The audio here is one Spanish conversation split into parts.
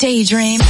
daydream.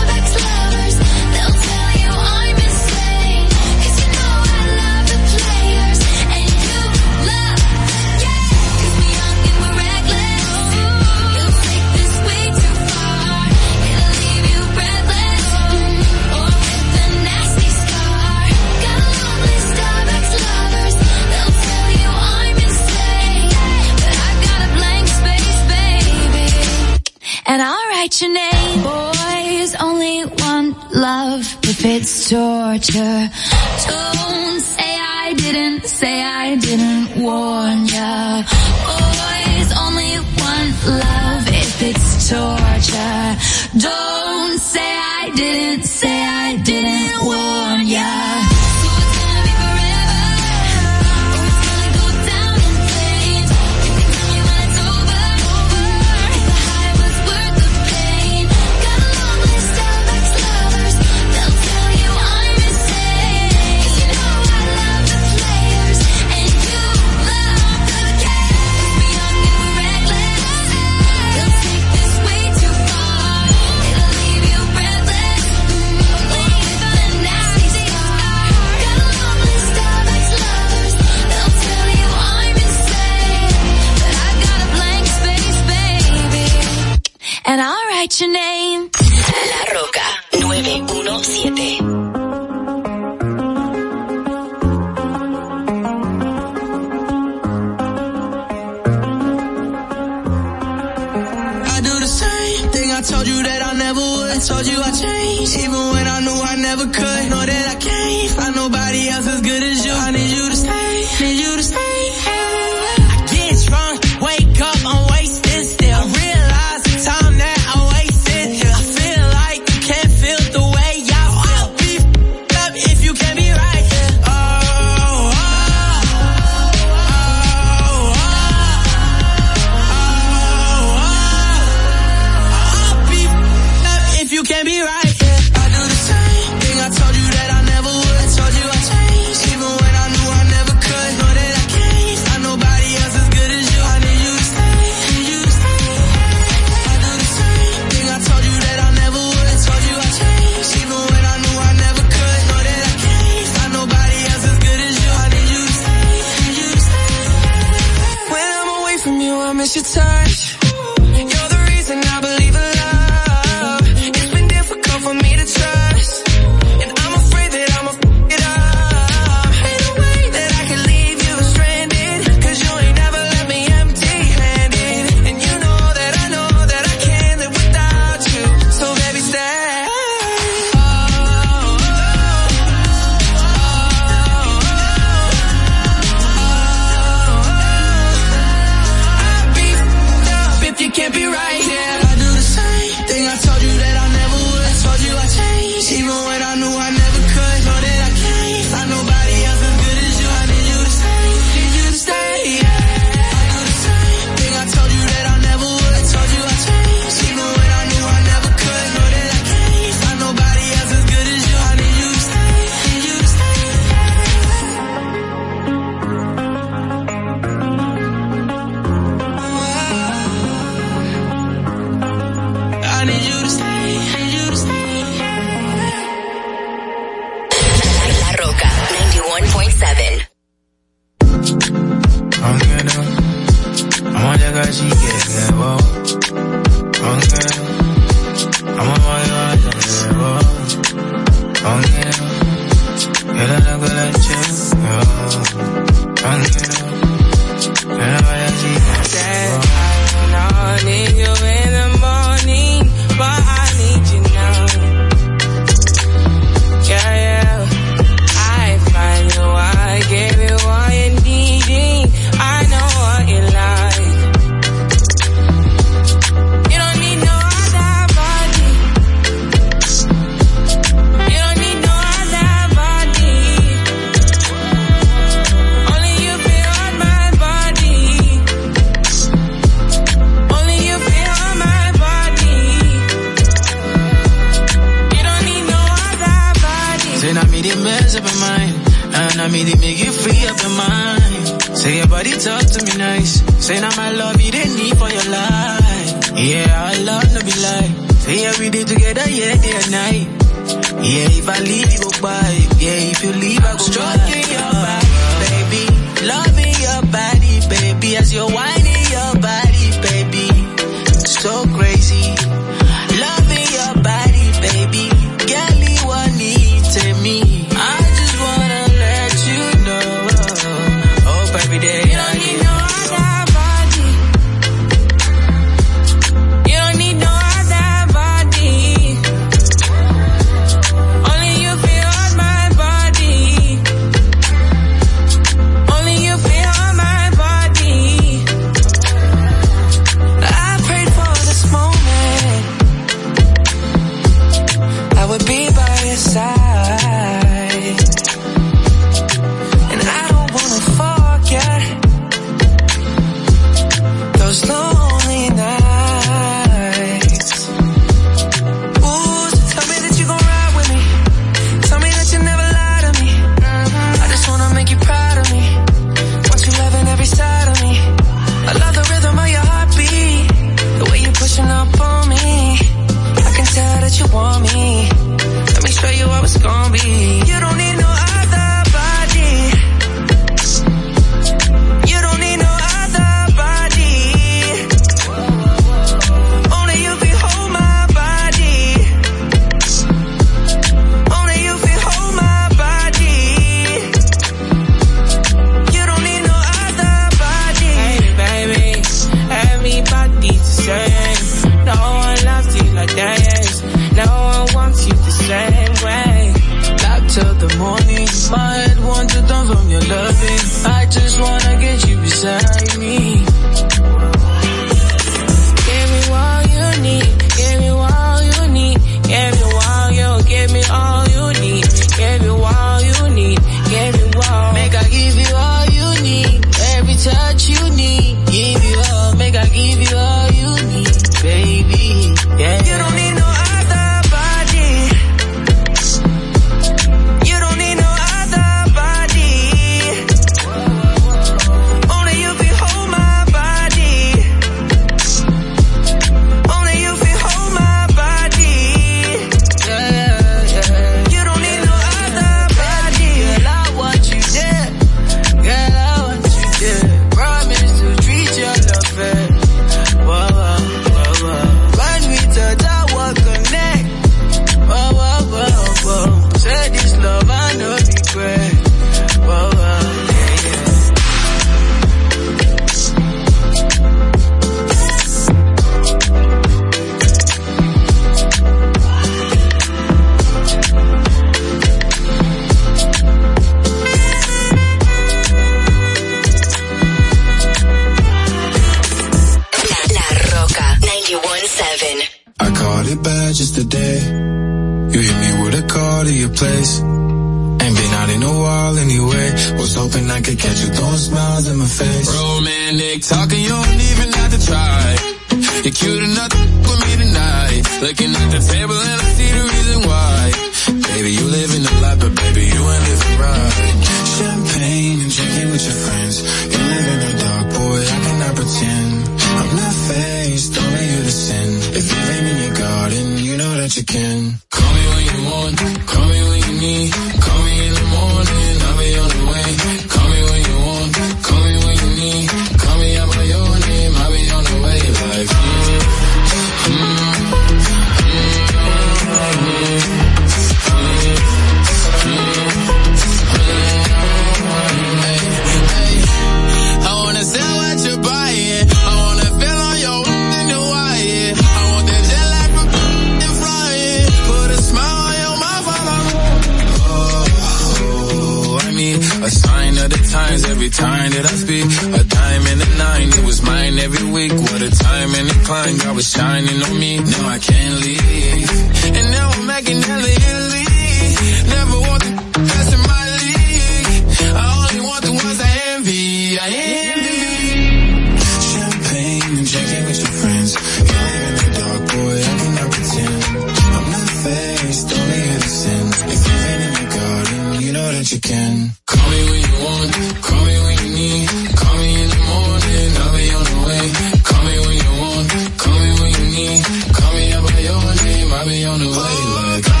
away like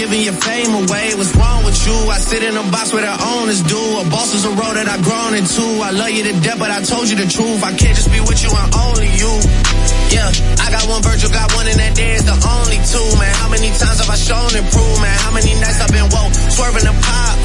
giving your fame away. What's wrong with you? I sit in a box where the owners do. A boss is a road that I've grown into. I love you to death, but I told you the truth. I can't just be with you I'm only you. Yeah, I got one Virgil, got one in that day is the only two, man. How many times have I shown and proved, man? How many nights I've been woke, swerving the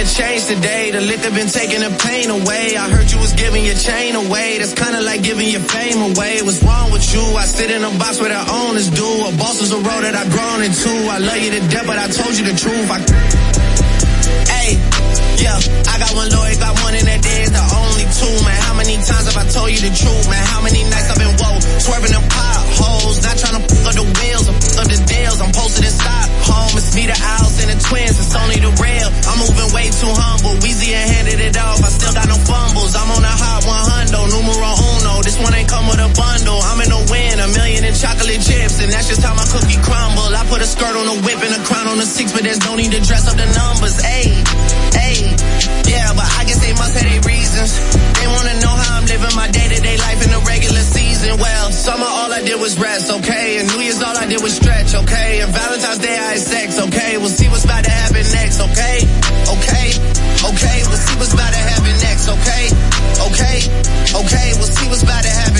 I'm making change today. The liquor been taking the pain away. I heard you was giving your chain away. That's kinda like giving your fame away. What's wrong with you? I sit in a box where the owners do. A boss is a road that I've grown into. I love you to death, but I told you the truth. I Hey, yeah, I got one lawyer, got one in that day, the only two, man. How many times have I told you the truth, man? How many nights I've been woke, swerving them potholes, not trying to fuck up the wheels the. I'm posted in Home, it's me, the owls, and the twins, it's only the real. I'm moving way too humble, Weezy and handed it off, I still got no fumbles. I'm on a hot 100, numero uno, this one ain't come with a bundle. I'm in a win, a million in chocolate chips, and that's just how my cookie crumble. I put a skirt on a whip and a crown on a six, but there's no need to dress up the numbers, ayy. Hey, yeah, but I guess they must have their reasons. They wanna know how living my day-to-day life in the regular season. Well, summer all I did was rest, okay? And New Year's all I did was stretch, okay? And Valentine's Day I had sex, okay? We'll see what's about to happen next, okay? Okay, okay, we'll see what's about to happen next, okay? Okay, okay, we'll see what's about to happen.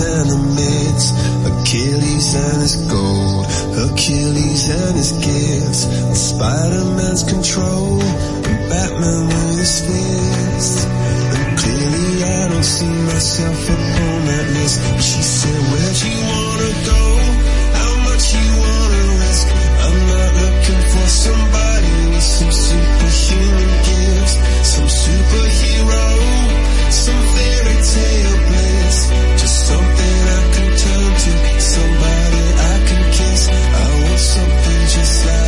legends and the Achilles and his gold, Achilles and his gifts, Spider-Man's control, and Batman with his fists. And clearly I don't see myself upon that list. She said, where'd you wanna go? How much you wanna risk? I'm not looking for somebody with some superhuman gifts, some superhero, some fairy tale bliss, something I can turn to, somebody I can kiss. I want something just like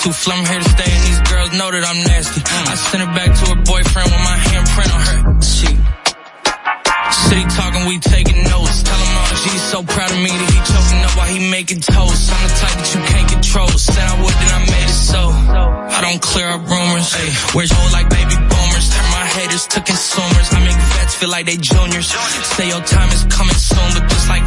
souffle. I'm here to stay, and these girls know that I'm nasty. I sent her back to her boyfriend with my handprint on her cheek. City talking, we taking notes. Tell him all G's so proud of me that he choking up while he making toast. I'm the type that you can't control. Said I would, then I made it so. I don't clear up rumors. Hey, where's old like baby boomers? Turn my haters to consumers. I make vets feel like they juniors. Say your time is coming soon, but just like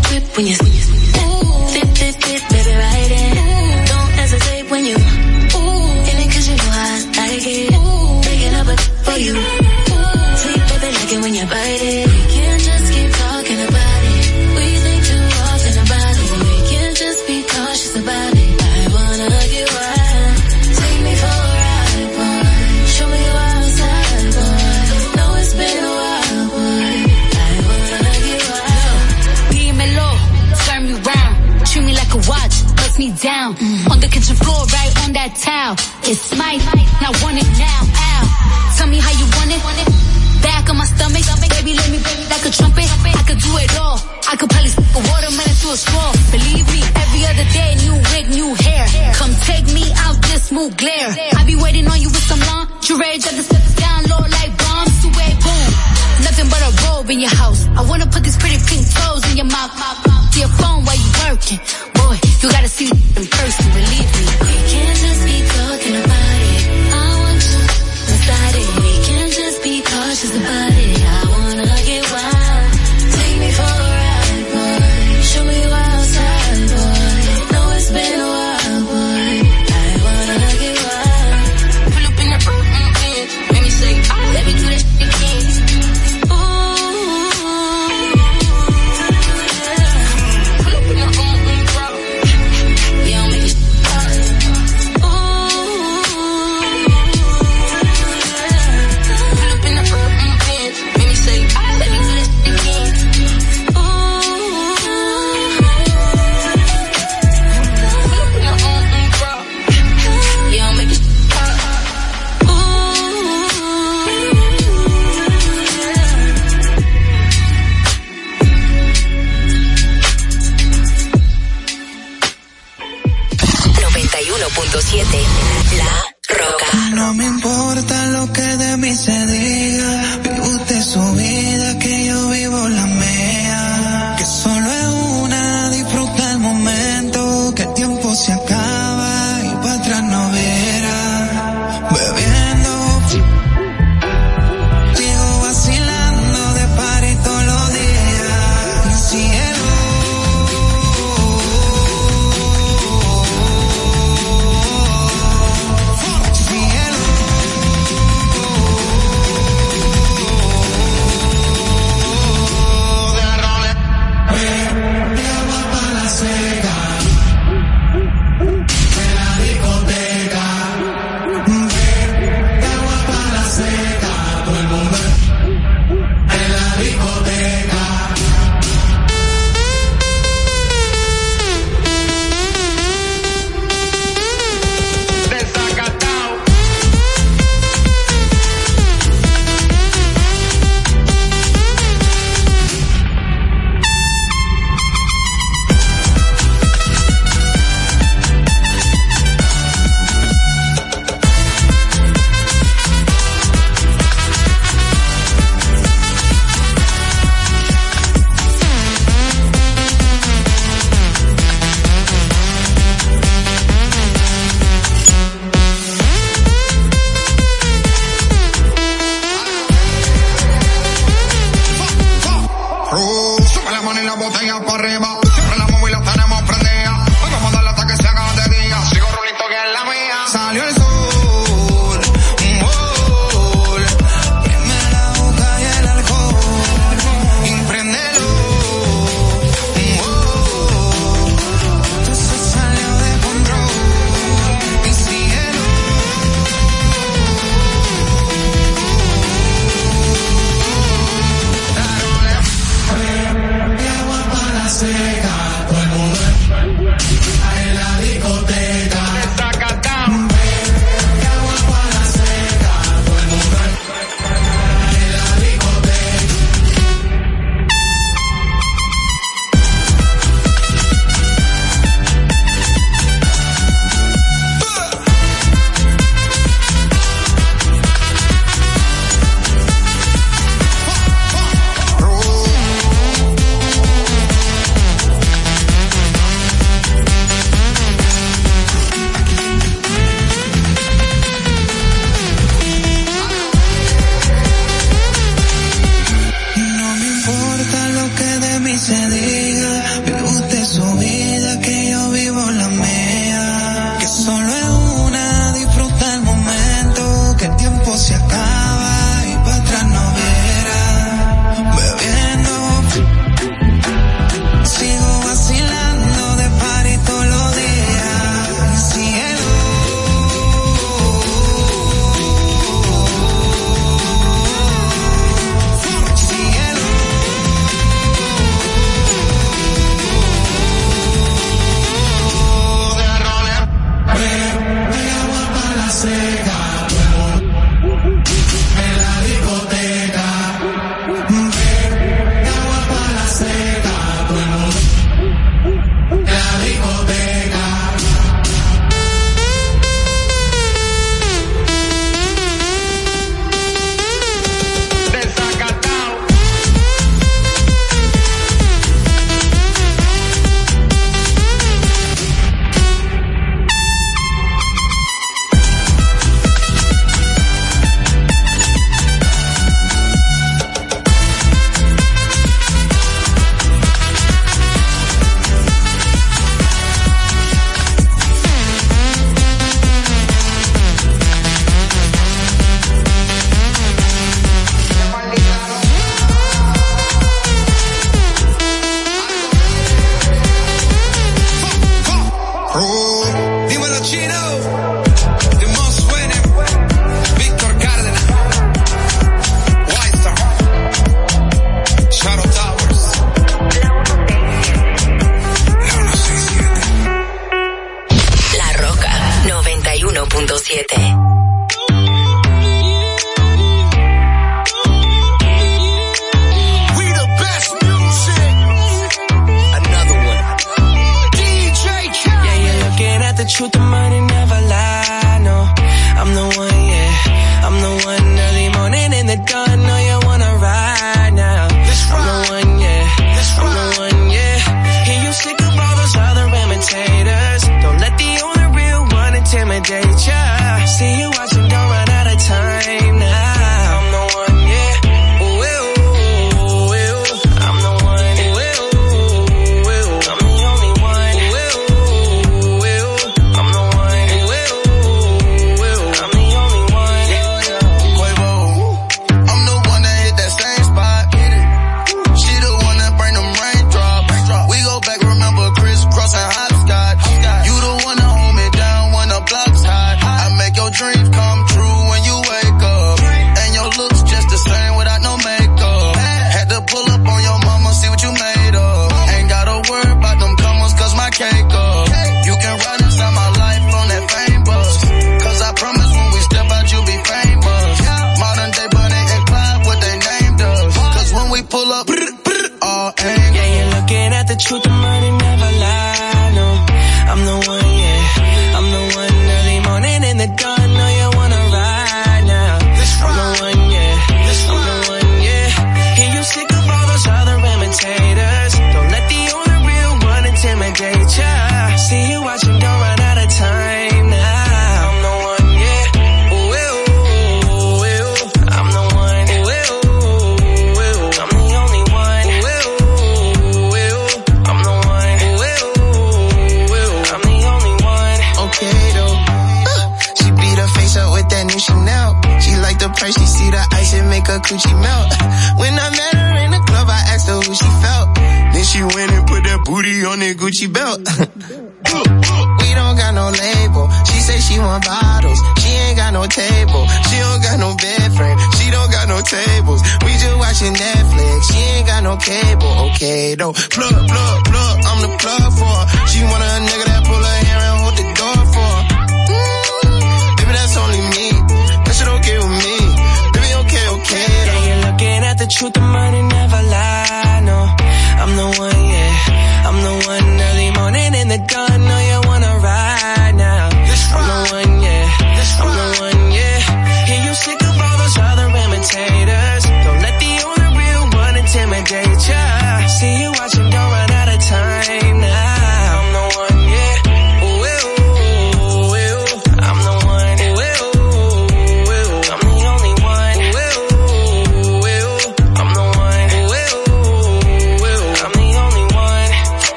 Trip when you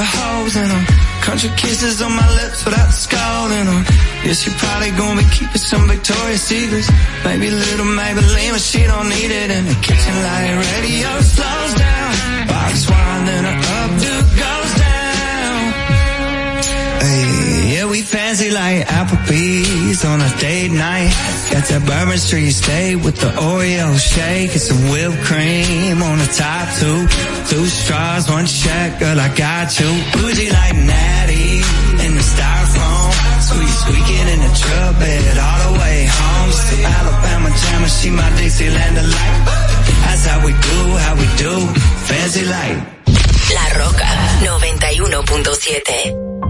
the holes in them. Country kisses on my lips without in them. Yeah, she probably gonna be keeping some Victoria's Secrets. Maybe little Maybelline, but she don't need it in the kitchen light. Radio slows down. Box wine, then her updo fancy like Applebee's on a date night. Got that Bourbon Street steak with the Oreo shake and some whipped cream on the top two. Two straws, one check, girl, I got you. Bougie like Natty in the styrofoam. Squeak, squeaking in the truck bed all the way home. Some Alabama jammer, she my Dixieland delight. That's how we do, how we do. Fancy like. La Roca 91.7.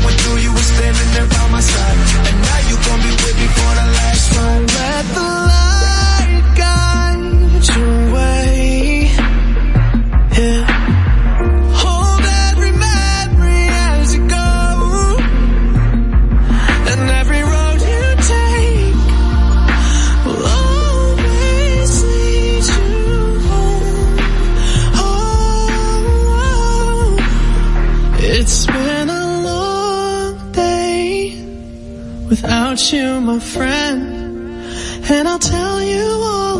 you, my friend. And I'll tell you all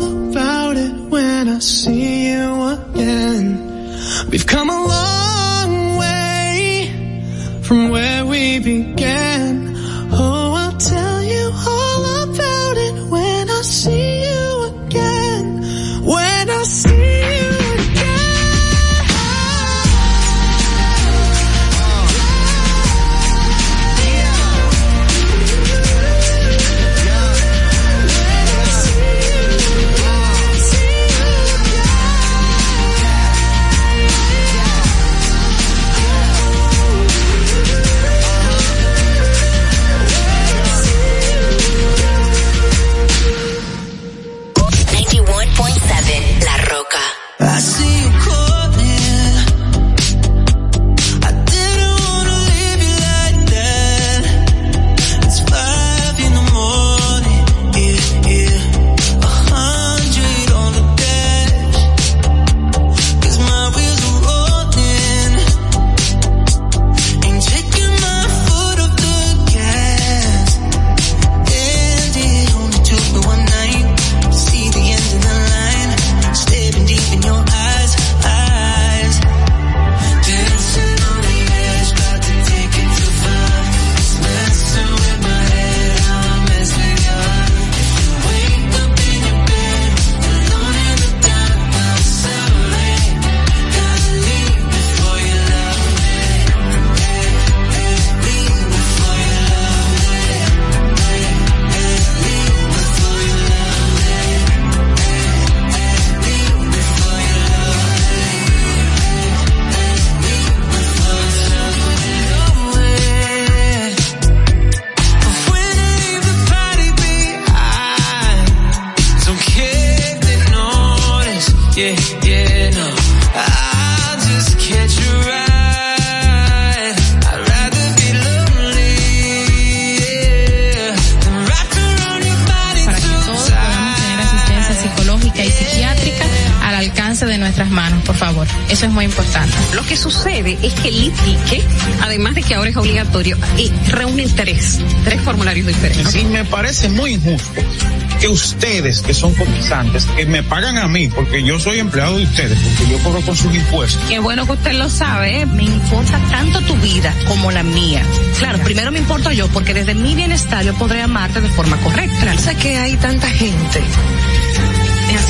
Eso es muy importante. Lo que sucede es que el ITIQUE, además de que ahora es obligatorio, eh, reúne tres, tres formularios diferentes. Sí, me parece muy injusto que ustedes, que son cotizantes, que me pagan a mí, porque yo soy empleado de ustedes, porque yo cobro con sus impuestos. Qué bueno que usted lo sabe, ¿eh? me importa tanto tu vida como la mía. Claro, primero me importo yo, porque desde mi bienestar yo podré amarte de forma correcta. Sé que hay tanta gente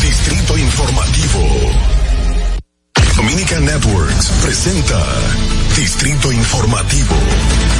Distrito Informativo. Dominica Networks presenta Distrito Informativo.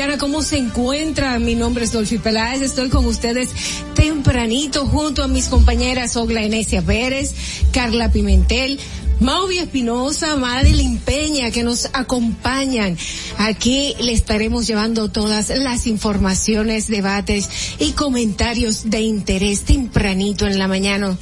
Dominicana. ¿Cómo se encuentra? Mi nombre es Dolphy Peláez. Estoy con ustedes tempranito junto a mis compañeras Ogla Enesia Pérez, Carla Pimentel, Mauvi Espinosa, Madeline Peña, que nos acompañan. Aquí le estaremos llevando todas las informaciones, debates y comentarios de interés tempranito en la mañana.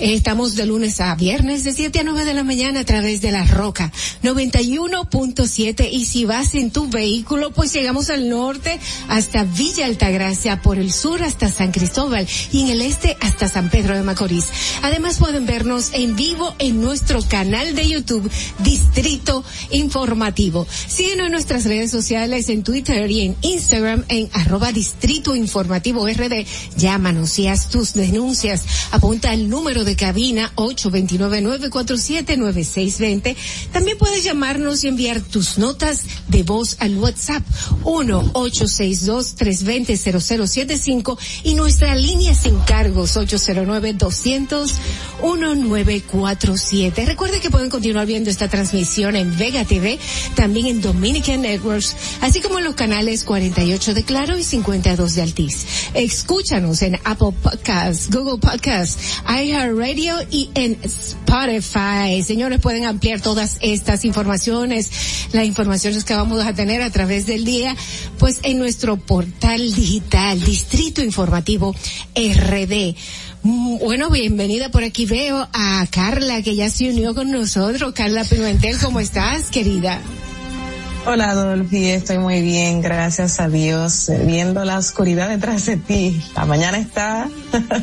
Estamos de lunes a viernes de 7 a 9 de la mañana a través de la Roca 91.7 y si vas en tu vehículo pues llegamos al norte hasta Villa Altagracia, por el sur hasta San Cristóbal y en el este hasta San Pedro de Macorís. Además pueden vernos en vivo en nuestro canal de YouTube Distrito Informativo. Síguenos en nuestras redes sociales en Twitter y en Instagram en arroba Distrito Informativo RD. Llámanos y haz tus denuncias. Apunta el número de cabina 829-947-9620. También puedes llamarnos y enviar tus notas de voz al WhatsApp 1-862-320-0075 y nuestra línea sin cargos 809-200-1947. Recuerde que pueden continuar viendo esta transmisión en Vega TV, también en Dominican Networks, así como en los canales 48 de Claro y 52 de Altiz. Escúchanos en Apple Podcasts, Google Podcasts, iHeartRadio y en Spotify. Señores, pueden ampliar todas estas informaciones, las informaciones que vamos a tener a través del día, pues en nuestro portal digital, Distrito Informativo RD. Mm, Bueno, bienvenida por aquí. Veo a Carla que ya se unió con nosotros. Carla Pimentel, ¿cómo estás, querida? Hola, Dolphy, estoy muy bien, gracias a Dios, eh, viendo la oscuridad detrás de ti. La mañana está.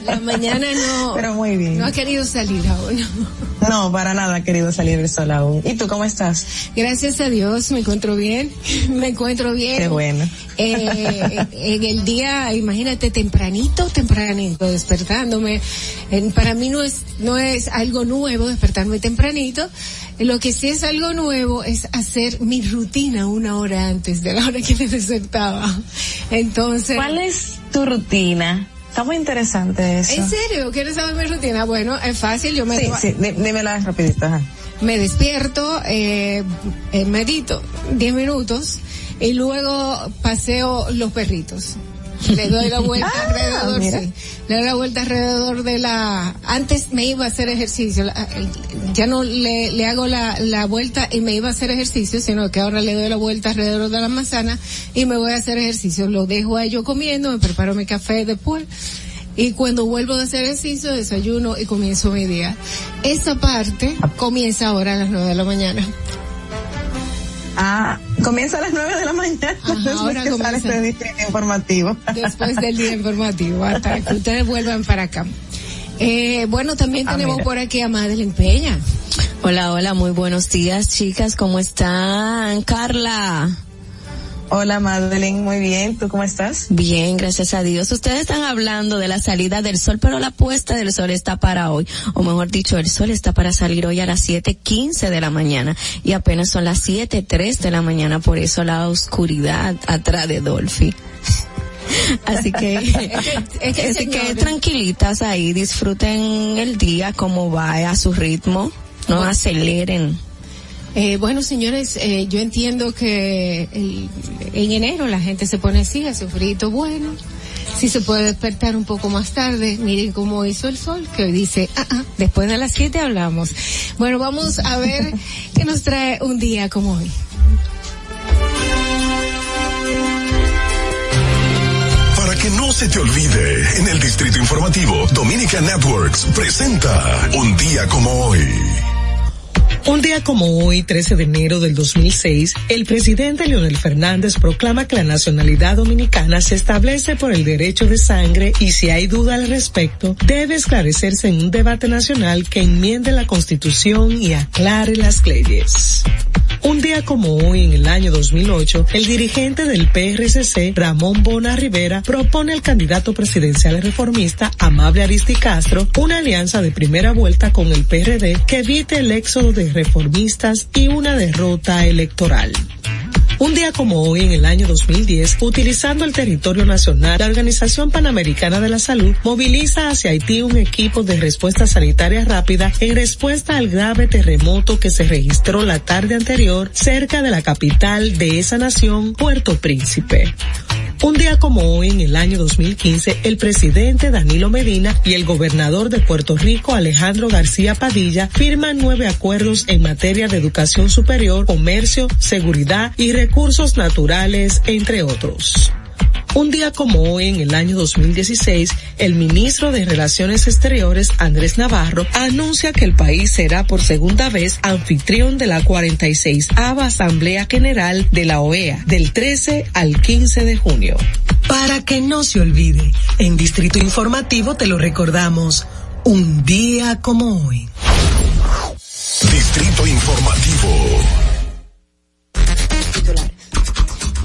La mañana no. Pero muy bien. No ha querido salir aún. No, para nada ha querido salir el sol aún. ¿Y tú cómo estás? Gracias a Dios, me encuentro bien. Me encuentro bien. Qué bueno. Eh, en el día, imagínate, tempranito, tempranito, despertándome. Para mí no es, no es algo nuevo despertarme tempranito. Lo que sí es algo nuevo es hacer mi rutina una hora antes de la hora que me despertaba. Entonces. ¿Cuál es tu rutina? Está muy interesante eso. ¿En serio? ¿Quieres saber mi rutina? Bueno, es fácil, yo me Sí, sí, dí- dímela rapidito, ajá. me despierto, eh, eh, medito 10 minutos y luego paseo los perritos. Le doy la vuelta Ah, alrededor, sí. Le doy la vuelta alrededor de la, antes me iba a hacer ejercicio, ya no le, le hago la, la vuelta y me iba a hacer ejercicio, sino que ahora le doy la vuelta alrededor de la manzana y me voy a hacer ejercicio. Lo dejo a ellos comiendo, me preparo mi café después. Y cuando vuelvo de hacer ejercicio, desayuno y comienzo mi día. Esa parte comienza ahora a las nueve de la mañana. Ah, comienza a las nueve de la mañana. después ahora que comienza. sale este distrito informativo. Después del día informativo, hasta que ustedes vuelvan para acá. Eh, bueno, también Ah, tenemos por aquí a Madeline Peña. Hola, hola, muy buenos días, chicas, ¿cómo están? Carla. Hola, Madeline, muy bien. ¿Tú cómo estás? Bien, gracias a Dios. Ustedes están hablando de la salida del sol, pero la puesta del sol está para hoy. O mejor dicho, el sol está para salir hoy a las 7.15 de la mañana. Y apenas son las 7.03 de la mañana, por eso la oscuridad atrás de Dolphy. Así que, es que, así que tranquilitas ahí, disfruten el día como va a su ritmo, no aceleren. Eh, bueno, señores, eh, yo entiendo que el- en enero la gente se pone así, hace frito bueno. Si se puede despertar un poco más tarde, miren cómo hizo el sol, que hoy dice, ah, ah, después de las 7 hablamos. Bueno, vamos a ver qué nos trae un día como hoy. Para que no se te olvide, en el Distrito Informativo, Dominica Networks presenta Un día como hoy. Un día como hoy, 13 de enero del 2006, el presidente Leonel Fernández proclama que la nacionalidad dominicana se establece por el derecho de sangre y si hay duda al respecto, debe esclarecerse en un debate nacional que enmiende la constitución y aclare las leyes. Un día como hoy, en el año 2008, el dirigente del PRCC, Ramón Bona Rivera, propone al candidato presidencial reformista Amable Aristi Castro una alianza de primera vuelta con el PRD que evite el éxodo de reformistas y una derrota electoral. Un día como hoy, en el año 2010, utilizando el territorio nacional, la Organización Panamericana de la Salud moviliza hacia Haití un equipo de respuesta sanitaria rápida en respuesta al grave terremoto que se registró la tarde anterior cerca de la capital de esa nación, Puerto Príncipe. Un día como hoy, en el año 2015, el presidente Danilo Medina y el gobernador de Puerto Rico, Alejandro García Padilla, firman nueve acuerdos en materia de educación superior, comercio, seguridad y recursos naturales, entre otros. Un día como hoy, en el año 2016, el ministro de Relaciones Exteriores, Andrés Navarro, anuncia que el país será por segunda vez anfitrión de la 46 Asamblea General de la OEA, del 13 al 15 de junio. Para que no se olvide, en Distrito Informativo te lo recordamos, un día como hoy. Distrito Informativo.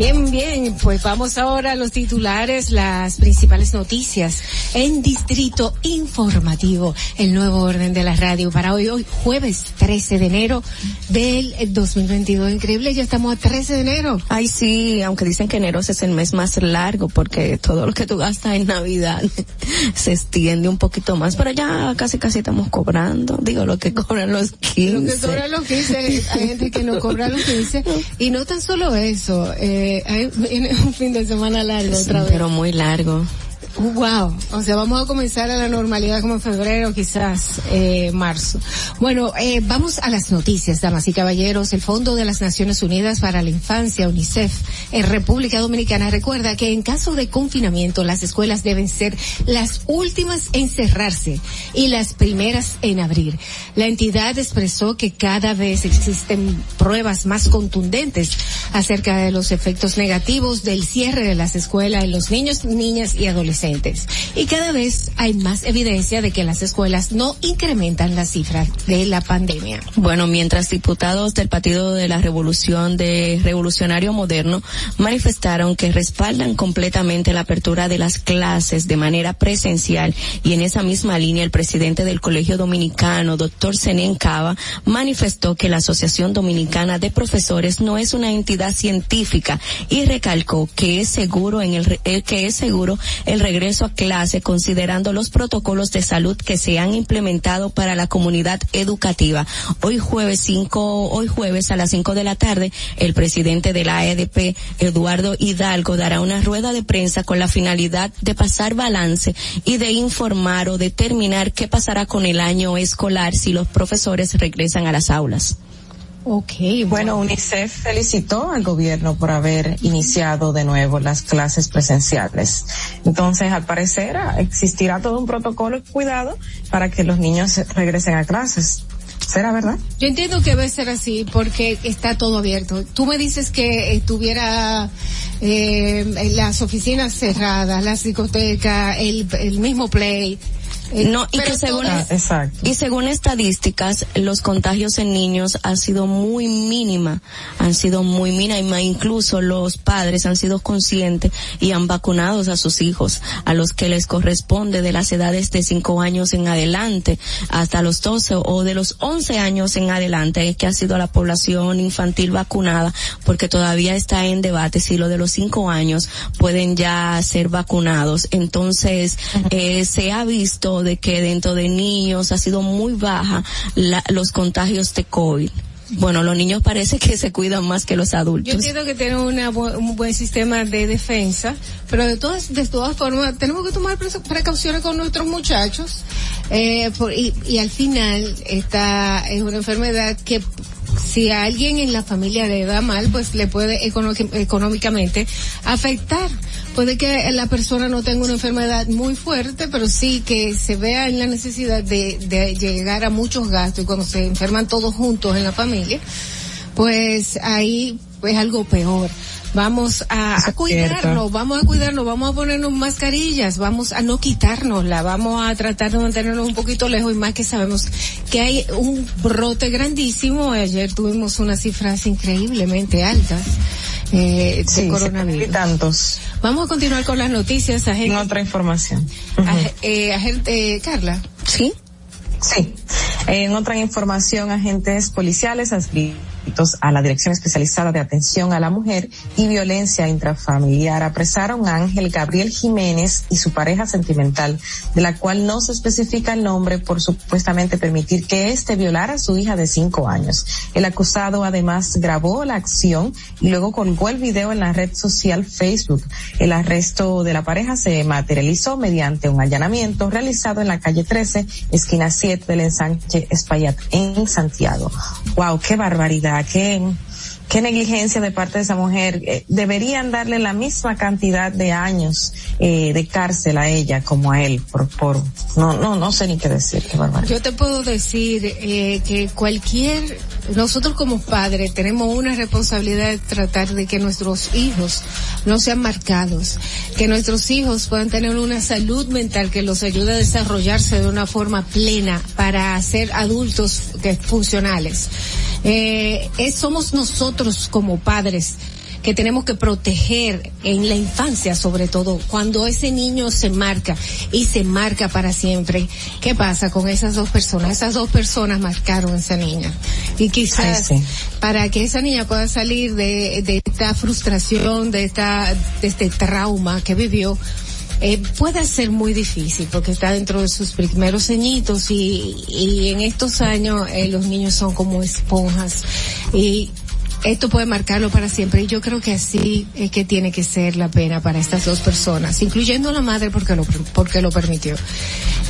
Bien, bien, pues vamos ahora a los titulares, las principales noticias en Distrito Informativo, el nuevo orden de la radio para hoy, hoy jueves 13 de enero del 2022. Increíble, ya estamos a 13 de enero. Ay, sí, aunque dicen que enero es el mes más largo porque todo lo que tú gastas en Navidad se extiende un poquito más, pero ya casi casi estamos cobrando, digo, lo que cobran los 15. Lo que cobran los 15, hay gente que no cobra los 15 y no tan solo eso, eh, hay, viene un fin de semana largo otra vez. Pero muy largo. Wow, o sea, vamos a comenzar a la normalidad como en febrero, quizás eh, marzo. Bueno, eh, vamos a las noticias, damas y caballeros. El Fondo de las Naciones Unidas para la Infancia, UNICEF, en República Dominicana, recuerda que en caso de confinamiento las escuelas deben ser las últimas en cerrarse y las primeras en abrir. La entidad expresó que cada vez existen pruebas más contundentes acerca de los efectos negativos del cierre de las escuelas en los niños, niñas y adolescentes y cada vez hay más evidencia de que las escuelas no incrementan las cifras de la pandemia. Bueno, mientras diputados del Partido de la Revolución de Revolucionario Moderno manifestaron que respaldan completamente la apertura de las clases de manera presencial y en esa misma línea el presidente del Colegio Dominicano, doctor Zenén Cava, manifestó que la Asociación Dominicana de Profesores no es una entidad científica y recalcó que es seguro en el eh, que es seguro el regreso a clase considerando los protocolos de salud que se han implementado para la comunidad educativa. Hoy jueves 5, hoy jueves a las 5 de la tarde, el presidente de la EDP, Eduardo Hidalgo, dará una rueda de prensa con la finalidad de pasar balance y de informar o determinar qué pasará con el año escolar si los profesores regresan a las aulas. Ok, Bueno, UNICEF felicitó al gobierno por haber iniciado de nuevo las clases presenciales. Entonces, al parecer, existirá todo un protocolo cuidado para que los niños regresen a clases. ¿Será verdad? Yo entiendo que debe ser así porque está todo abierto. Tú me dices que estuviera eh, las oficinas cerradas, la discoteca, el, el mismo play. Eh, No, y que según, y según estadísticas, los contagios en niños han sido muy mínima, han sido muy mínima, incluso los padres han sido conscientes y han vacunado a sus hijos, a los que les corresponde de las edades de 5 años en adelante hasta los 12 o de los 11 años en adelante, que ha sido la población infantil vacunada, porque todavía está en debate si lo de los 5 años pueden ya ser vacunados. Entonces, eh, se ha visto de que dentro de niños ha sido muy baja la, los contagios de COVID. Bueno, los niños parece que se cuidan más que los Yo adultos. entiendo que tienen una bu- un buen sistema de defensa, pero de todas, de todas formas tenemos que tomar pre- precauciones con nuestros muchachos, eh, y, y al final esta es una enfermedad que si a alguien en la familia le da mal, pues le puede económicamente afectar. Puede que la persona no tenga una enfermedad muy fuerte, pero sí que se vea en la necesidad de llegar a muchos gastos y cuando se enferman todos juntos en la familia, pues ahí es algo peor. Vamos a, a cuidarnos, vamos a cuidarnos, vamos a ponernos mascarillas, vamos a no quitárnosla, vamos a tratar de mantenernos un poquito lejos y más que sabemos que hay un brote grandísimo. Ayer tuvimos unas cifras increíblemente altas eh, de Sí, coronavirus. y tantos. Vamos a continuar con las noticias. En otra información. Eh, agente, eh, Carla. Sí. Sí. En otra información, agentes policiales adscritos a la Dirección Especializada de Atención a la Mujer y Violencia Intrafamiliar apresaron a Ángel Gabriel Jiménez y su pareja sentimental, de la cual no se especifica el nombre por supuestamente permitir que éste violara a su hija de cinco años. El acusado además grabó la acción y luego colgó el video en la red social Facebook. El arresto de la pareja se materializó mediante un allanamiento realizado en la calle 13, esquina 7 del ensanche Espaillat en Santiago. Wow, qué barbaridad, qué, negligencia de parte de esa mujer. Eh, deberían darle la misma cantidad de años eh, de cárcel a ella como a él por, por, no, no, no sé ni qué decir, qué. Yo te puedo decir eh, que cualquier, nosotros como padres tenemos una responsabilidad de tratar de que nuestros hijos no sean marcados, que nuestros hijos puedan tener una salud mental que los ayude a desarrollarse de una forma plena para ser adultos funcionales. Eh, es, somos nosotros como padres que tenemos que proteger en la infancia sobre todo, cuando ese niño se marca y se marca para siempre. ¿Qué pasa con esas dos personas? Esas dos personas marcaron a esa niña. Y quizás Ay, sí. para que esa niña pueda salir de, de esta frustración, de esta, de este trauma que vivió, eh, puede ser muy difícil porque está dentro de sus primeros ceñitos y, y en estos años eh, los niños son como esponjas. Y esto puede marcarlo para siempre y yo creo que así es que tiene que ser la pena para estas dos personas, incluyendo la madre porque lo, porque lo permitió.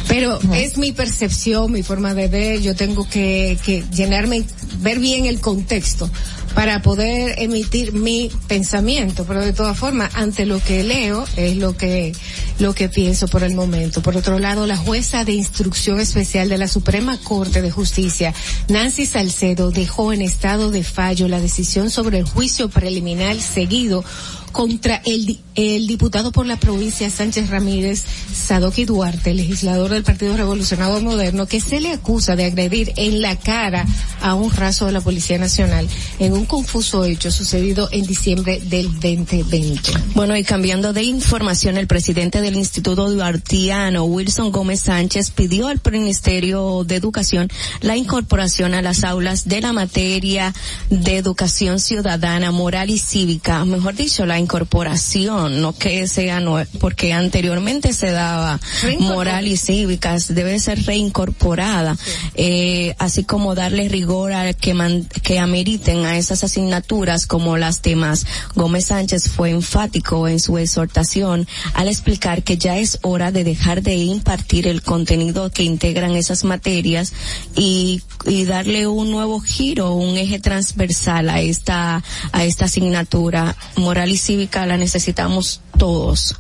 Pero es mi percepción, mi forma de ver, yo tengo que, que llenarme, ver bien el contexto para poder emitir mi pensamiento, pero de todas formas, ante lo que leo es lo que, lo que pienso por el momento. Por otro lado, la jueza de instrucción especial de la Suprema Corte de Justicia, Nancy Salcedo, dejó en estado de fallo la decisión sobre el juicio preliminar seguido contra el, el diputado por la provincia Sánchez Ramírez, Sadoki Duarte, legislador del Partido Revolucionario Moderno, que se le acusa de agredir en la cara a un raso de la Policía Nacional en un confuso hecho sucedido en diciembre del 2020. Bueno, y cambiando de información, el presidente del Instituto Duartiano, Wilson Gómez Sánchez, pidió al Ministerio de Educación la incorporación a las aulas de la materia de educación ciudadana, moral y cívica, mejor dicho, la incorporación, no que sea, no, porque anteriormente se daba moral y cívicas, debe ser reincorporada, eh, así como darle rigor a que, man- que ameriten a esas asignaturas como las demás. Gómez Sánchez fue enfático en su exhortación al explicar que ya es hora de dejar de impartir el contenido que integran esas materias y, y darle un nuevo giro, un eje transversal a esta, a esta asignatura. Moral y cívica la necesitamos todos.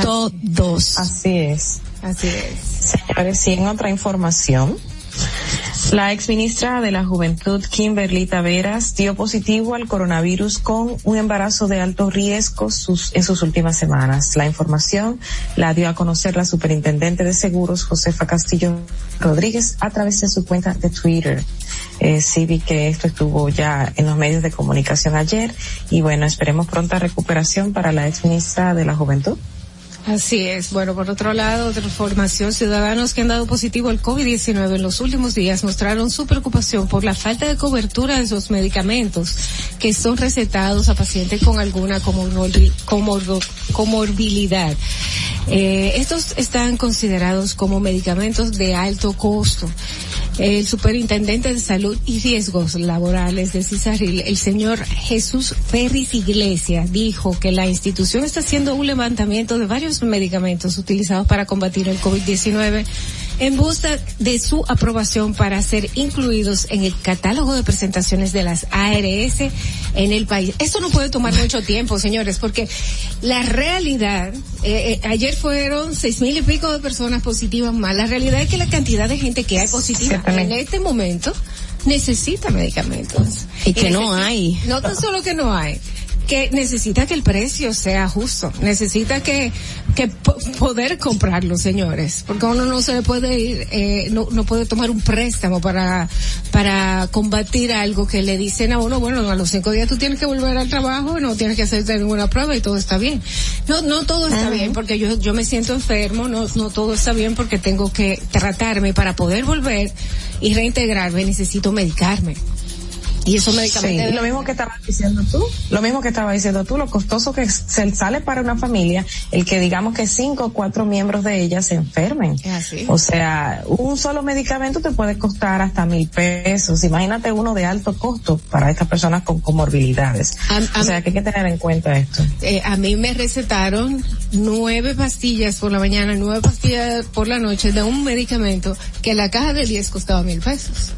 Todos. Así es. Así es. Señores, y en otra información, la exministra de la Juventud, Kimberly Taveras, dio positivo al coronavirus con un embarazo de alto riesgo sus- en sus últimas semanas. La información la dio a conocer la superintendente de seguros, Josefa Castillo Rodríguez, a través de su cuenta de Twitter. Eh, sí vi que esto estuvo ya en los medios de comunicación ayer y bueno, esperemos pronta recuperación para la exministra de la Juventud. Así es. Bueno, por otro lado, otra información, ciudadanos que han dado positivo al COVID-19 en los últimos días mostraron su preocupación por la falta de cobertura de sus medicamentos que son recetados a pacientes con alguna comorbi- comor- comorbilidad. Eh, estos están considerados como medicamentos de alto costo. El superintendente de salud y riesgos laborales de Cisarril, el señor Jesús Ferris Iglesia, dijo que la institución está haciendo un levantamiento de varios medicamentos utilizados para combatir el COVID-19 en busca de su aprobación para ser incluidos en el catálogo de presentaciones de las ARS en el país. Esto no puede tomar mucho tiempo, señores, porque la realidad, eh, eh, ayer fueron seis mil y pico de personas positivas más. La realidad es que la cantidad de gente que hay positiva en este momento necesita medicamentos. Y que no necesita- hay. No tan solo que no hay, que necesita que el precio sea justo, necesita que, que po- poder comprarlo, señores, porque uno no se le puede ir, eh, no, no puede tomar un préstamo para, para combatir algo que le dicen a uno, bueno, a los cinco días tú tienes que volver al trabajo, no tienes que hacerte ninguna prueba y todo está bien. No, no todo está bien porque yo, yo me siento enfermo, no, no todo está bien porque tengo que tratarme para poder volver y reintegrarme, necesito medicarme. Y esos medicamentos. Sí, lo mismo que estabas diciendo tú, lo mismo que estaba diciendo tú, lo costoso que se sale para una familia, el que digamos que cinco o cuatro miembros de ella se enfermen. Así. O sea, un solo medicamento te puede costar hasta mil pesos. Imagínate uno de alto costo para estas personas con comorbilidades. o sea, que hay que tener en cuenta esto. Eh, a mí me recetaron nueve pastillas por la mañana, nueve pastillas por la noche de un medicamento que la caja de 10 costaba mil pesos.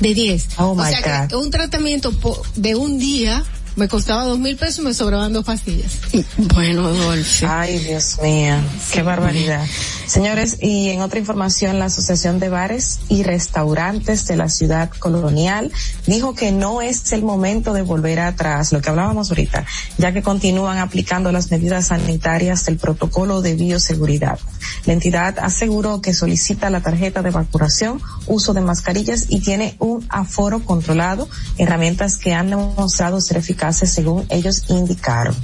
De 10. Oh, o my sea que God. un tratamiento de un día me costaba dos mil pesos y me sobraban dos pastillas. Bueno, Dolce. Ay, Dios mío, qué barbaridad. Señores, y en otra información, la Asociación de Bares y Restaurantes de la Ciudad Colonial dijo que no es el momento de volver atrás, lo que hablábamos ahorita, ya que continúan aplicando las medidas sanitarias del protocolo de bioseguridad. La entidad aseguró que solicita la tarjeta de vacunación, uso de mascarillas y tiene un aforo controlado, herramientas que han demostrado ser eficaces según ellos indicaron.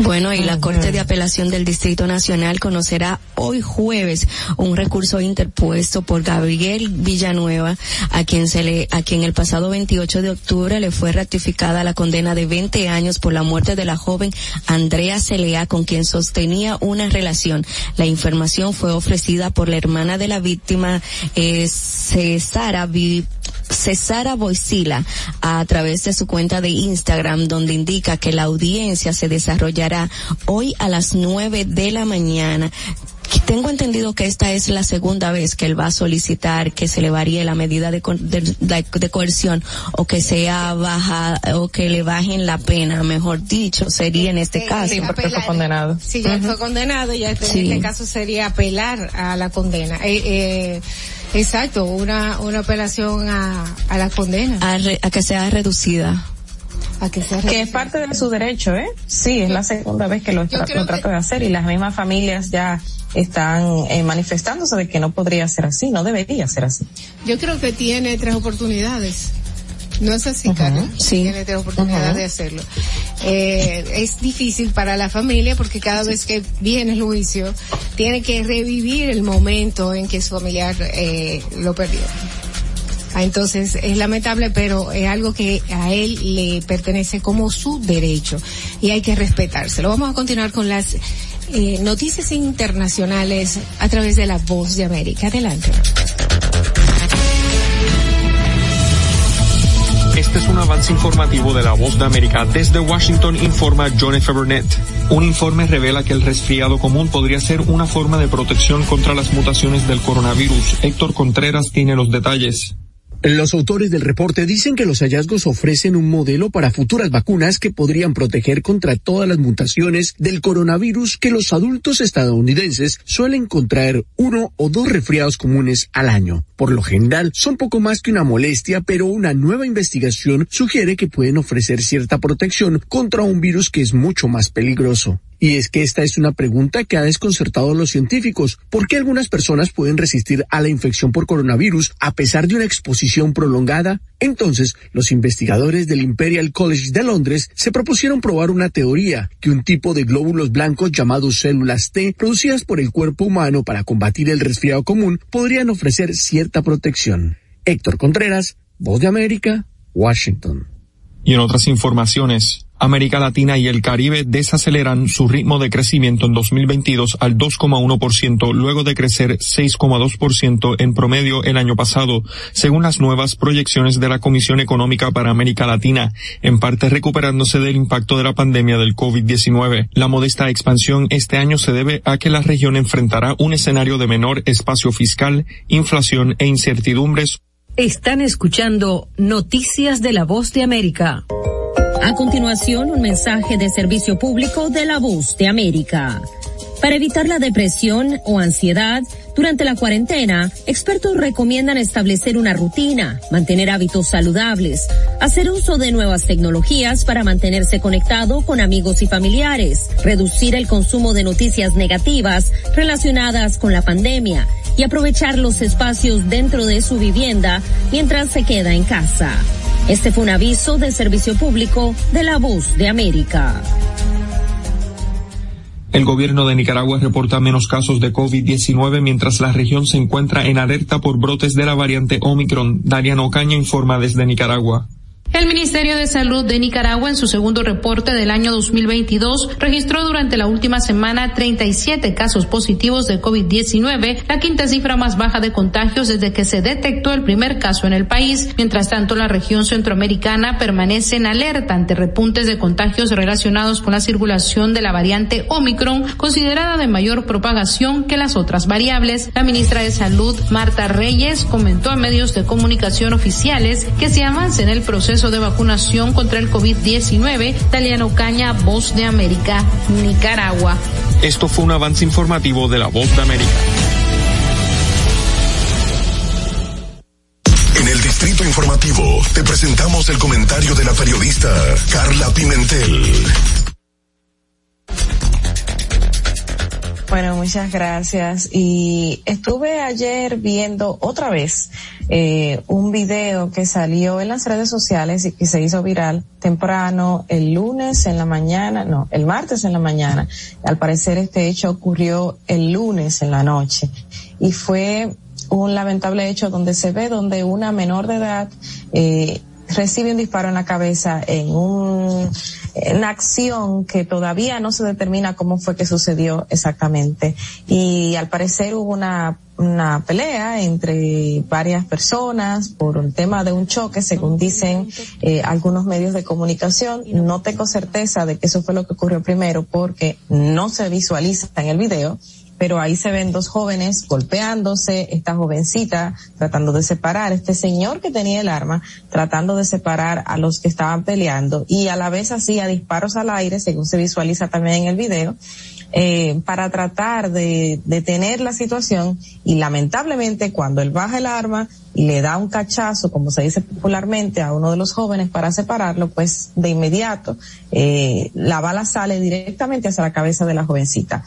Bueno, y la Corte de Apelación del Distrito Nacional conocerá hoy jueves un recurso interpuesto por Gabriel Villanueva, a quien se le, a quien el pasado 28 de octubre le fue ratificada la condena de 20 años por la muerte de la joven Andrea Celea, con quien sostenía una relación. La información fue ofrecida por la hermana de la víctima, eh, Cesara Cesara Boisila a través de su cuenta de Instagram donde indica que la audiencia se desarrollará hoy a las nueve de la mañana. Tengo entendido que esta es la segunda vez que él va a solicitar que se le varíe la medida de, co- de, de- de coerción o que sea baja o que le bajen la pena, mejor dicho, sería en este caso. Sí, porque fue condenado. Sí, ya fue condenado, ya este- en Sí. este caso sería apelar a la condena. Eh, eh, exacto, una, una apelación a, a la condena. A, re- a que sea reducida. A que sea Que es parte de su derecho, ¿eh? Sí, es la segunda vez que lo, tra- lo trata de hacer y las mismas familias ya están eh, manifestándose de que no podría ser así, no debería ser así. Yo creo que tiene tres oportunidades. No es así, Carla. Sí. Tiene tres oportunidades Ujú. de hacerlo. Eh, es difícil para la familia porque cada vez que viene el juicio tiene que revivir el momento en que su familiar eh, lo perdió. Ah, Entonces es lamentable, pero es algo que a él le pertenece como su derecho y hay que respetárselo. Vamos a continuar con las eh, noticias internacionales a través de la voz de América. Adelante. Este es un avance informativo de la Voz de América. Desde Washington informa John F. Burnett. Un informe revela que el resfriado común podría ser una forma de protección contra las mutaciones del coronavirus. Héctor Contreras tiene los detalles. Los autores del reporte dicen que los hallazgos ofrecen un modelo para futuras vacunas que podrían proteger contra todas las mutaciones del coronavirus que los adultos estadounidenses suelen contraer uno o dos resfriados comunes al año. Por lo general, son poco más que una molestia, pero una nueva investigación sugiere que pueden ofrecer cierta protección contra un virus que es mucho más peligroso. Y es que esta es una pregunta que ha desconcertado a los científicos. ¿Por qué algunas personas pueden resistir a la infección por coronavirus a pesar de una exposición prolongada? Entonces, los investigadores del Imperial College de Londres se propusieron probar una teoría que un tipo de glóbulos blancos llamados células T producidas por el cuerpo humano para combatir el resfriado común podrían ofrecer cierta protección. Héctor Contreras, Voz de América, Washington. Y en otras informaciones, América Latina y el Caribe desaceleran su ritmo de crecimiento en 2022 al 2,1% luego de crecer 6,2% en promedio el año pasado, según las nuevas proyecciones de la Comisión Económica para América Latina, en parte recuperándose del impacto de la pandemia del COVID-19. La modesta expansión este año se debe a que la región enfrentará un escenario de menor espacio fiscal, inflación e incertidumbres Están escuchando Noticias de la Voz de América. A continuación, un mensaje de servicio público de la voz de América. Para evitar la depresión o ansiedad, durante la cuarentena, expertos recomiendan establecer una rutina, mantener hábitos saludables, hacer uso de nuevas tecnologías para mantenerse conectado con amigos y familiares, reducir el consumo de noticias negativas relacionadas con la pandemia y aprovechar los espacios dentro de su vivienda mientras se queda en casa. Este fue un aviso de servicio público de la voz de América. El gobierno de Nicaragua reporta menos casos de COVID-19 mientras la región se encuentra en alerta por brotes de la variante Omicron. Darian Ocaña informa desde Nicaragua. El Ministerio de Salud de Nicaragua en su segundo reporte del año 2022 registró durante la última semana 37 casos positivos de COVID-19, la quinta cifra más baja de contagios desde que se detectó el primer caso en el país. Mientras tanto, la región centroamericana permanece en alerta ante repuntes de contagios relacionados con la circulación de la variante Omicron, considerada de mayor propagación que las otras variables. La ministra de Salud, Marta Reyes, comentó a medios de comunicación oficiales que se avance en el proceso de vacunación contra el COVID-19. Taliano Caña, Voz de América, Nicaragua. Esto fue un avance informativo de la Voz de América. En el Distrito Informativo te presentamos el comentario de la periodista Carla Pimentel. Bueno, muchas gracias. Y estuve ayer viendo otra vez eh, un video que salió en las redes sociales y que se hizo viral temprano el lunes en la mañana, no, el martes en la mañana. Al parecer este hecho ocurrió el lunes en la noche y fue un lamentable hecho donde se ve donde una menor de edad eh, recibe un disparo en la cabeza en un una acción que todavía no se determina cómo fue que sucedió exactamente. Y al parecer hubo una, una pelea entre varias personas por un tema de un choque, según dicen eh, algunos medios de comunicación. No tengo certeza de que eso fue lo que ocurrió primero porque no se visualiza en el video pero ahí se ven dos jóvenes golpeándose, esta jovencita tratando de separar, este señor que tenía el arma tratando de separar a los que estaban peleando y a la vez hacía disparos al aire, según se visualiza también en el video, eh, para tratar de detener la situación y lamentablemente cuando él baja el arma y le da un cachazo, como se dice popularmente, a uno de los jóvenes para separarlo, pues de inmediato eh, la bala sale directamente hacia la cabeza de la jovencita.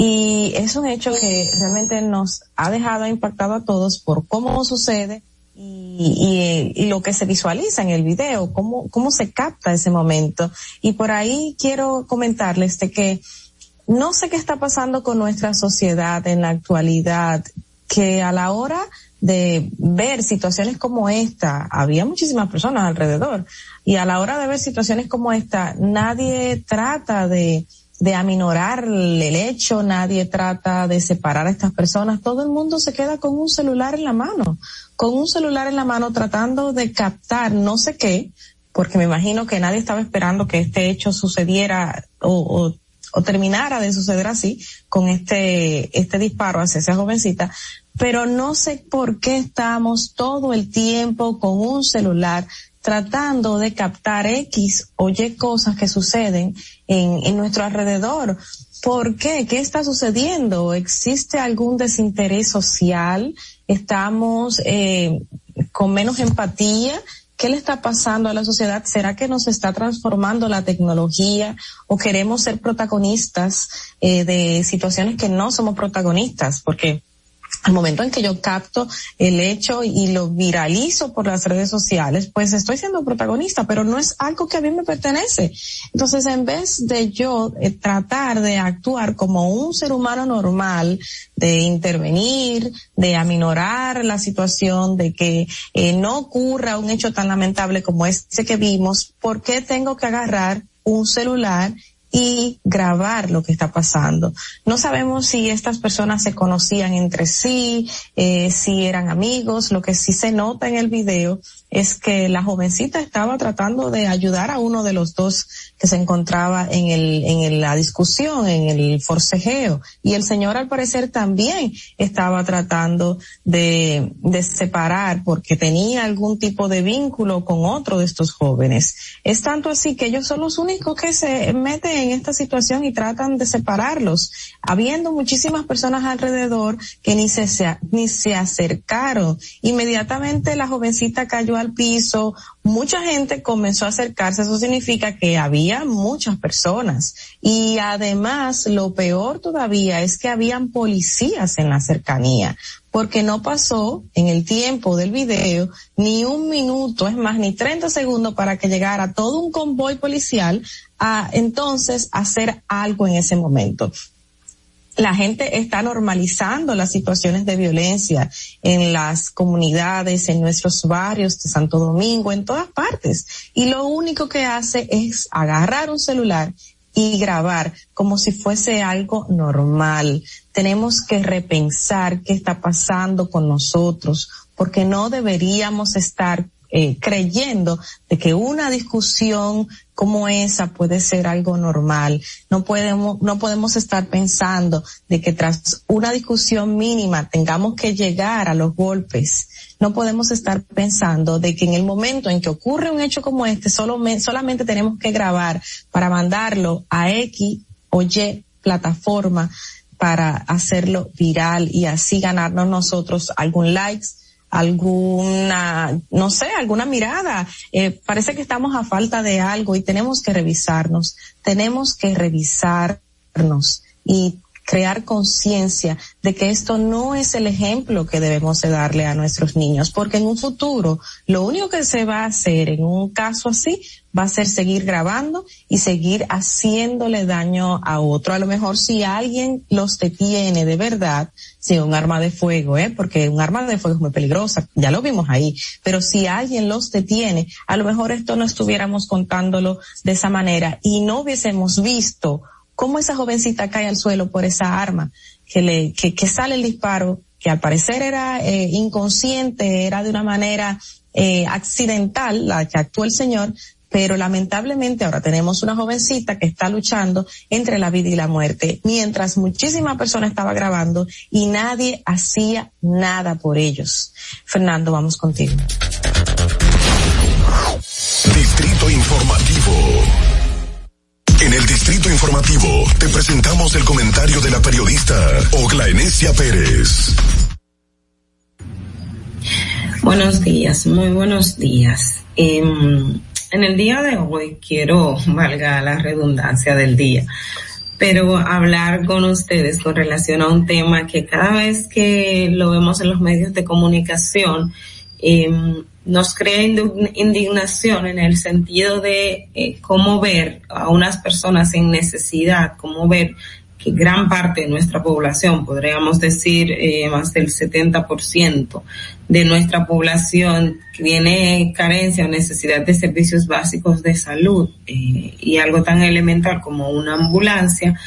Y es un hecho que realmente nos ha dejado impactado a todos por cómo sucede y, y, lo que se visualiza en el video, cómo, cómo se capta ese momento. Y por ahí quiero comentarles de que no sé qué está pasando con nuestra sociedad en la actualidad, que a la hora de ver situaciones como esta, había muchísimas personas alrededor, y a la hora de ver situaciones como esta, nadie trata de, de aminorar el hecho, nadie trata de separar a estas personas, todo el mundo se queda con un celular en la mano, con un celular en la mano tratando de captar no sé qué, porque me imagino que nadie estaba esperando que este hecho sucediera o, terminara de suceder así con este, este disparo hacia esa jovencita, pero no sé por qué estamos todo el tiempo con un celular tratando de captar X o Y cosas que suceden en, en nuestro alrededor. ¿Por qué? ¿Qué está sucediendo? ¿Existe algún desinterés social? ¿Estamos eh, con menos empatía? ¿Qué le está pasando a la sociedad? ¿Será que nos está transformando la tecnología o queremos ser protagonistas eh, de situaciones que no somos protagonistas? Porque al momento en que yo capto el hecho y lo viralizo por las redes sociales, pues estoy siendo protagonista, pero no es algo que a mí me pertenece. Entonces, en vez de yo eh, tratar de actuar como un ser humano normal, de intervenir, de aminorar la situación, de que eh, no ocurra un hecho tan lamentable como este que vimos, ¿por qué tengo que agarrar un celular y grabar lo que está pasando. No sabemos si estas personas se conocían entre sí, eh, si eran amigos. Lo que sí se nota en el video es que la jovencita estaba tratando de ayudar a uno de los dos que se encontraba en el en la discusión, en el forcejeo, y el señor al parecer también estaba tratando de de separar porque tenía algún tipo de vínculo con otro de estos jóvenes. Es tanto así que ellos son los únicos que se meten en esta situación y tratan de separarlos, habiendo muchísimas personas alrededor que ni se, ni se acercaron. Inmediatamente la jovencita cayó al piso, mucha gente comenzó a acercarse, eso significa que había muchas personas. Y además, lo peor todavía es que habían policías en la cercanía, porque no pasó en el tiempo del video ni un minuto, es más, ni 30 segundos para que llegara todo un convoy policial a entonces hacer algo en ese momento. La gente está normalizando las situaciones de violencia en las comunidades, en nuestros barrios de Santo Domingo, en todas partes. Y lo único que hace es agarrar un celular y grabar como si fuese algo normal. Tenemos que repensar qué está pasando con nosotros, porque no deberíamos estar eh, creyendo de que una discusión como esa puede ser algo normal. No podemos, no podemos estar pensando de que tras una discusión mínima tengamos que llegar a los golpes. No podemos estar pensando de que en el momento en que ocurre un hecho como este, solo solamente tenemos que grabar para mandarlo a X o Y plataforma para hacerlo viral y así ganarnos nosotros algún likes alguna, no sé, alguna mirada. Eh, parece que estamos a falta de algo y tenemos que revisarnos, tenemos que revisarnos y crear conciencia de que esto no es el ejemplo que debemos de darle a nuestros niños, porque en un futuro lo único que se va a hacer en un caso así va a ser seguir grabando y seguir haciéndole daño a otro. A lo mejor si alguien los detiene de verdad, si un arma de fuego, ¿eh? porque un arma de fuego es muy peligrosa, ya lo vimos ahí, pero si alguien los detiene, a lo mejor esto no estuviéramos contándolo de esa manera y no hubiésemos visto cómo esa jovencita cae al suelo por esa arma, que le, que, que sale el disparo, que al parecer era eh, inconsciente, era de una manera eh, accidental la que actuó el señor, pero lamentablemente ahora tenemos una jovencita que está luchando entre la vida y la muerte, mientras muchísima persona estaba grabando y nadie hacía nada por ellos. Fernando, vamos contigo. Distrito Informativo. En el Distrito Informativo te presentamos el comentario de la periodista Ogla Enesia Pérez. Buenos días, muy buenos días. En el día de hoy quiero, valga la redundancia del día, pero hablar con ustedes con relación a un tema que cada vez que lo vemos en los medios de comunicación, eh, nos crea indignación en el sentido de eh, cómo ver a unas personas en necesidad, cómo ver que gran parte de nuestra población, podríamos decir eh, más del 70% de nuestra población tiene carencia o necesidad de servicios básicos de salud eh, y algo tan elemental como una ambulancia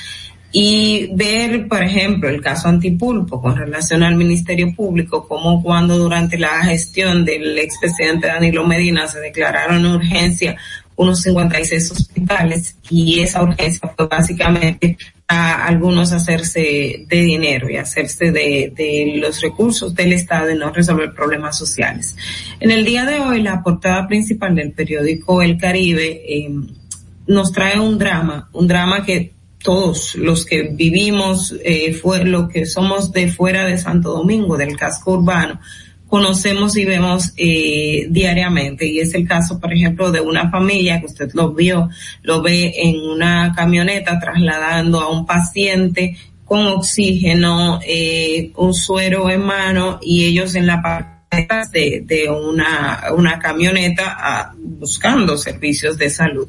y ver, por ejemplo, el caso Antipulpo con relación al Ministerio Público, como cuando durante la gestión del expresidente Danilo Medina se declararon urgencia unos 56 hospitales y esa urgencia fue básicamente a algunos hacerse de dinero y hacerse de, de los recursos del Estado y no resolver problemas sociales. En el día de hoy, la portada principal del periódico El Caribe eh, nos trae un drama, un drama que todos los que vivimos, eh, fue lo que somos de fuera de Santo Domingo, del casco urbano, conocemos y vemos eh, diariamente. Y es el caso, por ejemplo, de una familia que usted lo vio, lo ve en una camioneta trasladando a un paciente con oxígeno, eh, un suero en mano y ellos en la de, una, una camioneta buscando servicios de salud.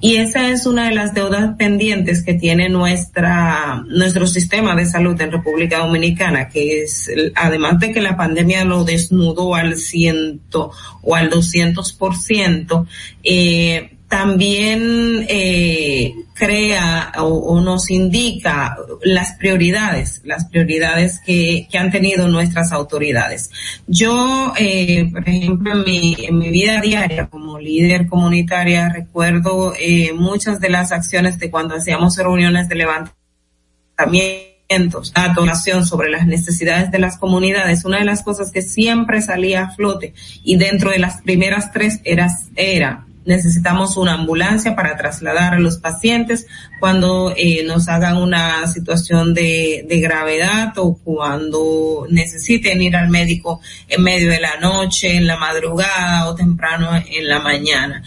Y esa es una de las deudas pendientes que tiene nuestra, nuestro sistema de salud en República Dominicana, que es, además de que la pandemia lo desnudó al ciento o al doscientos por ciento, eh, también eh, crea o, nos indica las prioridades, las prioridades que, que han tenido nuestras autoridades. Yo, eh, por ejemplo, en mi, en mi vida diaria como líder comunitaria recuerdo eh, muchas de las acciones de cuando hacíamos reuniones de levantamientos, donación sobre las necesidades de las comunidades, una de las cosas que siempre salía a flote y dentro de las primeras tres era, era necesitamos una ambulancia para trasladar a los pacientes cuando eh, nos hagan una situación de, de gravedad o cuando necesiten ir al médico en medio de la noche, en la madrugada o temprano en la mañana.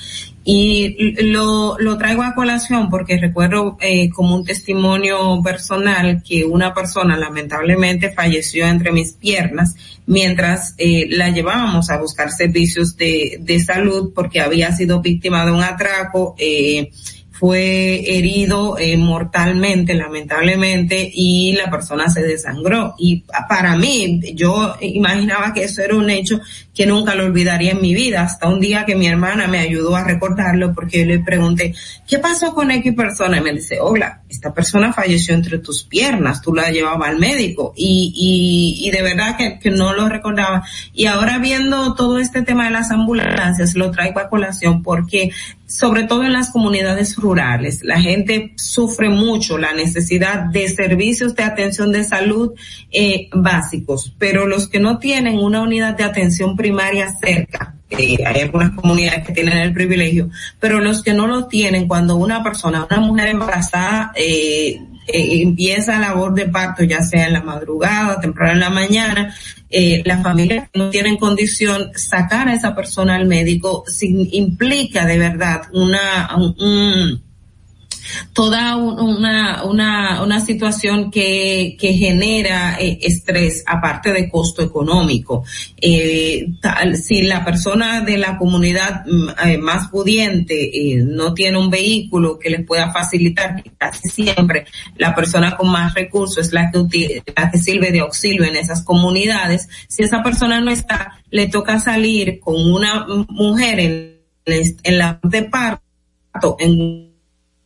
Y lo, lo traigo a colación porque recuerdo eh, como un testimonio personal que una persona lamentablemente falleció entre mis piernas mientras eh, la llevábamos a buscar servicios de, de salud porque había sido víctima de un atraco. Eh, fue herido eh, mortalmente, lamentablemente, y la persona se desangró. Y para mí, yo imaginaba que eso era un hecho que nunca lo olvidaría en mi vida, hasta un día que mi hermana me ayudó a recordarlo porque yo le pregunté, ¿qué pasó con X persona? Y me dice, hola, esta persona falleció entre tus piernas, tú la llevabas al médico y, y, y de verdad que, que no lo recordaba. Y ahora viendo todo este tema de las ambulancias, lo traigo a colación porque sobre todo en las comunidades rurales, la gente sufre mucho la necesidad de servicios de atención de salud eh, básicos, pero los que no tienen una unidad de atención primaria cerca, eh, hay algunas comunidades que tienen el privilegio, pero los que no lo tienen, cuando una persona, una mujer embarazada, eh, eh, empieza la labor de parto, ya sea en la madrugada, temprano en la mañana, eh, las familias no tienen condición, sacar a esa persona al médico sin, implica de verdad una, un, toda una, una, una situación que, que genera eh, estrés, aparte de costo económico. Eh, si la persona de la comunidad mm, eh, más pudiente eh, no tiene un vehículo que les pueda facilitar, casi siempre la persona con más recursos es la que, la que sirve de auxilio en esas comunidades, si esa persona no está, le toca salir con una mujer en, en la de parto, en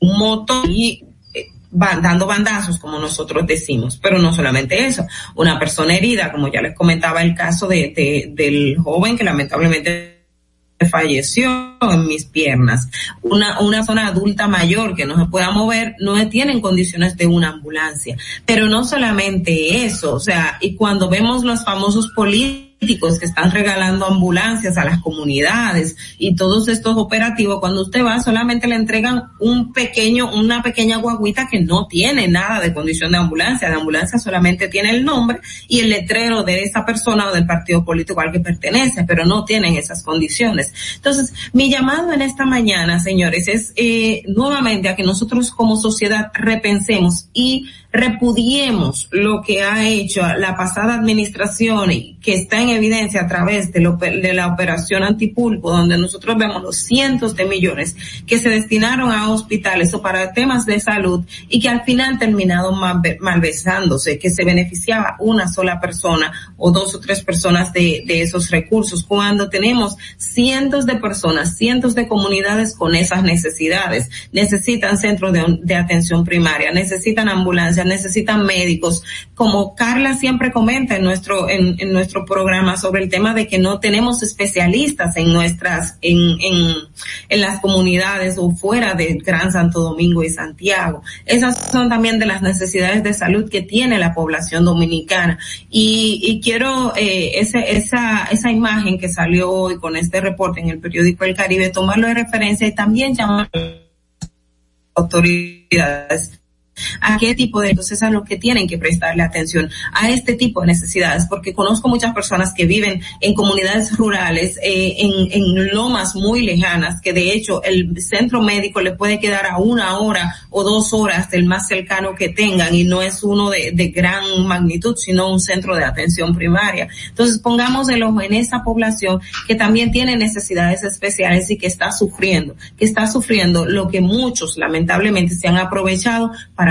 un moto y eh, dando bandazos, como nosotros decimos. Pero no solamente eso, una persona herida, como ya les comentaba el caso de, de del joven que lamentablemente falleció en mis piernas. Una, una persona adulta mayor que no se pueda mover, no tienen condiciones de una ambulancia. Pero no solamente eso, o sea, y cuando vemos los famosos políticos, que están regalando ambulancias a las comunidades y todos estos operativos, cuando usted va solamente le entregan un pequeño, una pequeña guaguita que no tiene nada de condición de ambulancia, de ambulancia solamente tiene el nombre y el letrero de esa persona o del partido político al que pertenece, pero no tienen esas condiciones. Entonces, mi llamado en esta mañana, señores, es eh, nuevamente a que nosotros como sociedad repensemos y repudiemos lo que ha hecho la pasada administración que está en evidencia a través de, lo, de la operación antipulpo, donde nosotros vemos los cientos de millones que se destinaron a hospitales o para temas de salud y que al final han terminado malversándose, que se beneficiaba una sola persona o dos o tres personas de, de esos recursos, cuando tenemos cientos de personas, cientos de comunidades con esas necesidades, necesitan centros de, de atención primaria, necesitan ambulancias, necesitan médicos, como Carla siempre comenta en nuestro, en, en nuestro programa sobre el tema de que no tenemos especialistas en nuestras, en, en, en las comunidades o fuera de Gran Santo Domingo y Santiago. Esas son también de las necesidades de salud que tiene la población dominicana. Y, y quiero eh, ese, esa, esa imagen que salió hoy con este reporte en el periódico El Caribe, tomarlo de referencia y también llamar autoridades a qué tipo de entonces a lo que tienen que prestarle atención a este tipo de necesidades porque conozco muchas personas que viven en comunidades rurales eh, en, lomas muy lejanas que de hecho el centro médico le puede quedar a una hora o dos horas del más cercano que tengan y no es uno de, de gran magnitud sino un centro de atención primaria. Entonces pongamos el ojo en esa población que también tiene necesidades especiales y que está sufriendo que está sufriendo lo que muchos lamentablemente se han aprovechado para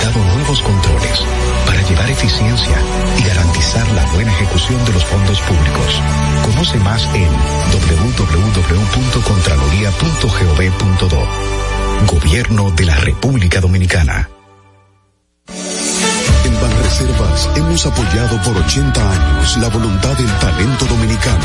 implementado nuevos controles para llevar eficiencia y garantizar la buena ejecución de los fondos públicos. Conoce más en www.contraloría.gov.do. Gobierno de la República Dominicana. En Banreservas hemos apoyado por 80 años la voluntad del talento dominicano,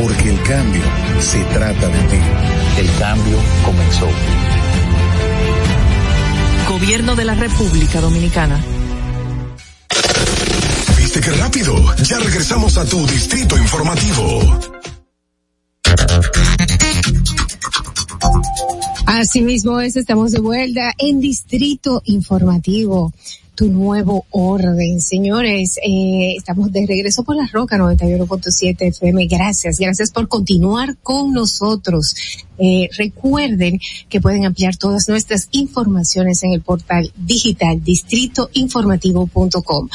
Porque el cambio se trata de ti. El cambio comenzó. Gobierno de la República Dominicana. ¿Viste qué rápido? Ya regresamos a tu Distrito Informativo. Asimismo es, estamos de vuelta en Distrito Informativo, tu nuevo orden. Señores, eh, estamos de regreso por la Roca 91.7 FM. Gracias, gracias por continuar con nosotros. Eh, recuerden que pueden ampliar todas nuestras informaciones en el portal digital distritoinformativo.com.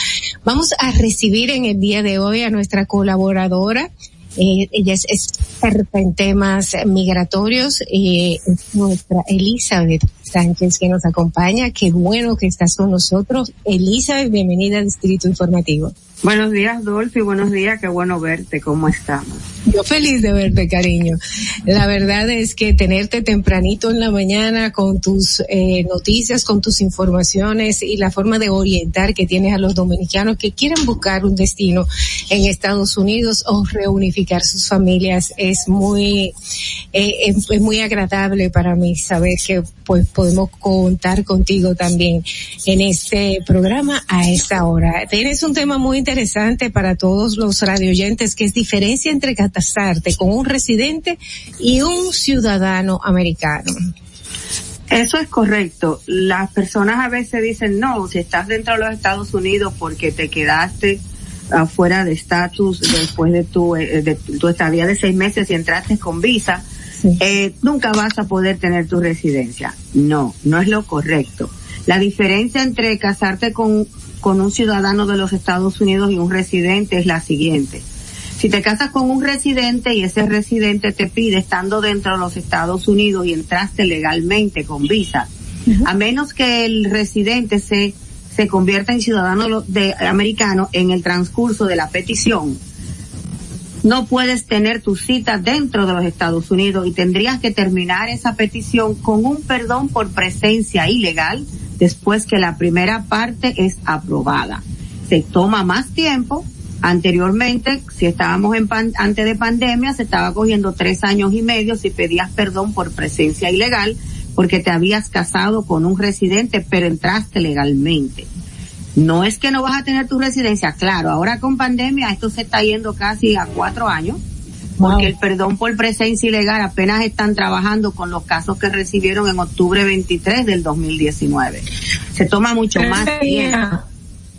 Vamos a recibir en el día de hoy a nuestra colaboradora, eh, ella es experta en temas migratorios, eh, es nuestra Elizabeth Sánchez que nos acompaña. Qué bueno que estás con nosotros. Elizabeth, bienvenida al Distrito Informativo. Buenos días, Dolphy. Buenos días. Qué bueno verte. ¿Cómo estamos? Yo feliz de verte, cariño. La verdad es que tenerte tempranito en la mañana con tus eh, noticias, con tus informaciones y la forma de orientar que tienes a los dominicanos que quieren buscar un destino en Estados Unidos o reunificar sus familias es muy, eh, es, muy agradable para mí saber que pues podemos contar contigo también en este programa a esta hora. Tienes un tema muy interesante para todos los radioyentes que es diferencia entre casarte con un residente y un ciudadano americano. Eso es correcto. Las personas a veces dicen, no, si estás dentro de los Estados Unidos porque te quedaste afuera de estatus después de tu, eh, de tu estadía de seis meses y entraste con visa, eh, nunca vas a poder tener tu residencia. No, no es lo correcto. La diferencia entre casarte con, con un ciudadano de los Estados Unidos y un residente es la siguiente. Si te casas con un residente y ese residente te pide estando dentro de los Estados Unidos y entraste legalmente con visa, a menos que el residente se, se convierta en ciudadano de, americano en el transcurso de la petición, no puedes tener tu cita dentro de los Estados Unidos y tendrías que terminar esa petición con un perdón por presencia ilegal después que la primera parte es aprobada. Se toma más tiempo. Anteriormente, si estábamos en pan, antes de pandemia, se estaba cogiendo tres años y medio si pedías perdón por presencia ilegal porque te habías casado con un residente pero entraste legalmente. No es que no vas a tener tu residencia, claro, ahora con pandemia esto se está yendo casi a cuatro años, porque el perdón por presencia ilegal apenas están trabajando con los casos que recibieron en octubre 23 del 2019. Se toma mucho más tiempo.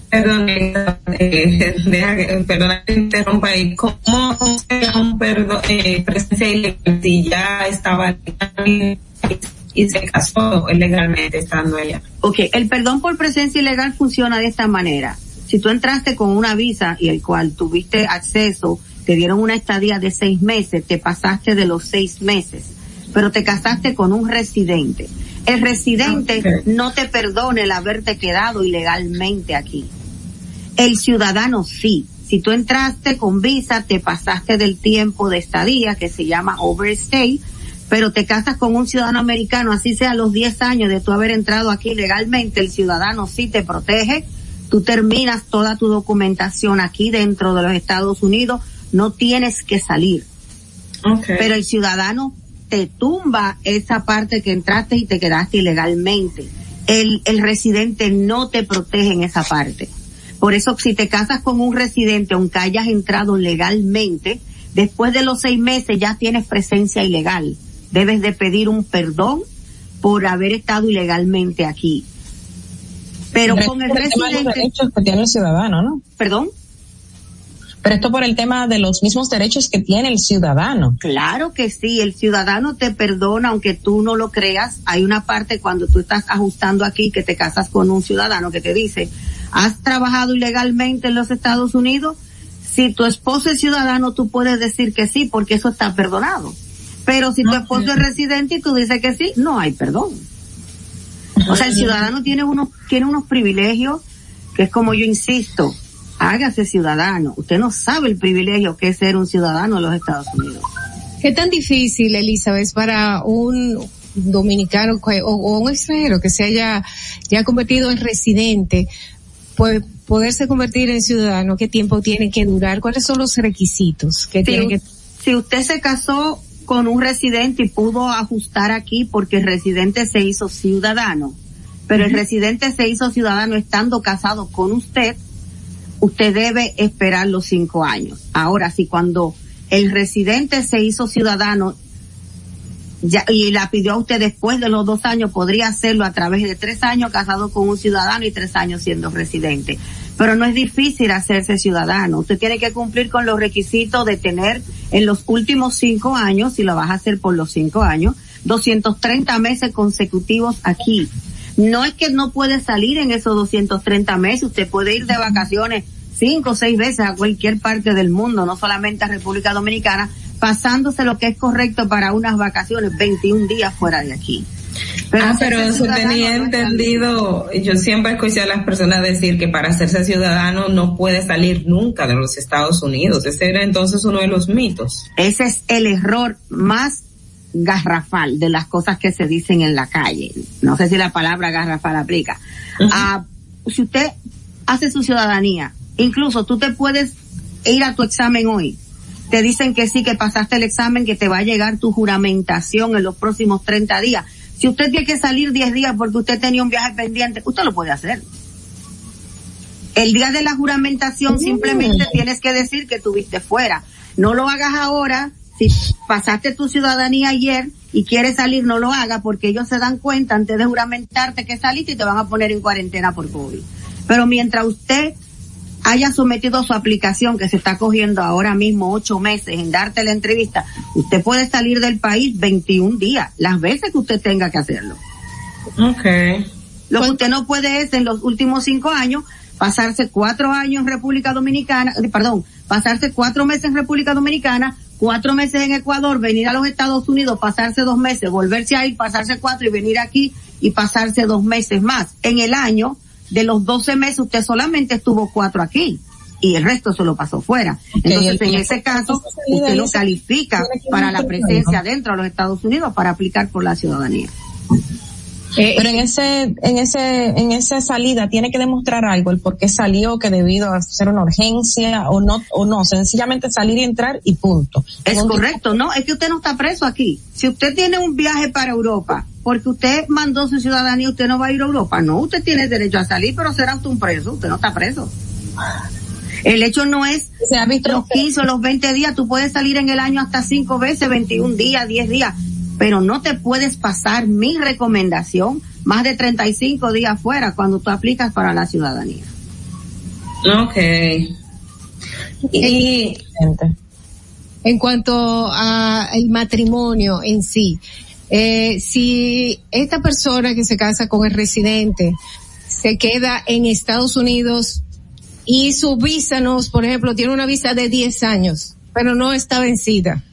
Perdón, eh, eh, perdona que interrumpa ahí. ¿Cómo un perdón, eh, presencia ilegal si ya estaba y se casó legalmente estando allá. Ok, el perdón por presencia ilegal funciona de esta manera. Si tú entraste con una visa y el cual tuviste acceso, te dieron una estadía de seis meses, te pasaste de los seis meses, pero te casaste con un residente. El residente no te perdona el haberte quedado ilegalmente aquí. El ciudadano sí. Si tú entraste con visa, te pasaste del tiempo de estadía, que se llama overstay, pero te casas con un ciudadano americano, así sea a los 10 años de tú haber entrado aquí legalmente, el ciudadano sí te protege, tú terminas toda tu documentación aquí dentro de los Estados Unidos, no tienes que salir. Pero el ciudadano te tumba esa parte que entraste y te quedaste ilegalmente. El, el residente no te protege en esa parte. Por eso si te casas con un residente, aunque hayas entrado legalmente, después de los seis meses ya tienes presencia ilegal debes de pedir un perdón por haber estado ilegalmente aquí. Pero con el residente... Los derechos que tiene el ciudadano, ¿no? ¿Perdón? Pero esto por el tema de los mismos derechos que tiene el ciudadano. Claro que sí, el ciudadano te perdona aunque tú no lo creas. Hay una parte cuando tú estás ajustando aquí que te casas con un ciudadano que te dice, ¿has trabajado ilegalmente en los Estados Unidos? Si tu esposo es ciudadano, tú puedes decir que sí, porque eso está perdonado. Pero si tu esposo es residente y tú dices que sí, no hay perdón. O sea, el ciudadano tiene unos, tiene unos privilegios que es como yo insisto, hágase ciudadano. Usted no sabe el privilegio que es ser un ciudadano de los Estados Unidos. ¿Qué tan difícil, Elizabeth, para un dominicano o, un extranjero que se haya ya convertido en residente, pues poderse convertir en ciudadano? ¿Qué tiempo tiene que durar? ¿Cuáles son los requisitos que tiene que si usted se casó con un residente y pudo ajustar aquí porque el residente se hizo ciudadano. Pero el residente se hizo ciudadano estando casado con usted, usted debe esperar los cinco años. Ahora, si cuando el residente se hizo ciudadano ya, y la pidió a usted después de los dos años, podría hacerlo a través de tres años casado con un ciudadano y tres años siendo residente pero no es difícil hacerse ciudadano. Usted tiene que cumplir con los requisitos de tener en los últimos cinco años, si lo vas a hacer por los cinco años, 230 meses consecutivos aquí. No es que no puede salir en esos 230 meses, usted puede ir de vacaciones cinco o seis veces a cualquier parte del mundo, no solamente a República Dominicana, pasándose lo que es correcto para unas vacaciones, 21 días fuera de aquí. Pero ah, pero eso tenía entendido, yo siempre escuché a las personas decir que para hacerse ciudadano no puede salir nunca de los Estados Unidos. Ese era entonces uno de los mitos. Ese es el error más garrafal de las cosas que se dicen en la calle. No sé si la palabra garrafal aplica. Ah, si usted hace su ciudadanía, incluso tú te puedes ir a tu examen hoy. Te dicen que sí, que pasaste el examen, que te va a llegar tu juramentación en los próximos 30 días si usted tiene que salir 10 días porque usted tenía un viaje pendiente, usted lo puede hacer. El día de la juramentación mm. simplemente tienes que decir que tuviste fuera. No lo hagas ahora. Si pasaste tu ciudadanía ayer y quieres salir, no lo hagas porque ellos se dan cuenta antes de juramentarte que saliste y te van a poner en cuarentena por COVID. Pero mientras usted haya sometido su aplicación que se está cogiendo ahora mismo ocho meses en darte la entrevista, usted puede salir del país 21 días, las veces que usted tenga que hacerlo. Okay. Lo que usted no puede es en los últimos cinco años pasarse cuatro años en República Dominicana, eh, perdón, pasarse cuatro meses en República Dominicana, cuatro meses en Ecuador, venir a los Estados Unidos, pasarse dos meses, volverse a ir, pasarse cuatro y venir aquí y pasarse dos meses más. En el año, de los 12 meses, usted solamente estuvo cuatro aquí y el resto se lo pasó fuera. Entonces, en ese caso, usted no califica para la presencia dentro de los Estados Unidos para aplicar por la ciudadanía. Pero en ese, en ese, en esa salida tiene que demostrar algo, el por qué salió, que debido a ser una urgencia o no, o no, sencillamente salir y entrar y punto. Es correcto, no, es que usted no está preso aquí. Si usted tiene un viaje para Europa, porque usted mandó su ciudadanía, usted no va a ir a Europa. No, usted tiene derecho a salir, pero será usted un preso, usted no está preso. El hecho no es Se ha visto los 15 o los 20 días, tú puedes salir en el año hasta 5 veces, 21 días, 10 días, pero no te puedes pasar mi recomendación más de 35 días fuera cuando tú aplicas para la ciudadanía. Okay. Y En cuanto a el matrimonio en sí, eh, si esta persona que se casa con el residente se queda en Estados Unidos y su visa nos, por ejemplo, tiene una visa de 10 años, pero no está vencida,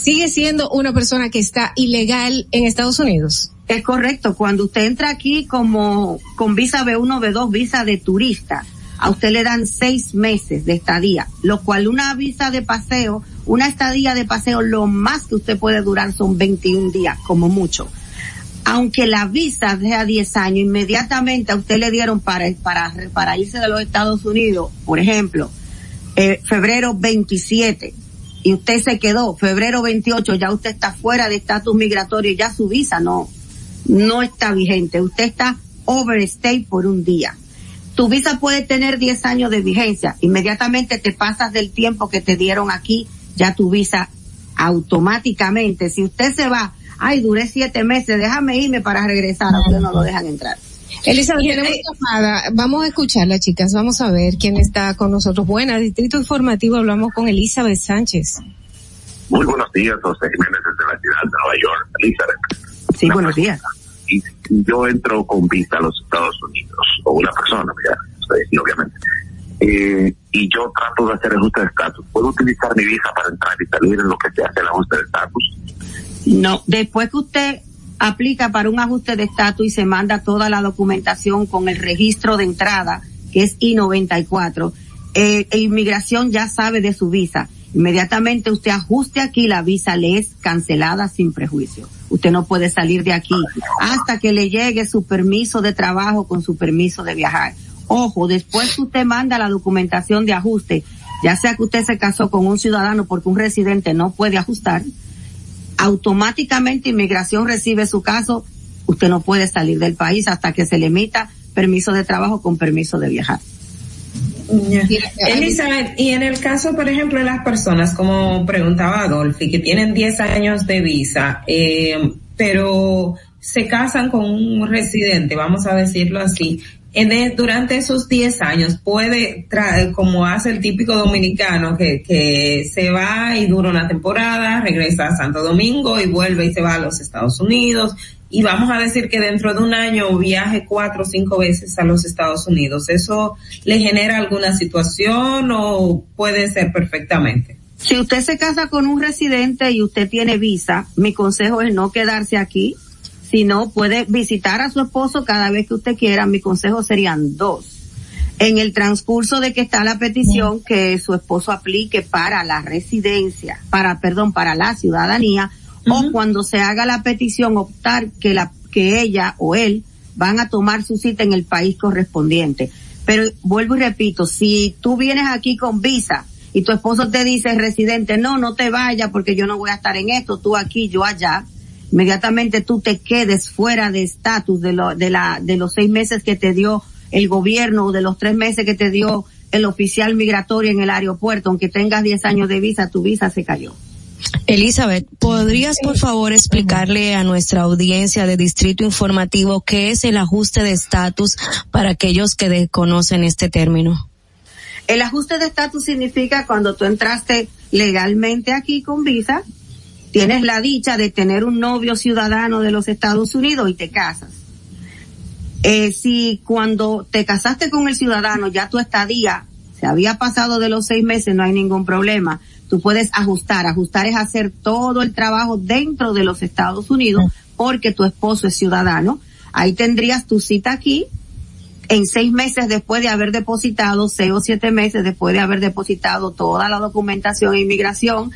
sigue siendo una persona que está ilegal en Estados Unidos. Es correcto, cuando usted entra aquí como con visa B1, B2, visa de turista, a usted le dan seis meses de estadía, lo cual una visa de paseo, una estadía de paseo, lo más que usted puede durar son 21 días, como mucho. Aunque la visa sea 10 años, inmediatamente a usted le dieron para, irse de los Estados Unidos, por ejemplo, eh, febrero 27, y usted se quedó, febrero 28, ya usted está fuera de estatus migratorio, ya su visa no, no está vigente. Usted está overstay por un día. Tu visa puede tener 10 años de vigencia. Inmediatamente te pasas del tiempo que te dieron aquí, ya tu visa automáticamente. Si usted se va, ay, duré siete meses, déjame irme para regresar, a usted no lo dejan entrar. Elizabeth, tenemos llamada. Vamos a escucharla, chicas. Vamos a ver quién está con nosotros. Buena, Distrito Informativo, hablamos con Elizabeth Sánchez. Muy buenos días, José Jiménez desde la ciudad de Nueva York. Elizabeth. Sí, buenos días. Y yo entro con visa a los Estados Unidos, o una persona, obviamente, eh, y yo trato de hacer ajuste de estatus, ¿puedo utilizar mi visa para entrar y salir en lo que se hace el ajuste de estatus? No, después que usted aplica para un ajuste de estatus y se manda toda la documentación con el registro de entrada, que es I-94, eh, inmigración ya sabe de su visa. Inmediatamente usted ajuste aquí, la visa le es cancelada sin prejuicio. Usted no puede salir de aquí hasta que le llegue su permiso de trabajo con su permiso de viajar. Ojo, después que usted manda la documentación de ajuste, ya sea que usted se casó con un ciudadano porque un residente no puede ajustar, automáticamente inmigración recibe su caso, usted no puede salir del país hasta que se le emita permiso de trabajo con permiso de viajar. Elizabeth, y en el caso, por ejemplo, de las personas, como preguntaba Adolfi, que tienen 10 años de visa, eh, pero se casan con un residente, vamos a decirlo así, el- durante esos 10 años puede, tra- como hace el típico dominicano, que, que se va y dura una temporada, regresa a Santo Domingo y vuelve y se va a los Estados Unidos. Y vamos a decir que dentro de un año viaje cuatro o cinco veces a los Estados Unidos. ¿Eso le genera alguna situación o puede ser perfectamente? Si usted se casa con un residente y usted tiene visa, mi consejo es no quedarse aquí, sino puede visitar a su esposo cada vez que usted quiera. Mi consejo serían dos. En el transcurso de que está la petición que su esposo aplique para la residencia, para, perdón, para la ciudadanía, o cuando se haga la petición optar que la, que ella o él van a tomar su cita en el país correspondiente. Pero vuelvo y repito, si tú vienes aquí con visa y tu esposo te dice residente, no, no te vayas porque yo no voy a estar en esto, tú aquí, yo allá, inmediatamente tú te quedes fuera de estatus de, lo, de, la, de los seis meses que te dio el gobierno o de los tres meses que te dio el oficial migratorio en el aeropuerto, aunque tengas 10 años de visa, tu visa se cayó. Elizabeth, ¿podrías por favor explicarle a nuestra audiencia de Distrito Informativo qué es el ajuste de estatus para aquellos que desconocen este término? El ajuste de estatus significa cuando tú entraste legalmente aquí con visa, tienes la dicha de tener un novio ciudadano de los Estados Unidos y te casas. Eh, si cuando te casaste con el ciudadano ya tu estadía se había pasado de los seis meses, no hay ningún problema. Tú puedes ajustar. Ajustar es hacer todo el trabajo dentro de los Estados Unidos porque tu esposo es ciudadano. Ahí tendrías tu cita aquí en seis meses después de haber depositado, seis o siete meses después de haber depositado toda la documentación e inmigración,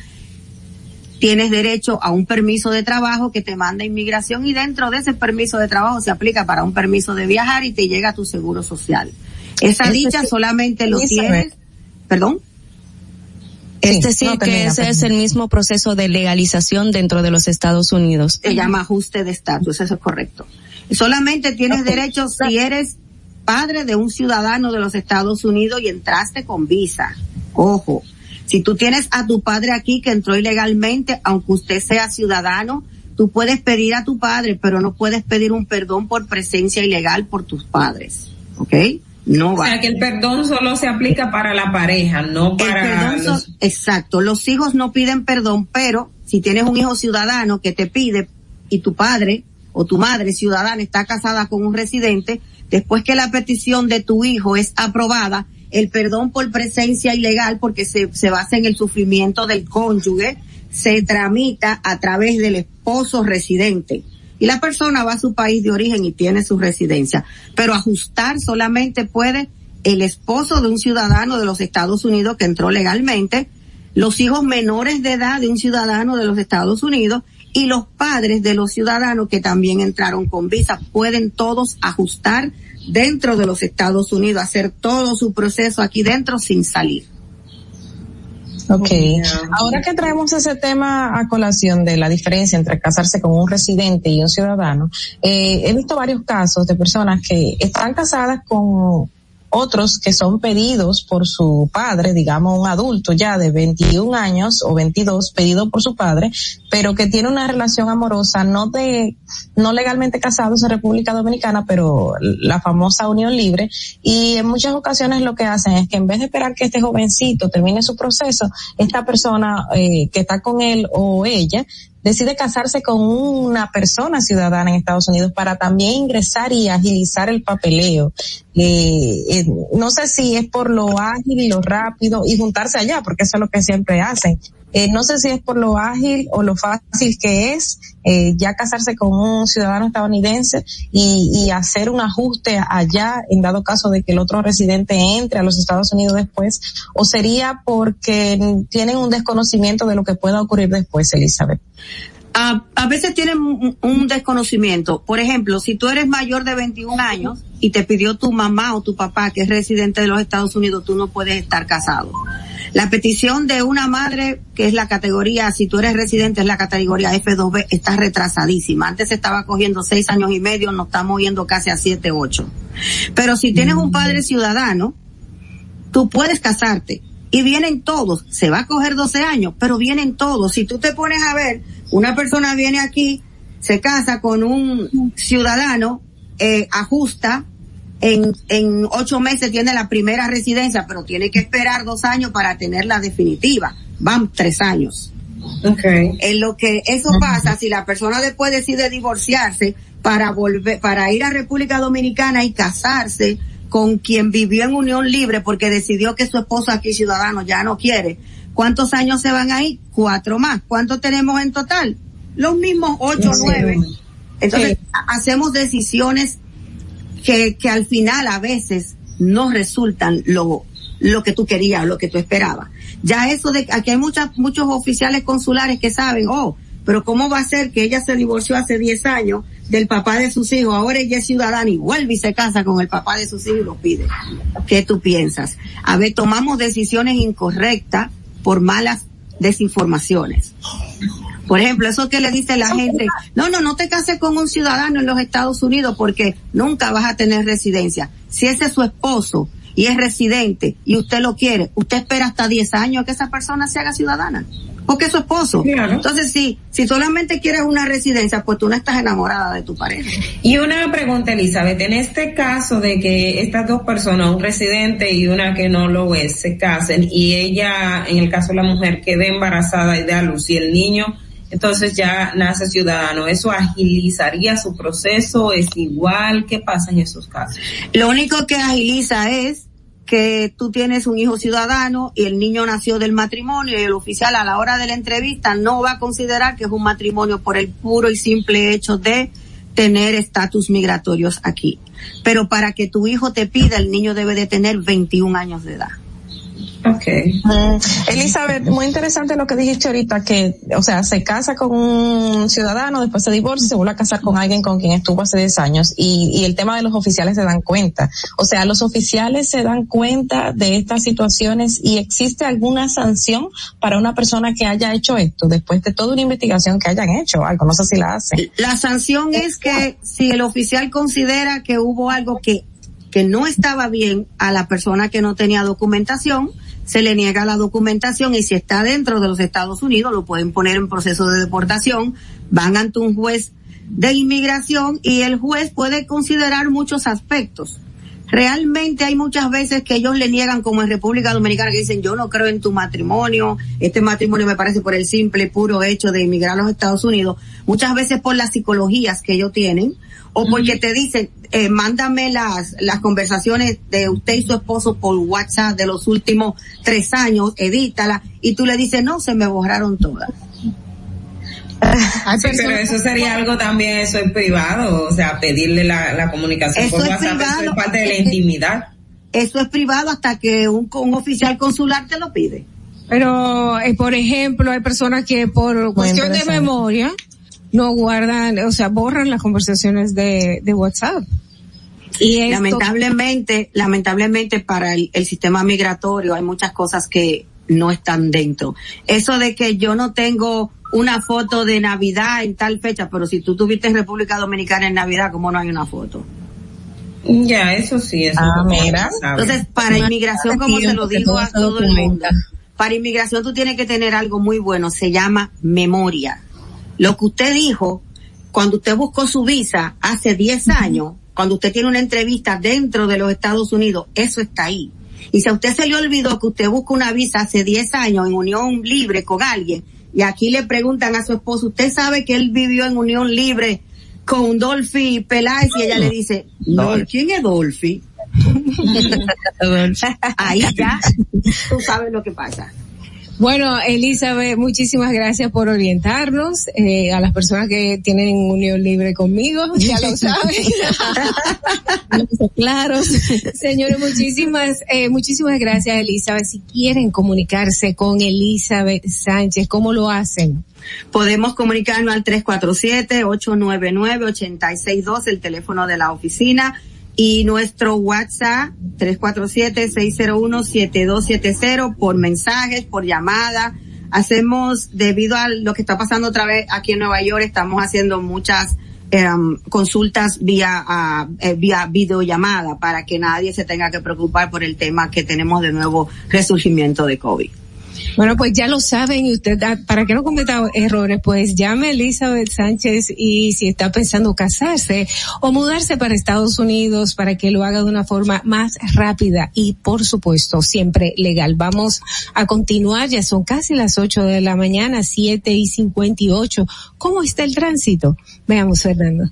tienes derecho a un permiso de trabajo que te manda inmigración y dentro de ese permiso de trabajo se aplica para un permiso de viajar y te llega tu seguro social. Esa dicha solamente lo tienes, perdón. Es decir, que ese es el mismo proceso de legalización dentro de los Estados Unidos. Se llama ajuste de estatus, eso es correcto. Solamente tienes derecho si eres padre de un ciudadano de los Estados Unidos y entraste con visa. Ojo, si tú tienes a tu padre aquí que entró ilegalmente, aunque usted sea ciudadano, tú puedes pedir a tu padre, pero no puedes pedir un perdón por presencia ilegal por tus padres. ¿Ok? No va. O sea, que el perdón solo se aplica para la pareja, no para los... exacto. Los hijos no piden perdón, pero si tienes un hijo ciudadano que te pide y tu padre o tu madre ciudadana está casada con un residente, después que la petición de tu hijo es aprobada, el perdón por presencia ilegal, porque se, se basa en el sufrimiento del cónyuge, se tramita a través del esposo residente. Y la persona va a su país de origen y tiene su residencia. Pero ajustar solamente puede el esposo de un ciudadano de los Estados Unidos que entró legalmente, los hijos menores de edad de un ciudadano de los Estados Unidos y los padres de los ciudadanos que también entraron con visa pueden todos ajustar dentro de los Estados Unidos, hacer todo su proceso aquí dentro sin salir. Ok. Ahora que traemos ese tema a colación de la diferencia entre casarse con un residente y un ciudadano, eh, he visto varios casos de personas que están casadas con otros que son pedidos por su padre, digamos un adulto ya de 21 años o 22, pedido por su padre, pero que tiene una relación amorosa no de, no legalmente casados en República Dominicana, pero la famosa unión libre, y en muchas ocasiones lo que hacen es que en vez de esperar que este jovencito termine su proceso, esta persona eh, que está con él o ella decide casarse con una persona ciudadana en Estados Unidos para también ingresar y agilizar el papeleo. Eh, eh, no sé si es por lo ágil y lo rápido y juntarse allá, porque eso es lo que siempre hacen. Eh, no sé si es por lo ágil o lo fácil que es eh, ya casarse con un ciudadano estadounidense y, hacer un ajuste allá en dado caso de que el otro residente entre a los Estados Unidos después, o sería porque tienen un desconocimiento de lo que pueda ocurrir después, Elizabeth. A, a, veces tienen un, desconocimiento. Por ejemplo, si tú eres mayor de 21 años y te pidió tu mamá o tu papá que es residente de los Estados Unidos, tú no puedes estar casado. La petición de una madre, que es la categoría, si tú eres residente, es la categoría F2B, está retrasadísima. Antes se estaba cogiendo seis años y medio, nos estamos yendo casi a siete, ocho. Pero si tienes un padre ciudadano, tú puedes casarte. Y vienen todos, se va a coger 12 años, pero vienen todos. Si tú te pones a ver, una persona viene aquí, se casa con un ciudadano, eh, ajusta, en, en ocho meses tiene la primera residencia, pero tiene que esperar dos años para tener la definitiva. Van tres años. Okay. En lo que eso pasa, si la persona después decide divorciarse para volver, para ir a República Dominicana y casarse con quien vivió en unión libre porque decidió que su esposo aquí ciudadano ya no quiere, ¿cuántos años se van ahí? Cuatro más. ¿Cuántos tenemos en total? Los mismos ocho o nueve. Entonces, sí. hacemos decisiones que, que al final a veces no resultan lo, lo que tú querías lo que tú esperabas. Ya eso de aquí hay muchas, muchos oficiales consulares que saben, oh, pero cómo va a ser que ella se divorció hace 10 años del papá de sus hijos, ahora ella es ciudadana y vuelve y se casa con el papá de sus hijos y lo pide. ¿Qué tú piensas? A ver, tomamos decisiones incorrectas por malas desinformaciones. Por ejemplo, eso que le dice la gente, no, no, no te cases con un ciudadano en los Estados Unidos porque nunca vas a tener residencia. Si ese es su esposo y es residente y usted lo quiere, usted espera hasta 10 años que esa persona se haga ciudadana. porque es su esposo. Entonces, si, si solamente quieres una residencia, pues tú no estás enamorada de tu pareja. Y una pregunta, Elizabeth, en este caso de que estas dos personas, un residente y una que no lo es, se casen y ella, en el caso de la mujer, quede embarazada y da luz y el niño entonces ya nace ciudadano. ¿Eso agilizaría su proceso? ¿Es igual? ¿Qué pasa en esos casos? Lo único que agiliza es que tú tienes un hijo ciudadano y el niño nació del matrimonio y el oficial a la hora de la entrevista no va a considerar que es un matrimonio por el puro y simple hecho de tener estatus migratorios aquí. Pero para que tu hijo te pida, el niño debe de tener 21 años de edad. Okay. Mm, Elizabeth, muy interesante lo que dijiste ahorita, que, o sea, se casa con un ciudadano, después se divorcia y se vuelve a casar con alguien con quien estuvo hace 10 años. Y, y el tema de los oficiales se dan cuenta. O sea, los oficiales se dan cuenta de estas situaciones y existe alguna sanción para una persona que haya hecho esto después de toda una investigación que hayan hecho, algo, no sé si la hacen. La sanción es que si el oficial considera que hubo algo que que no estaba bien a la persona que no tenía documentación, se le niega la documentación y si está dentro de los Estados Unidos lo pueden poner en proceso de deportación, van ante un juez de inmigración y el juez puede considerar muchos aspectos. Realmente hay muchas veces que ellos le niegan como en República Dominicana que dicen yo no creo en tu matrimonio, este matrimonio me parece por el simple puro hecho de inmigrar a los Estados Unidos, muchas veces por las psicologías que ellos tienen o porque te dicen eh, mándame las, las conversaciones de usted y su esposo por WhatsApp de los últimos tres años, edítala, y tú le dices, no, se me borraron todas. sí, pero eso sería algo también, eso es privado, o sea, pedirle la, la comunicación por WhatsApp, eso es parte de la intimidad. Eso es privado hasta que un, un oficial consular te lo pide. Pero, eh, por ejemplo, hay personas que por cuestión de memoria no guardan, o sea, borran las conversaciones de, de WhatsApp. Y lamentablemente, lamentablemente para el, sistema migratorio hay muchas cosas que no están dentro. Eso de que yo no tengo una foto de Navidad en tal fecha, pero si tú tuviste en República Dominicana en Navidad, ¿cómo no hay una foto? Ya, eso sí, eso ah, mira. Entonces, para inmigración, como se lo digo a todo el mundo, para inmigración tú tienes que tener algo muy bueno, se llama memoria. Lo que usted dijo, cuando usted buscó su visa hace 10 años, cuando usted tiene una entrevista dentro de los Estados Unidos, eso está ahí. Y si a usted se le olvidó que usted busca una visa hace 10 años en unión libre con alguien, y aquí le preguntan a su esposo, ¿usted sabe que él vivió en unión libre con Dolphy Peláez? Y ella le dice, no, ¿quién es Dolphy? ahí ya, tú sabes lo que pasa. Bueno, Elizabeth, muchísimas gracias por orientarnos. Eh, a las personas que tienen unión libre conmigo, ya lo saben. claros. Señores, muchísimas, eh, muchísimas gracias, Elizabeth. Si quieren comunicarse con Elizabeth Sánchez, ¿cómo lo hacen? Podemos comunicarnos al 347-899-8612, el teléfono de la oficina y nuestro WhatsApp 347-601-7270 por mensajes, por llamada. Hacemos, debido a lo que está pasando otra vez aquí en Nueva York, estamos haciendo muchas em, consultas vía, uh, vía videollamada para que nadie se tenga que preocupar por el tema que tenemos de nuevo resurgimiento de COVID. Bueno, pues ya lo saben y usted, ah, para que no cometa errores, pues llame a Elizabeth Sánchez y si está pensando casarse o mudarse para Estados Unidos para que lo haga de una forma más rápida y por supuesto siempre legal. Vamos a continuar, ya son casi las 8 de la mañana, 7 y 58. ¿Cómo está el tránsito? Veamos, Fernando.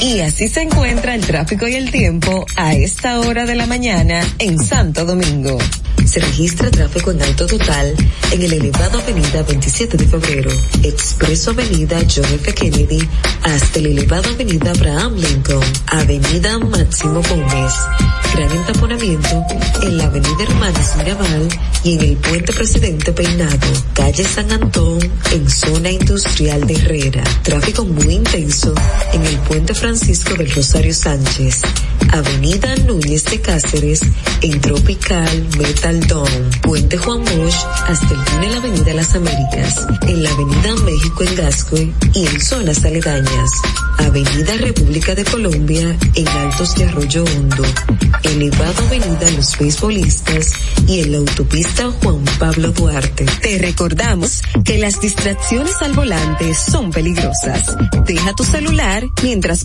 Y así se encuentra el tráfico y el tiempo a esta hora de la mañana en Santo Domingo. Se registra tráfico en alto total en el elevado Avenida 27 de Febrero, Expreso Avenida John F. Kennedy, hasta el elevado Avenida Abraham Lincoln, Avenida Máximo Gómez. Gran entaponamiento en la Avenida Hermanos Mirabal y en el Puente Presidente Peinado, calle San Antón, en zona industrial de Herrera. Tráfico muy intenso en el Puente Francisco del Rosario Sánchez, Avenida Núñez de Cáceres, en Tropical Metal Dome, Puente Juan Bosch, hasta el túnel Avenida Las Américas, en la Avenida México en Gascue y en zonas aledañas. Avenida República de Colombia, en Altos de Arroyo Hondo, elevado Avenida Los Beisbolistas y en la autopista Juan Pablo Duarte. Te recordamos que las distracciones al volante son peligrosas. Deja tu celular mientras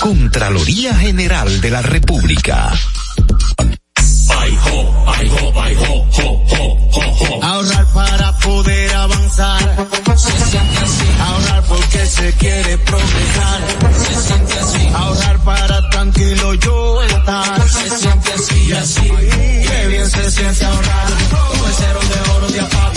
Contraloría General de la República. Ahorrar para poder avanzar. Se siente así. Ahorrar porque se quiere progresar. Se siente así. Ahorrar para tranquilo yo estar. Se siente así y así. Qué bien se siente ahorrar. El cero de oro de APAP.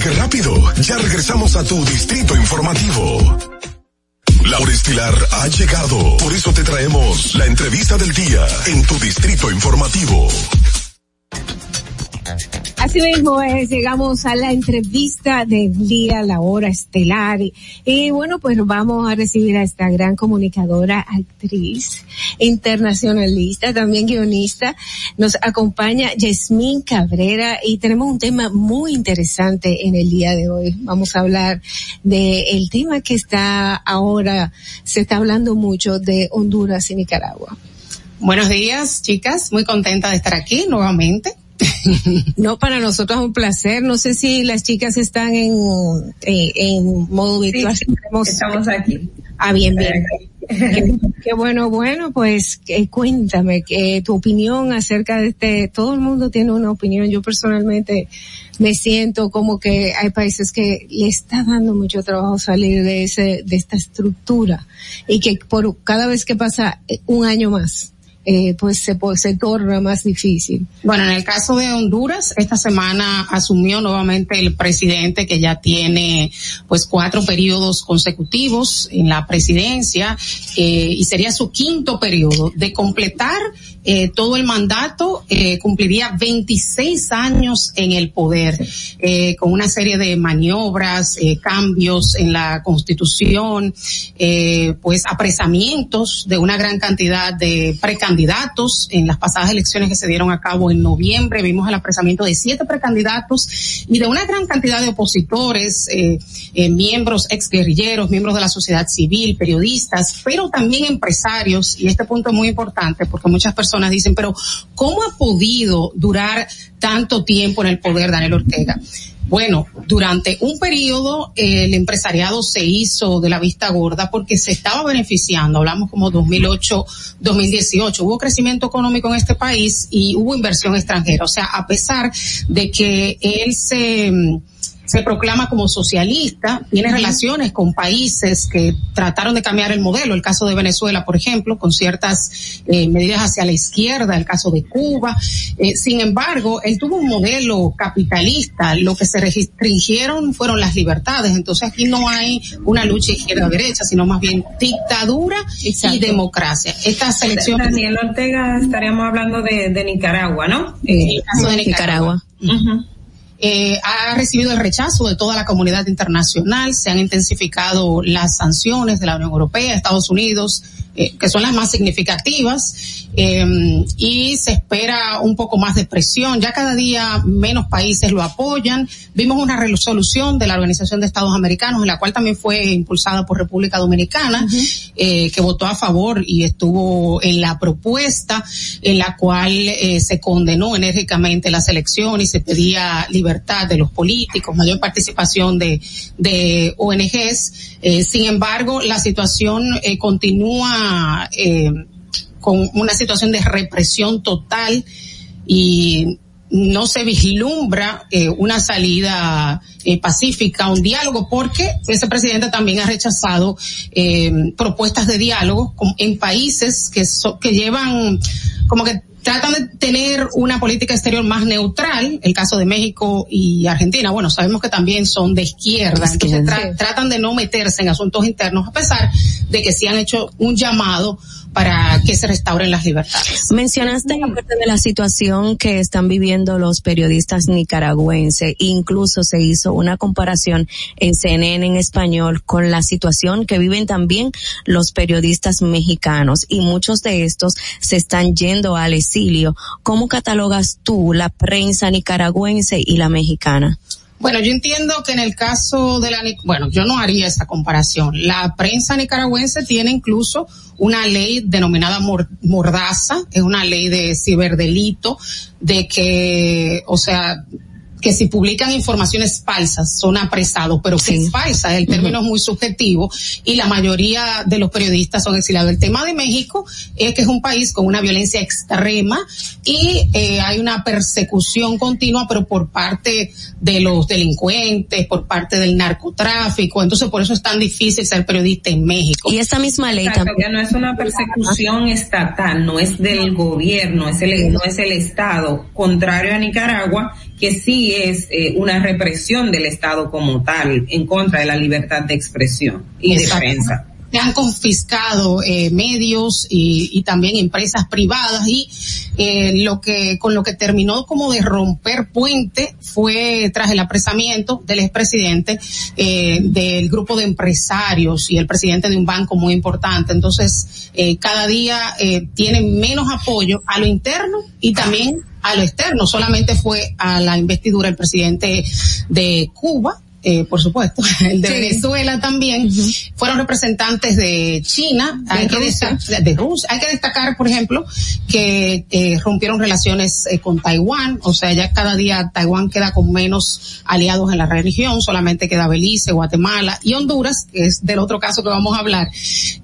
¿Viste qué rápido? Ya regresamos a tu distrito informativo. La hora estilar ha llegado. Por eso te traemos la entrevista del día en tu distrito informativo. Así mismo es, llegamos a la entrevista del día, la hora estelar. Y, bueno, pues vamos a recibir a esta gran comunicadora, actriz, internacionalista, también guionista. Nos acompaña Yasmín Cabrera y tenemos un tema muy interesante en el día de hoy. Vamos a hablar de el tema que está ahora, se está hablando mucho de Honduras y Nicaragua. Buenos días, chicas. Muy contenta de estar aquí nuevamente. No, para nosotros es un placer. No sé si las chicas están en, en, en modo virtual. Sí, estamos aquí. Ah, bien, bien. Qué, qué, bueno, bueno, pues eh, cuéntame que tu opinión acerca de este, todo el mundo tiene una opinión. Yo personalmente me siento como que hay países que le está dando mucho trabajo salir de ese, de esta estructura y que por cada vez que pasa un año más, eh, pues se, se torna más difícil. Bueno, en el caso de Honduras, esta semana asumió nuevamente el presidente que ya tiene pues cuatro periodos consecutivos en la presidencia eh, y sería su quinto periodo de completar eh, todo el mandato, eh, cumpliría 26 años en el poder, eh, con una serie de maniobras, eh, cambios en la constitución, eh, pues apresamientos de una gran cantidad de precandidatos en las pasadas elecciones que se dieron a cabo en noviembre. Vimos el apresamiento de siete precandidatos y de una gran cantidad de opositores, eh, miembros exguerrilleros, miembros de la sociedad civil, periodistas, pero también empresarios. Y este punto es muy importante porque muchas personas personas dicen, pero ¿cómo ha podido durar tanto tiempo en el poder Daniel Ortega? Bueno, durante un periodo eh, el empresariado se hizo de la vista gorda porque se estaba beneficiando, hablamos como 2008, 2018, hubo crecimiento económico en este país y hubo inversión extranjera. O sea, a pesar de que él se se proclama como socialista, tiene relaciones con países que trataron de cambiar el modelo, el caso de Venezuela, por ejemplo, con ciertas eh, medidas hacia la izquierda, el caso de Cuba. Eh, sin embargo, él tuvo un modelo capitalista, lo que se restringieron fueron las libertades, entonces aquí no hay una lucha izquierda-derecha, sino más bien dictadura Exacto. y democracia. Estas elecciones... Daniel Ortega estaríamos hablando de, de Nicaragua, ¿no? Eh, el caso de Nicaragua. Nicaragua. Uh -huh eh, ha recibido el rechazo de toda la comunidad internacional, se han intensificado las sanciones de la Unión Europea, Estados Unidos, eh, que son las más significativas, eh, y se espera un poco más de presión. Ya cada día menos países lo apoyan. Vimos una resolución de la Organización de Estados Americanos, en la cual también fue impulsada por República Dominicana, uh -huh. eh, que votó a favor y estuvo en la propuesta en la cual eh, se condenó enérgicamente las elecciones y se pedía libertad de los políticos, mayor participación de, de ONGs. Eh, sin embargo, la situación eh, continúa eh, con una situación de represión total y no se vislumbra eh, una salida eh, pacífica, un diálogo, porque ese presidente también ha rechazado eh, propuestas de diálogo con, en países que, so, que llevan como que tratan de tener una política exterior más neutral, el caso de México y Argentina, bueno, sabemos que también son de izquierda, es entonces tra tratan de no meterse en asuntos internos, a pesar de que sí han hecho un llamado para que se restauren las libertades. Mencionaste la parte de la situación que están viviendo los periodistas nicaragüenses. Incluso se hizo una comparación en CNN en español con la situación que viven también los periodistas mexicanos y muchos de estos se están yendo al exilio. ¿Cómo catalogas tú la prensa nicaragüense y la mexicana? Bueno, yo entiendo que en el caso de la, bueno, yo no haría esa comparación. La prensa nicaragüense tiene incluso una ley denominada mordaza, es una ley de ciberdelito, de que, o sea, que si publican informaciones falsas son apresados, pero sí. que es falsa, el término uh -huh. es muy subjetivo y la mayoría de los periodistas son exiliados. El tema de México es que es un país con una violencia extrema y eh, hay una persecución continua, pero por parte de los delincuentes, por parte del narcotráfico, entonces por eso es tan difícil ser periodista en México. Y esta misma ley Exacto, también. no es una persecución estatal, no es del gobierno, es el, no es el Estado, contrario a Nicaragua, que sí es eh, una represión del Estado como tal en contra de la libertad de expresión y Exacto. defensa. Se han confiscado eh, medios y, y, también empresas privadas y eh, lo que con lo que terminó como de romper puente fue tras el apresamiento del expresidente eh, del grupo de empresarios y el presidente de un banco muy importante. Entonces, eh, cada día eh, tienen menos apoyo a lo interno y también a lo externo. Solamente fue a la investidura el presidente de Cuba, eh, por supuesto, el de sí. Venezuela también, uh -huh. fueron representantes de China, de, hay Rusia. Que de Rusia. Hay que destacar, por ejemplo, que eh, rompieron relaciones eh, con Taiwán, o sea, ya cada día Taiwán queda con menos aliados en la región, solamente queda Belice, Guatemala y Honduras, que es del otro caso que vamos a hablar,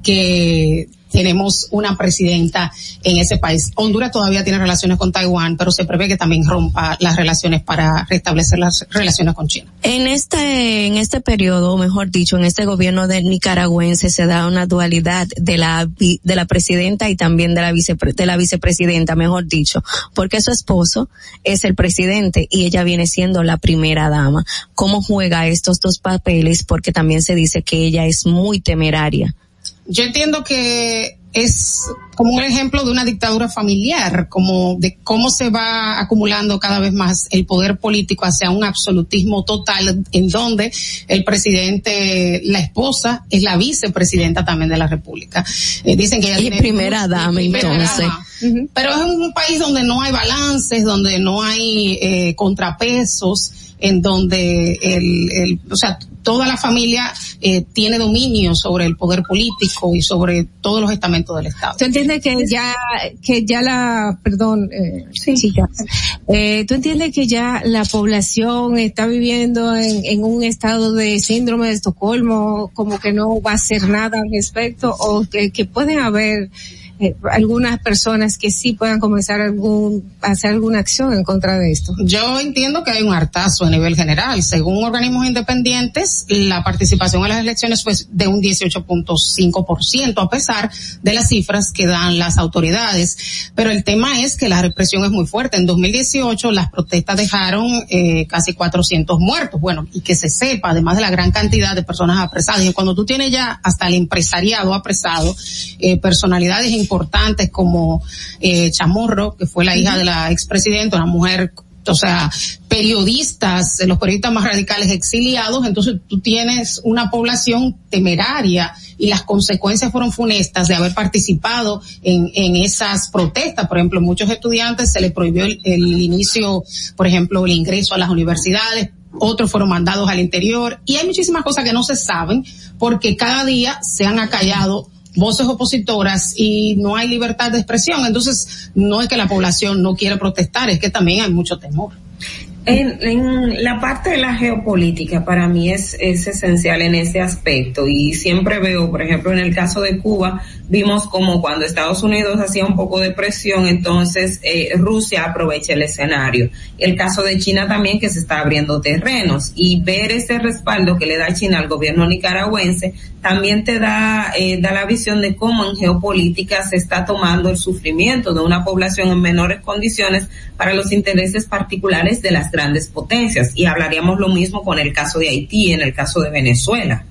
que tenemos una presidenta en ese país. Honduras todavía tiene relaciones con Taiwán, pero se prevé que también rompa las relaciones para restablecer las relaciones con China. En este, en este periodo, mejor dicho, en este gobierno de nicaragüense se da una dualidad de la, de la presidenta y también de la vice, de la vicepresidenta, mejor dicho, porque su esposo es el presidente y ella viene siendo la primera dama. ¿Cómo juega estos dos papeles? Porque también se dice que ella es muy temeraria yo entiendo que es como un ejemplo de una dictadura familiar, como de cómo se va acumulando cada vez más el poder político hacia un absolutismo total, en donde el presidente, la esposa, es la vicepresidenta también de la República. Eh, dicen que ella y tiene primera dama, entonces. Dama. Uh -huh. Pero es un país donde no hay balances, donde no hay eh, contrapesos, en donde el, el, o sea, toda la familia eh, tiene dominio sobre el poder político y sobre todos los estamentos del Estado. ¿Tú entiendes que ya, que ya la, perdón, eh, sí. chica, eh, tú entiendes que ya la población está viviendo en, en, un estado de síndrome de Estocolmo, como que no va a hacer nada al respecto, o que, que pueden haber eh, algunas personas que sí puedan comenzar algún, hacer alguna acción en contra de esto? Yo entiendo que hay un hartazo a nivel general. Según organismos independientes, la participación en las elecciones fue de un 18.5%, a pesar de las cifras que dan las autoridades. Pero el tema es que la represión es muy fuerte. En 2018 las protestas dejaron eh, casi 400 muertos. Bueno, y que se sepa, además de la gran cantidad de personas apresadas. Y cuando tú tienes ya hasta el empresariado apresado, eh, personalidades importantes como eh, Chamorro, que fue la hija de la expresidenta, una mujer o sea, periodistas, los periodistas más radicales exiliados, entonces tú tienes una población temeraria y las consecuencias fueron funestas de haber participado en, en esas protestas. Por ejemplo, muchos estudiantes se les prohibió el, el inicio, por ejemplo, el ingreso a las universidades, otros fueron mandados al interior. Y hay muchísimas cosas que no se saben porque cada día se han acallado voces opositoras y no hay libertad de expresión. Entonces, no es que la población no quiera protestar, es que también hay mucho temor. En, en, la parte de la geopolítica para mí es, es esencial en ese aspecto y siempre veo, por ejemplo, en el caso de Cuba, vimos como cuando Estados Unidos hacía un poco de presión, entonces eh, Rusia aprovecha el escenario. El caso de China también que se está abriendo terrenos y ver ese respaldo que le da China al gobierno nicaragüense también te da, eh, da la visión de cómo en geopolítica se está tomando el sufrimiento de una población en menores condiciones para los intereses particulares de las grandes potencias. Y hablaríamos lo mismo con el caso de Haití, en el caso de Venezuela.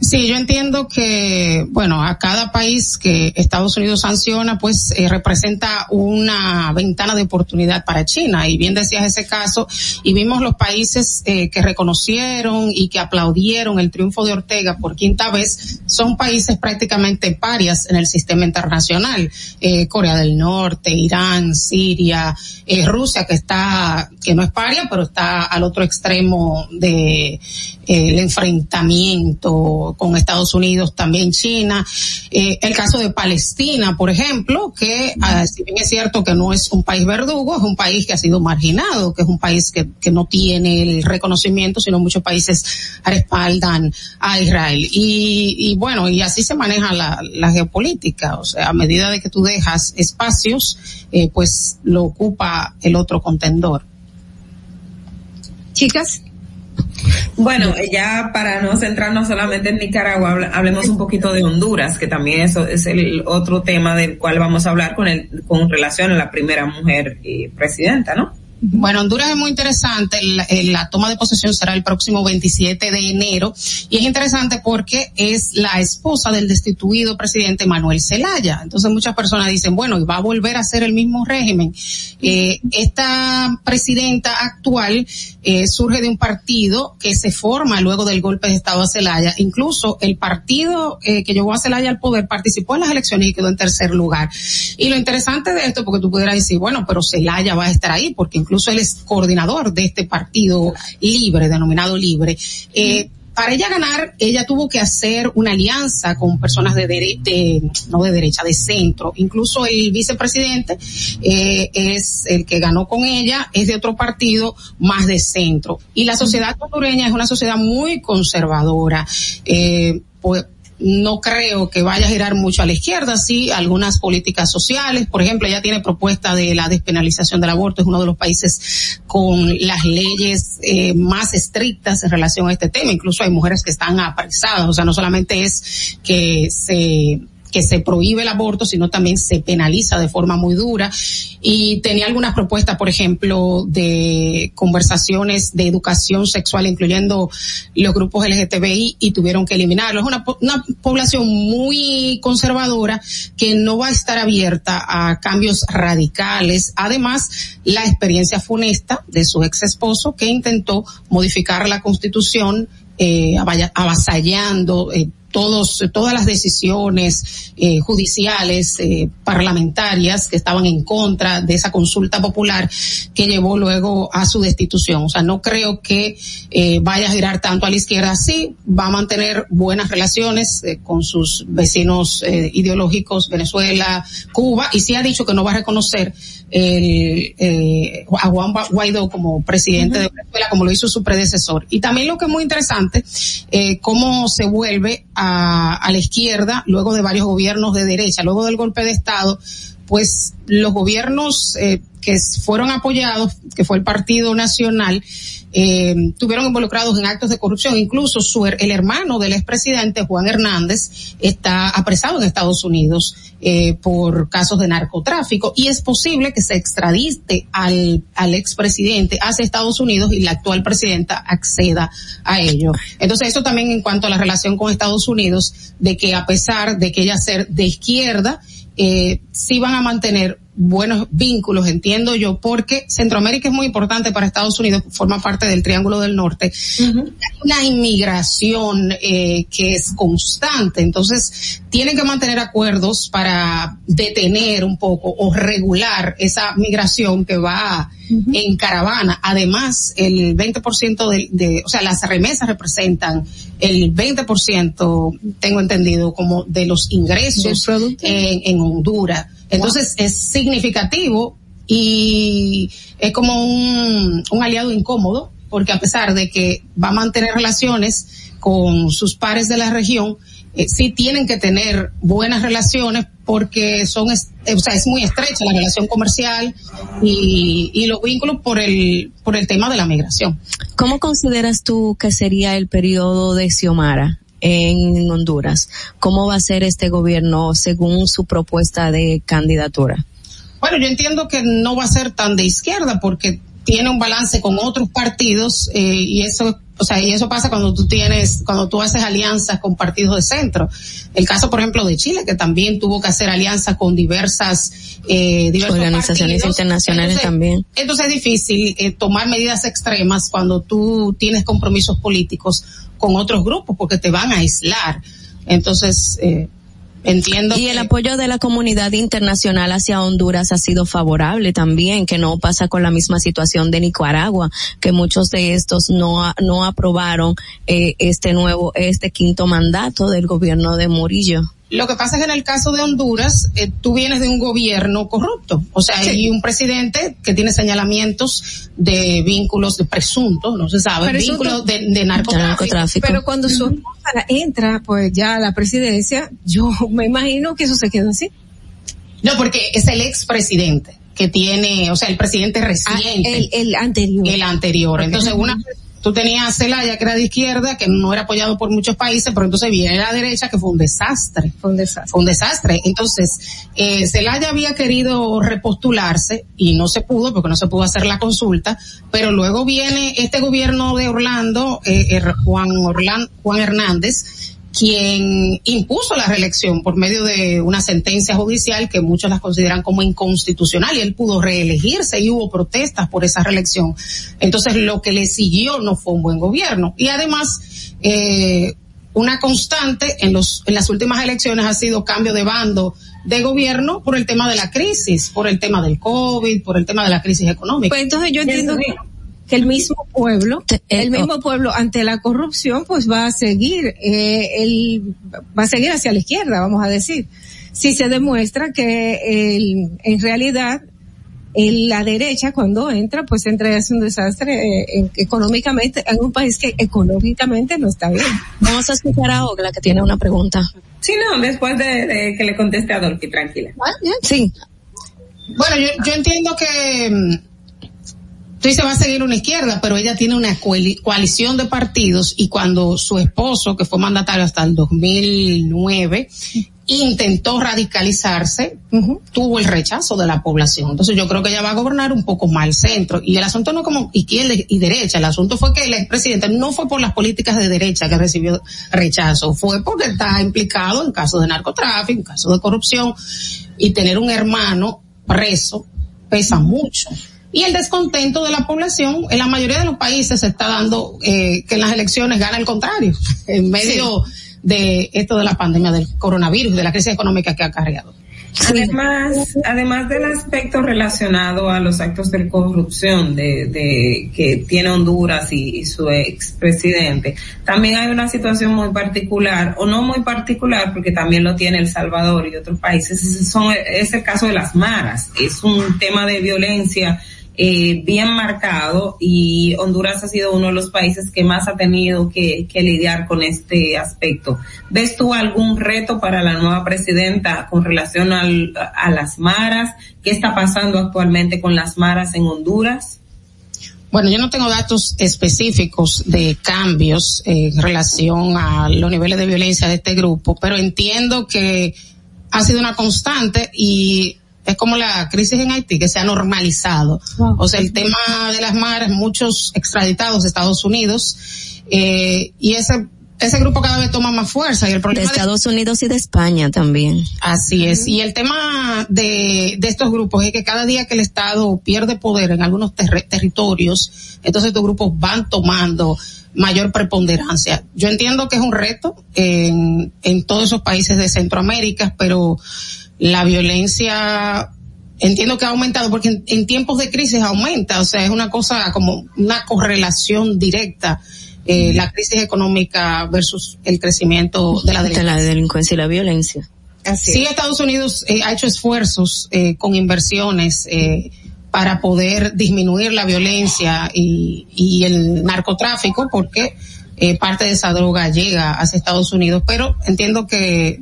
Sí, yo entiendo que, bueno, a cada país que Estados Unidos sanciona, pues eh, representa una ventana de oportunidad para China. Y bien decías ese caso, y vimos los países eh, que reconocieron y que aplaudieron el triunfo de Ortega por quinta vez, son países prácticamente parias en el sistema internacional. Eh, Corea del Norte, Irán, Siria, Rusia, que está, que no es paria, pero está al otro extremo de el enfrentamiento con Estados Unidos, también China, eh, el caso de Palestina, por ejemplo, que uh, si bien es cierto que no es un país verdugo, es un país que ha sido marginado, que es un país que, que no tiene el reconocimiento, sino muchos países respaldan a Israel. Y, y bueno, y así se maneja la, la, geopolítica, o sea, a medida de que tú dejas espacios, eh, pues lo ocupa el otro contendor. Chicas, bueno, ya para no centrarnos solamente en Nicaragua, hablemos un poquito de Honduras, que también eso es el otro tema del cual vamos a hablar con el, con relación a la primera mujer eh, presidenta, ¿no? Bueno, Honduras es muy interesante. La, eh, la, toma de posesión será el próximo 27 de enero y es interesante porque es la esposa del destituido presidente Manuel Zelaya. Entonces muchas personas dicen, bueno, y va a volver a ser el mismo régimen. Eh, esta presidenta actual eh, surge de un partido que se forma luego del golpe de Estado a Zelaya. Incluso el partido eh, que llevó a Zelaya al poder participó en las elecciones y quedó en tercer lugar. Y lo interesante de esto, porque tú pudieras decir, bueno, pero Zelaya va a estar ahí porque incluso él es coordinador de este partido libre, denominado libre. Eh, para ella ganar, ella tuvo que hacer una alianza con personas de, de no de derecha, de centro. Incluso el vicepresidente eh, es el que ganó con ella, es de otro partido más de centro. Y la sociedad hondureña es una sociedad muy conservadora. Eh, pues no creo que vaya a girar mucho a la izquierda, sí, algunas políticas sociales, por ejemplo, ella tiene propuesta de la despenalización del aborto, es uno de los países con las leyes eh, más estrictas en relación a este tema, incluso hay mujeres que están apresadas, o sea, no solamente es que se que se prohíbe el aborto, sino también se penaliza de forma muy dura. Y tenía algunas propuestas, por ejemplo, de conversaciones de educación sexual, incluyendo los grupos LGTBI, y tuvieron que eliminarlo. Es una, una población muy conservadora que no va a estar abierta a cambios radicales. Además, la experiencia funesta de su ex esposo que intentó modificar la constitución eh, avasallando eh, todos, todas las decisiones eh, judiciales, eh, parlamentarias que estaban en contra de esa consulta popular que llevó luego a su destitución. O sea, no creo que eh, vaya a girar tanto a la izquierda. Sí, va a mantener buenas relaciones eh, con sus vecinos eh, ideológicos, Venezuela, Cuba, y sí ha dicho que no va a reconocer el, eh, a Juan Guaidó como presidente uh -huh. de Venezuela, como lo hizo su predecesor. Y también lo que es muy interesante, eh, cómo se vuelve a, a la izquierda luego de varios gobiernos de derecha, luego del golpe de Estado, pues los gobiernos eh, que fueron apoyados, que fue el Partido Nacional, eh, tuvieron involucrados en actos de corrupción. Incluso su, el hermano del expresidente, Juan Hernández, está apresado en Estados Unidos eh, por casos de narcotráfico y es posible que se extradite al, al expresidente hacia Estados Unidos y la actual presidenta acceda a ello. Entonces eso también en cuanto a la relación con Estados Unidos, de que a pesar de que ella ser de izquierda, eh, sí van a mantener buenos vínculos, entiendo yo, porque Centroamérica es muy importante para Estados Unidos, forma parte del Triángulo del Norte. Uh -huh. Hay una inmigración eh, que es constante, entonces tienen que mantener acuerdos para detener un poco o regular esa migración que va uh -huh. en caravana. Además, el 20% de, de, o sea, las remesas representan el 20%, tengo entendido, como de los ingresos en, en Honduras. Entonces es significativo y es como un, un aliado incómodo porque a pesar de que va a mantener relaciones con sus pares de la región, eh, sí tienen que tener buenas relaciones porque son, o sea, es muy estrecha la relación comercial y, y los vínculos por el, por el tema de la migración. ¿Cómo consideras tú que sería el periodo de Xiomara? En Honduras. ¿Cómo va a ser este gobierno según su propuesta de candidatura? Bueno, yo entiendo que no va a ser tan de izquierda porque tiene un balance con otros partidos eh, y eso o sea, y eso pasa cuando tú tienes, cuando tú haces alianzas con partidos de centro. El caso, por ejemplo, de Chile, que también tuvo que hacer alianzas con diversas, eh, organizaciones partidos. internacionales entonces, también. Entonces es difícil eh, tomar medidas extremas cuando tú tienes compromisos políticos con otros grupos porque te van a aislar. Entonces, eh, Entiendo. Y el apoyo de la comunidad internacional hacia Honduras ha sido favorable también, que no pasa con la misma situación de Nicaragua, que muchos de estos no, no aprobaron eh, este nuevo, este quinto mandato del gobierno de Murillo. Lo que pasa es que en el caso de Honduras, eh, tú vienes de un gobierno corrupto. O sea, sí. hay un presidente que tiene señalamientos de vínculos de presuntos, no se sabe, Pero vínculos de, de, narcotráfico. Pero cuando su esposa entra, pues ya a la presidencia, yo me imagino que eso se quedó así. No, porque es el expresidente que tiene, o sea, el presidente reciente. Ah, el, el, anterior. El anterior. Entonces, una tú tenías a Celaya que era de izquierda, que no era apoyado por muchos países, pero entonces viene la derecha que fue un desastre. Fue un desastre. Fue un desastre. Entonces, eh, Celaya había querido repostularse y no se pudo porque no se pudo hacer la consulta, pero luego viene este gobierno de Orlando, eh, eh, Juan, Orlando, Juan Hernández, quien impuso la reelección por medio de una sentencia judicial que muchos las consideran como inconstitucional y él pudo reelegirse y hubo protestas por esa reelección. Entonces lo que le siguió no fue un buen gobierno. Y además, eh, una constante en los, en las últimas elecciones ha sido cambio de bando de gobierno por el tema de la crisis, por el tema del COVID, por el tema de la crisis económica. Pues entonces yo entiendo que que el mismo pueblo, el mismo pueblo ante la corrupción, pues va a seguir, eh, el, va a seguir hacia la izquierda, vamos a decir. Si se demuestra que el, en realidad en la derecha cuando entra, pues entra y hace un desastre eh, económicamente en un país que económicamente no está bien. Vamos a escuchar a Ogla que tiene una pregunta. Sí, no, después de, de que le conteste a Dolphy, tranquila. Sí. Bueno, yo, yo entiendo que mm, tú dices va a seguir una izquierda, pero ella tiene una coalición de partidos y cuando su esposo, que fue mandatario hasta el 2009, intentó radicalizarse, tuvo el rechazo de la población. Entonces yo creo que ella va a gobernar un poco más el centro. Y el asunto no como izquierda y derecha, el asunto fue que el expresidente no fue por las políticas de derecha que recibió rechazo, fue porque está implicado en casos de narcotráfico, en casos de corrupción, y tener un hermano preso pesa mucho y el descontento de la población en la mayoría de los países se está dando eh, que en las elecciones gana el contrario en medio de esto de la pandemia del coronavirus de la crisis económica que ha cargado Además, además del aspecto relacionado a los actos de corrupción de, de que tiene Honduras y, y su expresidente, también hay una situación muy particular, o no muy particular, porque también lo tiene El Salvador y otros países, son, es el caso de las maras, es un tema de violencia eh, bien marcado y Honduras ha sido uno de los países que más ha tenido que, lidiar con este aspecto. ¿Ves tú algún reto para la nueva presidenta con relación a las maras? ¿Qué está pasando actualmente con las maras en Honduras? Bueno, yo no tengo datos específicos de cambios en relación a los niveles de violencia de este grupo, pero entiendo que ha sido una constante y es como la crisis en Haití que se ha normalizado. O sea, el tema de las mares, muchos extraditados de Estados Unidos, eh, y ese ese grupo cada vez toma más fuerza y el problema de Estados Unidos y de España también. Así es. Y el tema de, de estos grupos es que cada día que el Estado pierde poder en algunos territorios, entonces estos grupos van tomando mayor preponderancia. Yo entiendo que es un reto en, en todos esos países de Centroamérica, pero la violencia entiendo que ha aumentado porque en, tiempos de crisis aumenta, o sea, es una cosa como una correlación directa. Eh, la crisis económica versus el crecimiento de la delincuencia. De la delincuencia y la violencia. Así sí, Estados Unidos eh, ha hecho esfuerzos eh, con inversiones eh, para poder disminuir la violencia y, y el narcotráfico, porque eh, parte de esa droga llega hacia Estados Unidos, pero entiendo que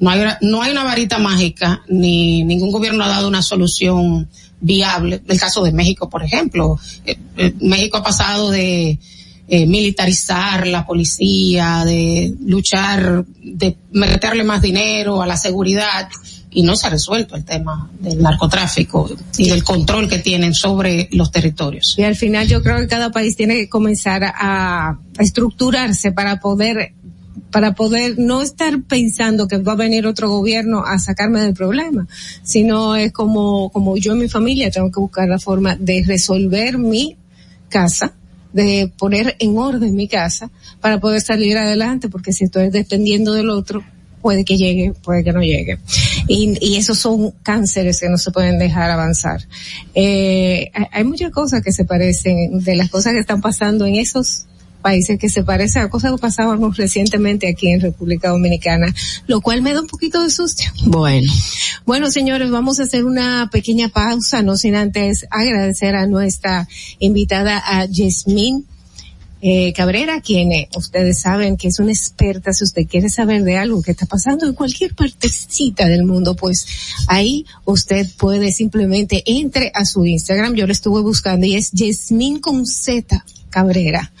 no hay, no hay una varita mágica, ni ningún gobierno ha dado una solución viable. El caso de México, por ejemplo. Eh, eh, México ha pasado de eh, militarizar la policía, de luchar, de meterle más dinero a la seguridad y no se ha resuelto el tema del narcotráfico y del control que tienen sobre los territorios. Y al final yo creo que cada país tiene que comenzar a, a estructurarse para poder para poder no estar pensando que va a venir otro gobierno a sacarme del problema, sino es como, como yo en mi familia tengo que buscar la forma de resolver mi casa, de poner en orden mi casa para poder salir adelante, porque si estoy dependiendo del otro, puede que llegue, puede que no llegue. Y, y esos son cánceres que no se pueden dejar avanzar. Eh, hay muchas cosas que se parecen de las cosas que están pasando en esos países que se parecen a cosas que pasábamos recientemente aquí en República Dominicana, lo cual me da un poquito de susto. Bueno. Bueno, señores, vamos a hacer una pequeña pausa, no sin antes agradecer a nuestra invitada, a Yasmín eh, Cabrera, quien eh, ustedes saben que es una experta, si usted quiere saber de algo que está pasando en cualquier partecita del mundo, pues ahí usted puede simplemente entre a su Instagram, yo lo estuve buscando y es Yasmín con Z Cabrera.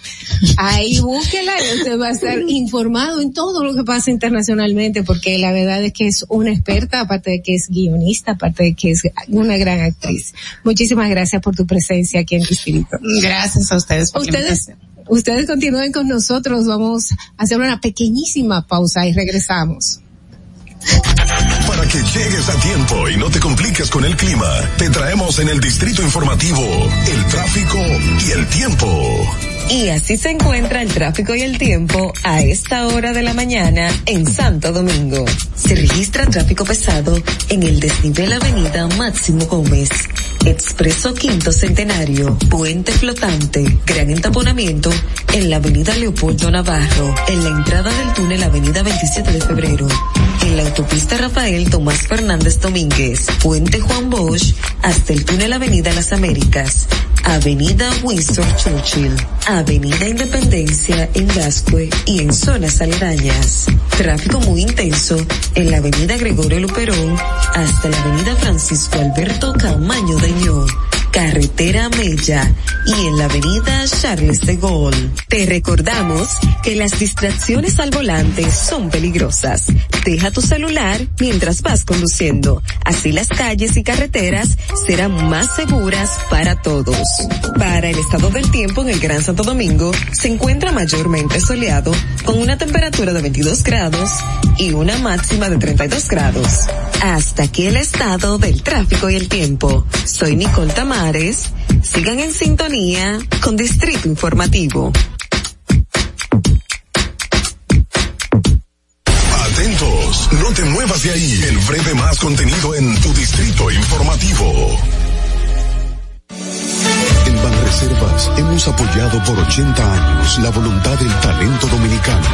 Ahí búsquela y usted va a estar informado en todo lo que pasa internacionalmente, porque la verdad es que es una experta, aparte de que es guionista, aparte de que es una gran actriz. Muchísimas gracias por tu presencia aquí en Espíritu. Gracias a ustedes. Por ustedes, ustedes continúen con nosotros. Vamos a hacer una pequeñísima pausa y regresamos. Para que llegues a tiempo y no te compliques con el clima, te traemos en el distrito informativo el tráfico y el tiempo. Y así se encuentra el tráfico y el tiempo a esta hora de la mañana en Santo Domingo. Se registra tráfico pesado en el desnivel Avenida Máximo Gómez, Expreso Quinto Centenario, Puente Flotante, gran entaponamiento en la Avenida Leopoldo Navarro, en la entrada del túnel Avenida 27 de Febrero, en la autopista Rafael Tomás Fernández Domínguez, Puente Juan Bosch, hasta el túnel Avenida Las Américas, Avenida Winston Churchill, Avenida Independencia en Gascue y en zonas aledañas. Tráfico muy intenso en la Avenida Gregorio Luperón hasta la Avenida Francisco Alberto Camaño de Ño Carretera Mella y en la avenida Charles de Gaulle. Te recordamos que las distracciones al volante son peligrosas. Deja tu celular mientras vas conduciendo. Así las calles y carreteras serán más seguras para todos. Para el estado del tiempo en el Gran Santo Domingo se encuentra mayormente soleado con una temperatura de 22 grados y una máxima de 32 grados. Hasta aquí el estado del tráfico y el tiempo. Soy Nicole Tamar sigan en sintonía con Distrito Informativo. Atentos, no te muevas de ahí. El breve más contenido en tu Distrito Informativo. En Banreservas hemos apoyado por 80 años la voluntad del talento dominicano,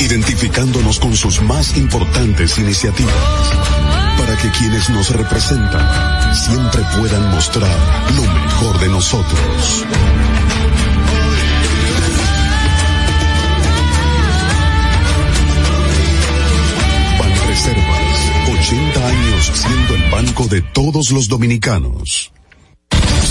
identificándonos con sus más importantes iniciativas para que quienes nos representan siempre puedan mostrar lo mejor de nosotros. Reservas, 80 años siendo el banco de todos los dominicanos.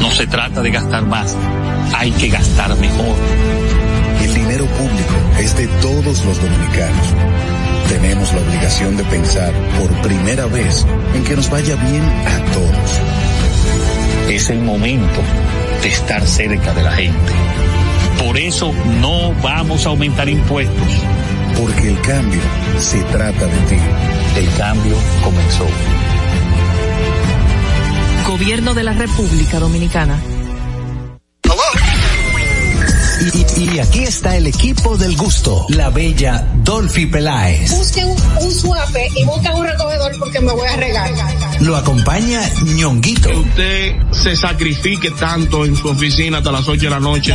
no se trata de gastar más, hay que gastar mejor. El dinero público es de todos los dominicanos. Tenemos la obligación de pensar por primera vez en que nos vaya bien a todos. Es el momento de estar cerca de la gente. Por eso no vamos a aumentar impuestos. Porque el cambio se trata de ti. El cambio comenzó. Gobierno de la República Dominicana. Y, aquí está el equipo del gusto, la bella Dolphy Peláez. Busque un, un suape y busca un recogedor porque me voy a regar. Lo acompaña ñonguito. Que usted se sacrifique tanto en su oficina hasta las 8 de la noche.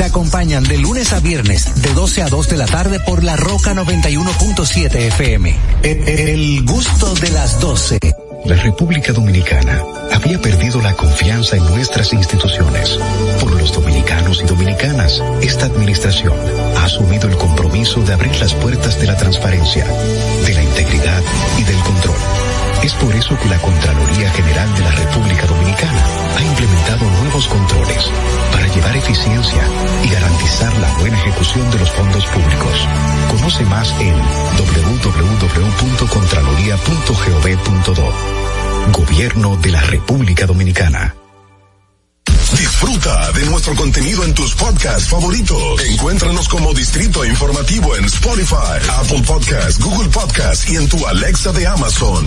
Te acompañan de lunes a viernes de 12 a 2 de la tarde por La Roca 91.7 FM. El gusto de las 12. La República Dominicana había perdido la confianza en nuestras instituciones. Por los dominicanos y dominicanas, esta administración ha asumido el compromiso de abrir las puertas de la transparencia, de la integridad y del control. Es por eso que la Contraloría General de la República Dominicana ha implementado nuevos controles para llevar eficiencia y garantizar la buena ejecución de los fondos públicos. Conoce más en www.contraloría.gov.do. Gobierno de la República Dominicana. Disfruta de nuestro contenido en tus podcasts favoritos. Encuéntranos como Distrito Informativo en Spotify, Apple Podcasts, Google Podcasts y en tu Alexa de Amazon.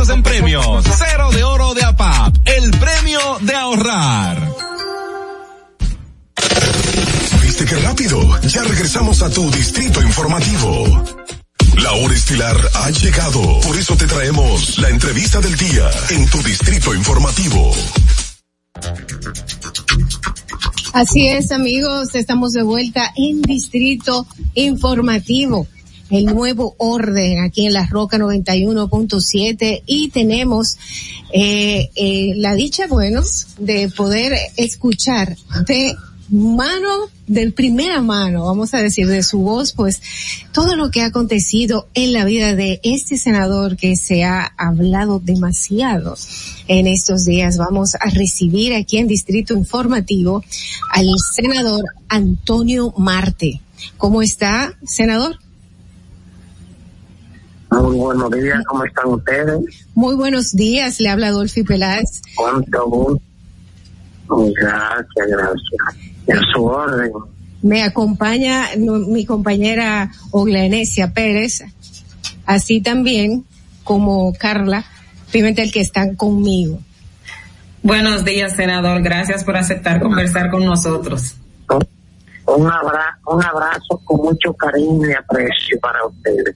en premios. Cero de oro de APAP, el premio de ahorrar. ¿Viste qué rápido? Ya regresamos a tu Distrito Informativo. La hora estilar ha llegado. Por eso te traemos la entrevista del día en tu Distrito Informativo. Así es, amigos, estamos de vuelta en Distrito Informativo, el nuevo orden aquí en la Roca 91.7 y tenemos eh, eh, la dicha, bueno, de poder escuchar de mano, de primera mano, vamos a decir, de su voz, pues todo lo que ha acontecido en la vida de este senador que se ha hablado demasiado en estos días. Vamos a recibir aquí en Distrito Informativo al senador Antonio Marte. ¿Cómo está, senador? Muy buenos días, ¿cómo están ustedes? Muy buenos días, le habla Dolphy Peláez. ¿Cuánto gusto? Gracias, gracias. A su orden. Me acompaña mi compañera Oglanesia Pérez, así también como Carla Pimentel que están conmigo. Buenos días, senador. Gracias por aceptar conversar con nosotros. Un, abra un abrazo con mucho cariño y aprecio para ustedes.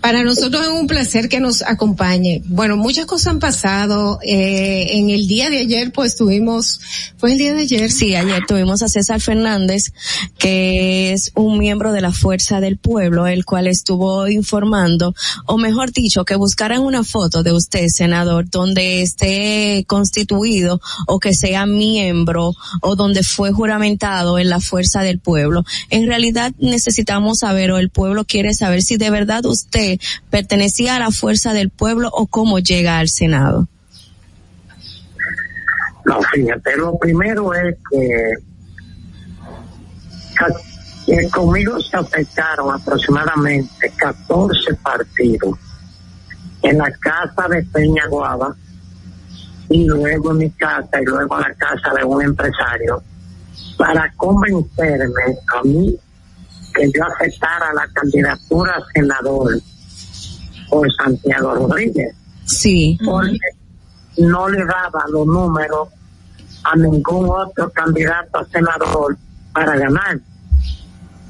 Para nosotros es un placer que nos acompañe. Bueno, muchas cosas han pasado. Eh, en el día de ayer, pues tuvimos, fue el día de ayer. Sí, ayer tuvimos a César Fernández, que es un miembro de la Fuerza del Pueblo, el cual estuvo informando, o mejor dicho, que buscaran una foto de usted, senador, donde esté constituido o que sea miembro o donde fue juramentado en la Fuerza del Pueblo. En realidad necesitamos saber, o el pueblo quiere saber si de verdad usted pertenecía a la fuerza del pueblo o cómo llega al Senado? No, fíjate, lo primero es que, que conmigo se afectaron aproximadamente 14 partidos en la casa de Peña Guava y luego en mi casa y luego en la casa de un empresario para convencerme a mí que yo aceptara la candidatura a senador por Santiago Rodríguez. Sí. Porque no le daba los números a ningún otro candidato a senador para ganar.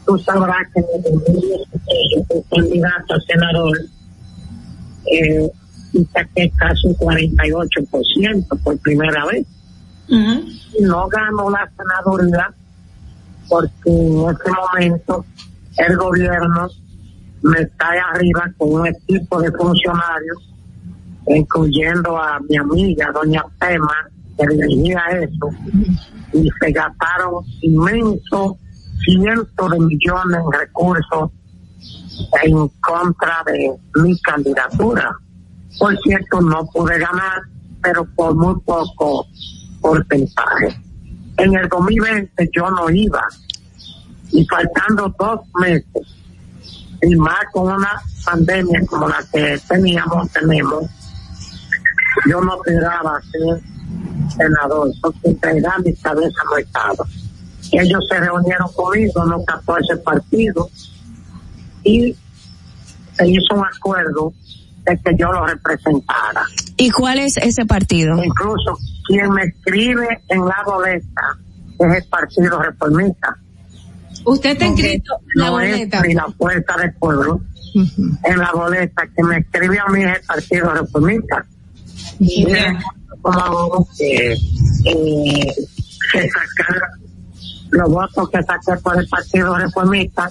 Tú sabrás que el candidato a senador eh, saqué casi un 48% por primera vez. Y no ganó la senaduría porque en ese momento el gobierno me está arriba con un equipo de funcionarios, incluyendo a mi amiga, doña Pema, que dirigía eso, y se gastaron inmensos cientos de millones de recursos en contra de mi candidatura. Por cierto, no pude ganar, pero por muy poco porcentaje. En el 2020 yo no iba, y faltando dos meses, y más con una pandemia como la que teníamos, tenemos, yo no esperaba ser senador, porque en realidad mi cabeza no estaba. Ellos se reunieron conmigo, no captó ese partido, y se hizo un acuerdo de que yo lo representara. ¿Y cuál es ese partido? Incluso quien me escribe en la boleta es el Partido Reformista. Usted está inscrito en la boleta. ni la fuerza del pueblo en la boleta que me escribió a mí es el Partido Reformista. Y como que eh, se sacar los votos que saqué por el Partido Reformista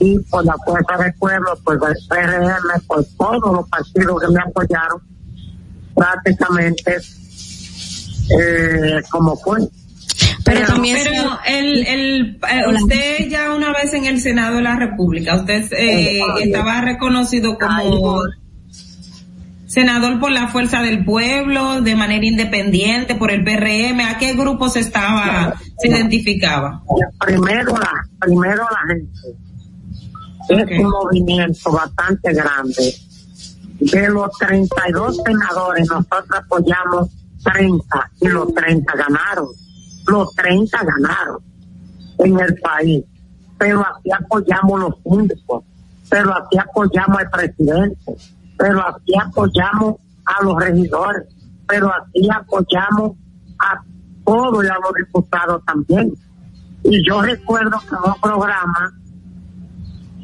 y por la fuerza del pueblo, pues el PRM, por todos los partidos que me apoyaron, prácticamente eh, como fue. Pero, también pero el, el, eh, usted ya una vez en el Senado de la República, usted eh, estaba reconocido como senador por la Fuerza del Pueblo, de manera independiente, por el PRM. ¿A qué grupo se estaba, se identificaba? Primero la, primero la gente. Es un movimiento bastante grande. De los 32 senadores, nosotros apoyamos 30 y los 30 ganaron. Los 30 ganaron en el país. Pero así apoyamos los síndicos, pero así apoyamos al presidente, pero así apoyamos a los regidores, pero así apoyamos a todos y a los diputados también. Y yo recuerdo que en un programa,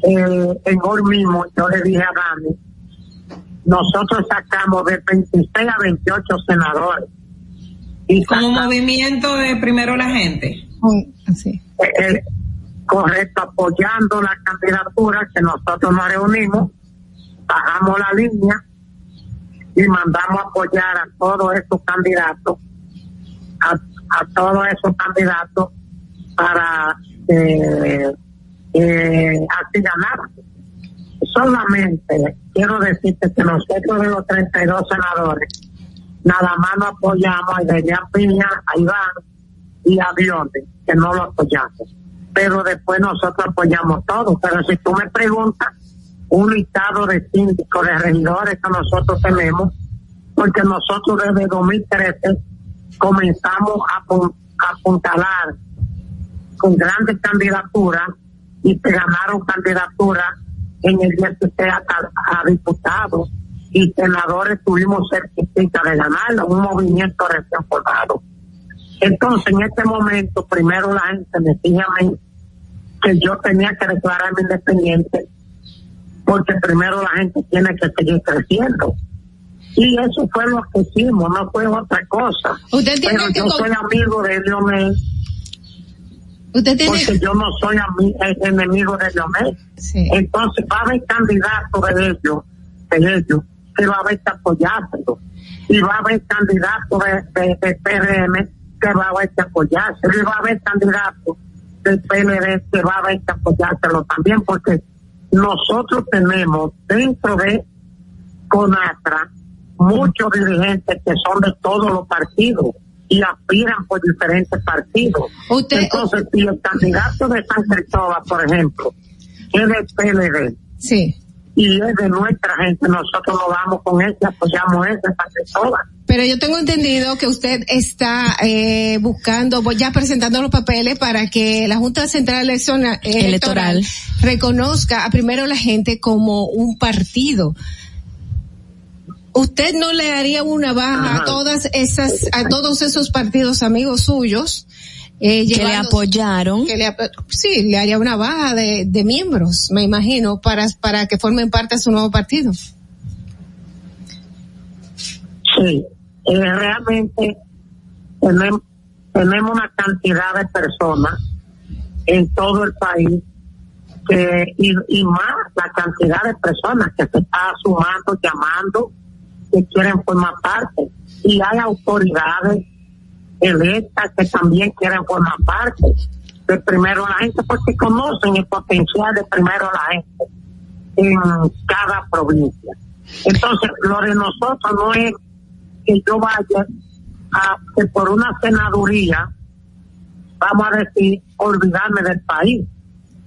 eh, en hoy mismo, yo le dije a Dani, nosotros sacamos de 26 a 28 senadores como movimiento de primero la gente. Eh, eh, correcto, apoyando la candidatura que nosotros nos reunimos, bajamos la línea y mandamos a apoyar a todos esos candidatos, a, todos esos candidatos para eh, eh, así ganar. Solamente quiero decirte que nosotros de los 32 senadores, nada más no apoyamos a Idelia Piña, a Iván y a Bionde, que no lo apoyamos. Pero después nosotros apoyamos todo. Pero si tú me preguntas, un listado de síndicos, de regidores que nosotros tenemos, porque nosotros desde 2013 comenzamos a, apuntalar con grandes candidaturas y se ganaron candidaturas en el 16 a, a diputados y senadores tuvimos cerquita de ganarlo, un movimiento recién formado. Entonces, en este momento, primero la gente me decía a mí que yo tenía que declararme independiente, porque primero la gente tiene que seguir creciendo. Y eso fue lo que hicimos, no fue otra cosa. ¿Usted tiene Pero yo soy amigo de Leonel. ¿Usted tiene... Porque yo no soy enemigo de Leonel. Entonces va a haber candidatos de ellos, de ellos, que va a haber que apoyárselo. Y va a haber candidatos de, de, PRM que va a haber que. Y va a haber candidatos del PLD que va a haber que apoyárselo también, porque nosotros tenemos dentro de CONATRA muchos dirigentes que son de todos los partidos y aspiran por diferentes partidos. Entonces, si el candidato de San Cristóbal, por ejemplo, es del PLD, sí y es de nuestra gente, nosotros nos vamos con él y apoyamos esa todas. Pero yo tengo entendido que usted está eh, buscando, ya presentando los papeles para que la Junta Central Electoral, Electoral reconozca a primero la gente como un partido. ¿Usted no le haría una baja a todas esas, a todos esos partidos amigos suyos? Eh, que le apoyaron. Que le, sí, le haría una baja de, de miembros, me imagino, para, para que formen parte de su nuevo partido. Sí, eh, realmente tenemos, tenemos una cantidad de personas en todo el país que, y, y más la cantidad de personas que se está sumando, llamando, que quieren formar parte. Y hay autoridades electas que también quieren formar parte de primero la gente porque conocen el potencial de primero la gente en cada provincia. Entonces, lo de nosotros no es que yo vaya a que por una senaduría, vamos a decir, olvidarme del país.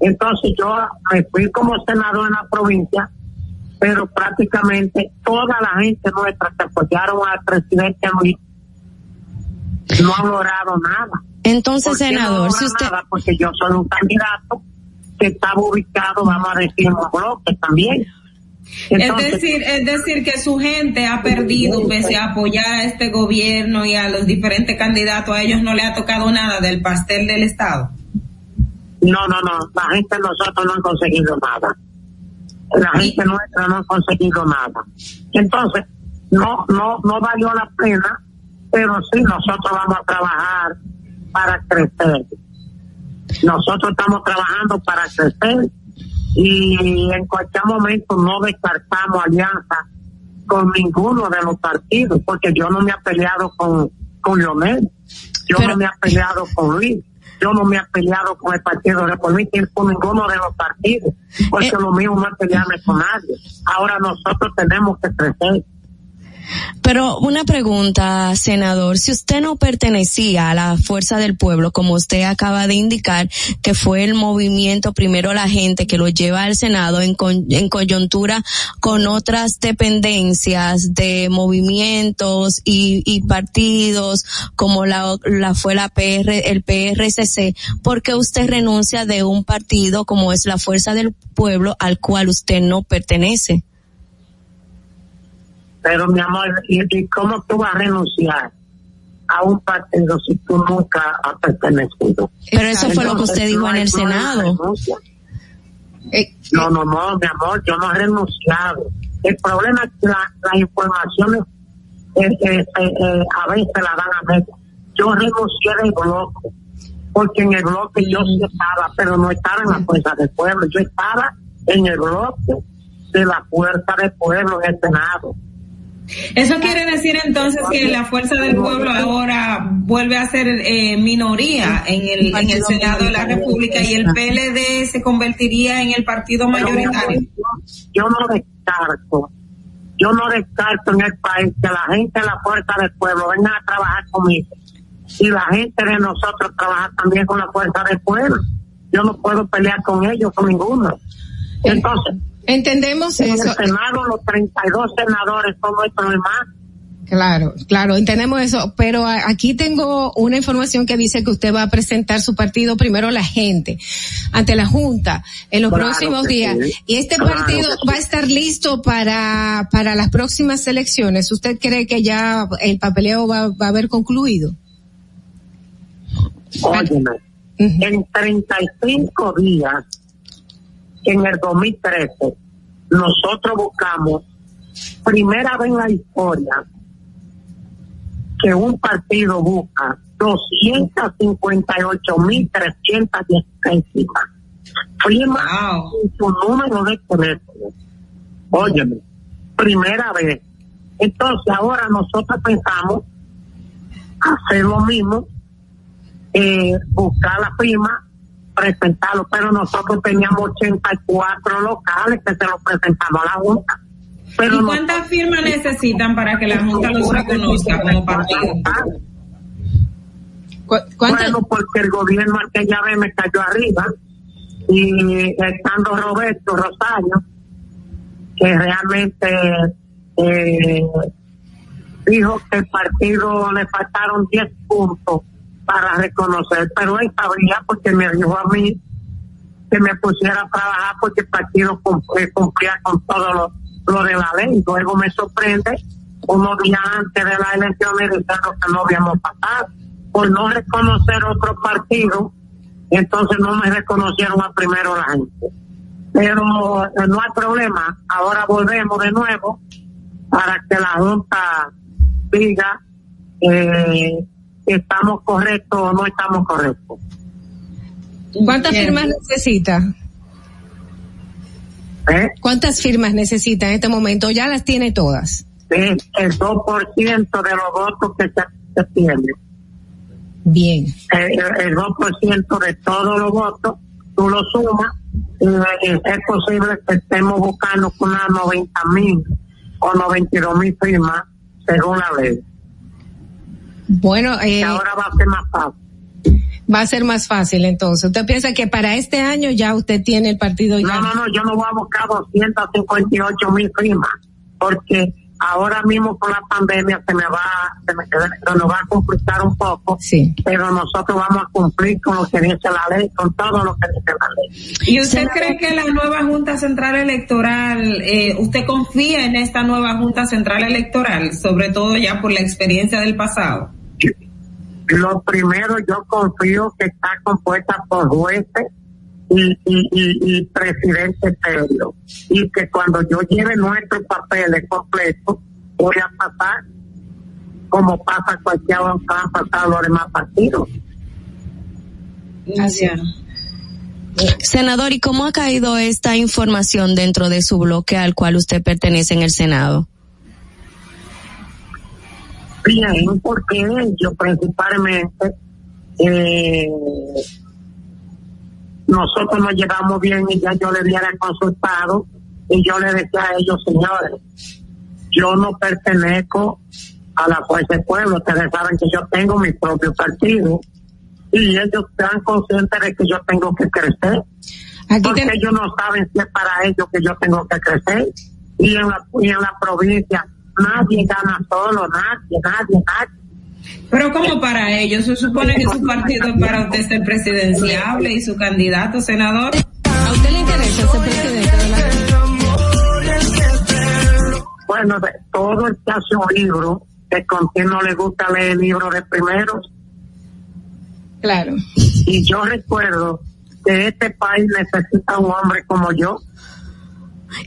Entonces yo me fui como senador en la provincia, pero prácticamente toda la gente nuestra que apoyaron al presidente Luis no han logrado nada. Entonces, senador, si usted... porque yo soy un candidato que estaba ubicado, vamos a decir, en bloques también. es decir, es decir que su gente ha perdido pese a apoyar a este gobierno y a los diferentes candidatos, a ellos no le ha tocado nada del pastel del Estado. No, no, no, la gente nosotros no han conseguido nada. La gente nuestra no ha conseguido nada. Entonces, no, no, no valió la pena pero sí nosotros vamos a trabajar para crecer. Nosotros estamos trabajando para crecer y en cualquier momento no descartamos alianza con ninguno de los partidos, porque yo no me he peleado con, con Leonel. Yo no me he peleado con Luis. Yo no me he peleado con el Partido Reformista ni con ninguno de los partidos. Porque lo mío no es pelearme con nadie. Ahora nosotros tenemos que crecer. Pero una pregunta, senador, si usted no pertenecía a la fuerza del pueblo, como usted acaba de indicar, que fue el movimiento, primero la gente que lo lleva al Senado en, en coyuntura con otras dependencias de movimientos y, y partidos, como la, la fue la PR, el PRCC, ¿por qué usted renuncia de un partido como es la fuerza del pueblo al cual usted no pertenece? Pero mi amor, ¿y, cómo tú vas a renunciar a un partido si tú nunca has pertenecido? Pero eso fue lo que usted dijo en el Senado. renuncia. No, no, no, mi amor, yo no he renunciado. El problema es que la- las informaciones eh, eh, eh, eh, a veces la dan a medio. Yo renuncié del bloque, porque en el bloque yo sí estaba, pero no estaba en la fuerza del pueblo, yo estaba en el bloque de la fuerza del pueblo en el Senado. Eso quiere decir entonces que la fuerza del pueblo ahora vuelve a ser eh, minoría en el, en el Senado de la República y el PLD se convertiría en el partido mayoritario. yo no descarto, yo no descarto en el país que la gente de la fuerza del pueblo venga a trabajar conmigo y la gente de nosotros trabaja también con la fuerza del pueblo. Yo no puedo pelear con ellos, con ninguno. Entonces, entendemos en eso. el Senado los 32 senadores son nuestros hermanos. Claro, claro, entendemos eso, pero aquí tengo una información que dice que usted va a presentar su partido primero a la gente ante la Junta en los Claro próximos días. sí. Y este Claro partido sí. va a estar listo para, para las próximas elecciones. ¿Usted cree que ya el papeleo va, va a haber concluido? Óyeme, en 35 días, en el 2013, nosotros buscamos, primera vez en la historia, que un partido busca 258.316 firmas. Firmas en su número de teléfono. Óyeme, primera vez. Entonces ahora nosotros pensamos hacer lo mismo eh, buscar la firma, presentarlo, pero nosotros teníamos 84 locales que se los presentamos a la Junta. Pero ¿Y cuántas firmas necesitan para que la Junta los reconozca como partido? Bueno, porque el gobierno aquella vez me cayó arriba y estando Roberto Rosario, que realmente eh, dijo que el partido le faltaron 10 puntos para reconocer, pero él sabía porque me dijo a mí que me pusiera a trabajar porque el partido eh, cumplía con todo lo, lo de la ley. Luego me sorprende unos días antes de las elecciones diciendo que no habíamos pasado. Por no reconocer otro partido, entonces no me reconocieron a primero la gente. Pero eh, no hay problema, ahora volvemos de nuevo para que la Junta diga eh, si estamos correctos o no estamos correctos. ¿Cuántas Bien. firmas necesita? ¿Eh? ¿Cuántas firmas necesita en este momento? Ya las tiene todas. Sí, el 2% de los votos que se, se tiene. Bien. El, el 2% de todos los votos, tú lo sumas y eh, es posible que estemos buscando unas 90 mil o 92 mil firmas según la ley. Bueno, eh, ahora va a ser más fácil. va a ser más fácil entonces. ¿Usted piensa que para este año ya usted tiene el partido ya? No, no, no, yo no voy a buscar 258 mil firmas, porque ahora mismo con la pandemia se me va, se me, se nos va a complicar un poco, sí. pero nosotros vamos a cumplir con lo que dice la ley, con todo lo que dice la ley. ¿Y usted cree que la nueva Junta Central Electoral, eh, usted confía en esta nueva Junta Central Electoral, sobre todo ya por la experiencia del pasado? Lo primero, yo confío que está compuesta por jueces y, y, y, y presidente serio. Y que cuando yo lleve nuestros papeles completos, voy a pasar como pasa cualquier han pasado los demás partidos. Así Senador, ¿y cómo ha caído esta información dentro de su bloque al cual usted pertenece en el Senado? Bien, porque ellos principalmente, eh, nosotros nos llevamos bien y ya yo le hubiera consultado y yo le decía a ellos, señores, yo no pertenezco a la fuerza del pueblo, ustedes saben que yo tengo mi propio partido y ellos están conscientes de que yo tengo que crecer. porque ellos no saben si es para ellos que yo tengo que crecer. Y en la, y en la provincia nadie gana solo, nadie, nadie, nadie. Pero como para ellos, se supone que su partido es para usted ser presidenciable y su candidato senador. ¿A usted le interesa ser presidente de la Bueno, de, todo hace un libro, que con quien no le gusta leer el libro de primeros. Claro. Y yo recuerdo que este país necesita un hombre como yo.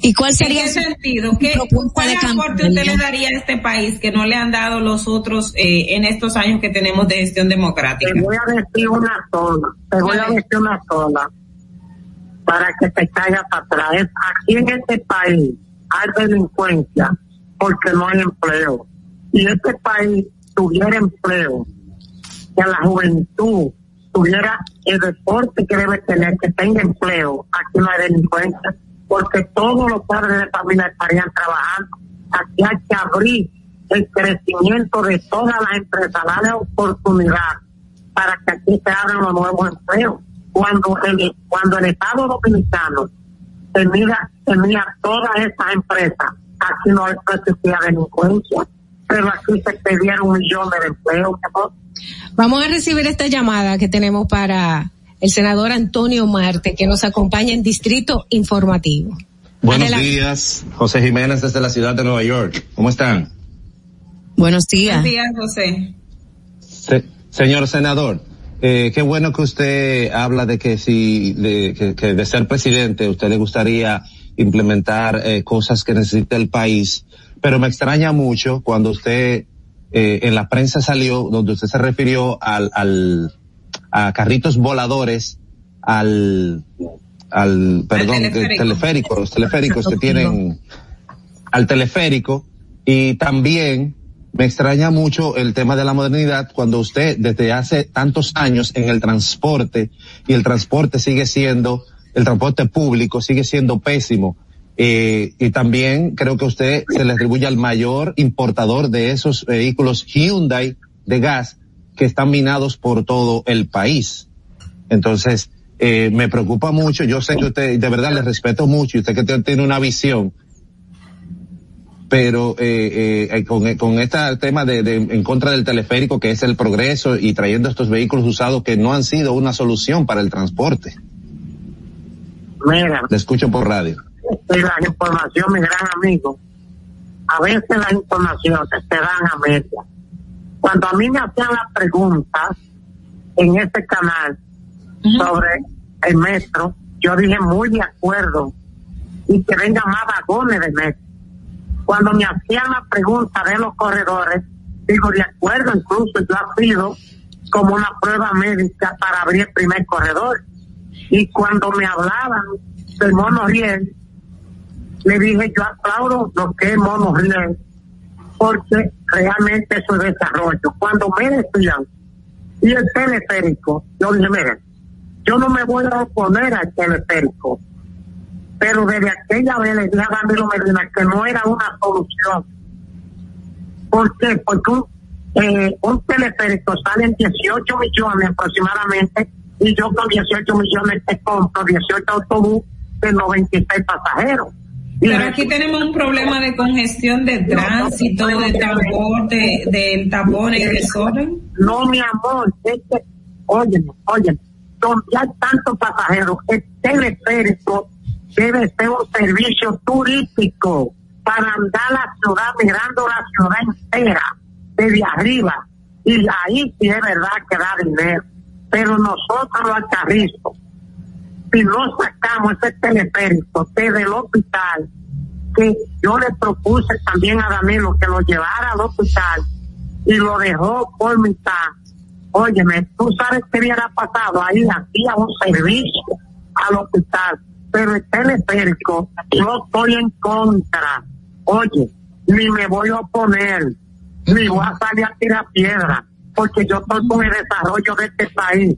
¿Y cuál ¿En sería qué su sentido? ¿Qué, ¿Cuál aporte usted le daría a este país que no le han dado los otros eh, en estos años que tenemos de gestión democrática? Te voy a decir una sola, te voy a decir una sola, para que te caigas para atrás. Aquí en este país hay delincuencia porque no hay empleo. Si este país tuviera empleo, que la juventud tuviera el deporte que debe tener, que tenga empleo, aquí no hay delincuencia, porque todos los padres de familia estarían trabajando. Aquí hay que abrir el crecimiento de todas las empresas, darle oportunidad para que aquí se abran los nuevos empleos. Cuando el, cuando el Estado Dominicano tenía, tenía todas estas empresas, aquí no existía delincuencia, pero aquí se perdieron millón de empleos. Vamos a recibir esta llamada que tenemos para el senador Antonio Marte, que nos acompaña en Distrito Informativo. Buenos Adelante. días, José Jiménez desde la ciudad de Nueva York. ¿Cómo están? Buenos días. Buenos días, José. Se- señor senador, eh, qué bueno que usted habla de que si de, que, que de ser presidente usted le gustaría implementar eh, cosas que necesita el país, pero me extraña mucho cuando usted eh, en la prensa salió donde usted se refirió al, al a carritos voladores, al al perdón teleférico. los teleféricos que tienen al teleférico y también me extraña mucho el tema de la modernidad cuando usted desde hace tantos años en el transporte y el transporte sigue siendo, el transporte público sigue siendo pésimo. Eh, y también creo que usted se le atribuye al mayor importador de esos vehículos Hyundai de gas que están minados por todo el país. Entonces, eh, me preocupa mucho. Yo sé que usted, de verdad le respeto mucho y usted que tiene una visión, pero eh, eh, con, con este tema de, de en contra del teleférico que es el progreso y trayendo estos vehículos usados que no han sido una solución para el transporte. Mira, Le escucho por radio. y la información, mi gran amigo, a veces las informaciones se dan a media. Cuando a mí me hacían las preguntas en este canal sobre el metro, yo dije muy de acuerdo y que venga más vagones de metro. Cuando me hacían la pregunta de los corredores, digo de acuerdo, incluso yo ha sido como una prueba médica para abrir el primer corredor. Y cuando me hablaban del monorriel, le dije yo aplaudo lo que es monorriel, porque realmente eso es desarrollo. Cuando me decían, y el teleférico, yo dije, yo no me voy a oponer al teleférico, pero desde aquella vez le dije a Danilo Medina que no era una solución. ¿Por qué? Porque un, eh, un teleférico sale en 18 millones aproximadamente y yo con 18 millones te compro 18 autobuses de 96 pasajeros. Pero aquí tenemos un problema de congestión de tránsito, de transporte, del tapón y desorden. No, mi amor, es que, óyeme, óyeme, donde hay tantos pasajeros, el teleférico debe ser un servicio turístico para andar la ciudad mirando la ciudad entera desde arriba. Y ahí sí es verdad que da dinero. Pero nosotros los carrizos, si no sacamos ese teleférico desde el hospital, que yo le propuse también a Danilo que lo llevara al hospital y lo dejó por mitad. Óyeme, tú sabes qué hubiera pasado ahí, hacía un servicio al hospital, pero el teleférico, yo estoy en contra. Oye, ni me voy a oponer, ni voy a salir a tirar piedra, porque yo estoy con el desarrollo de este país.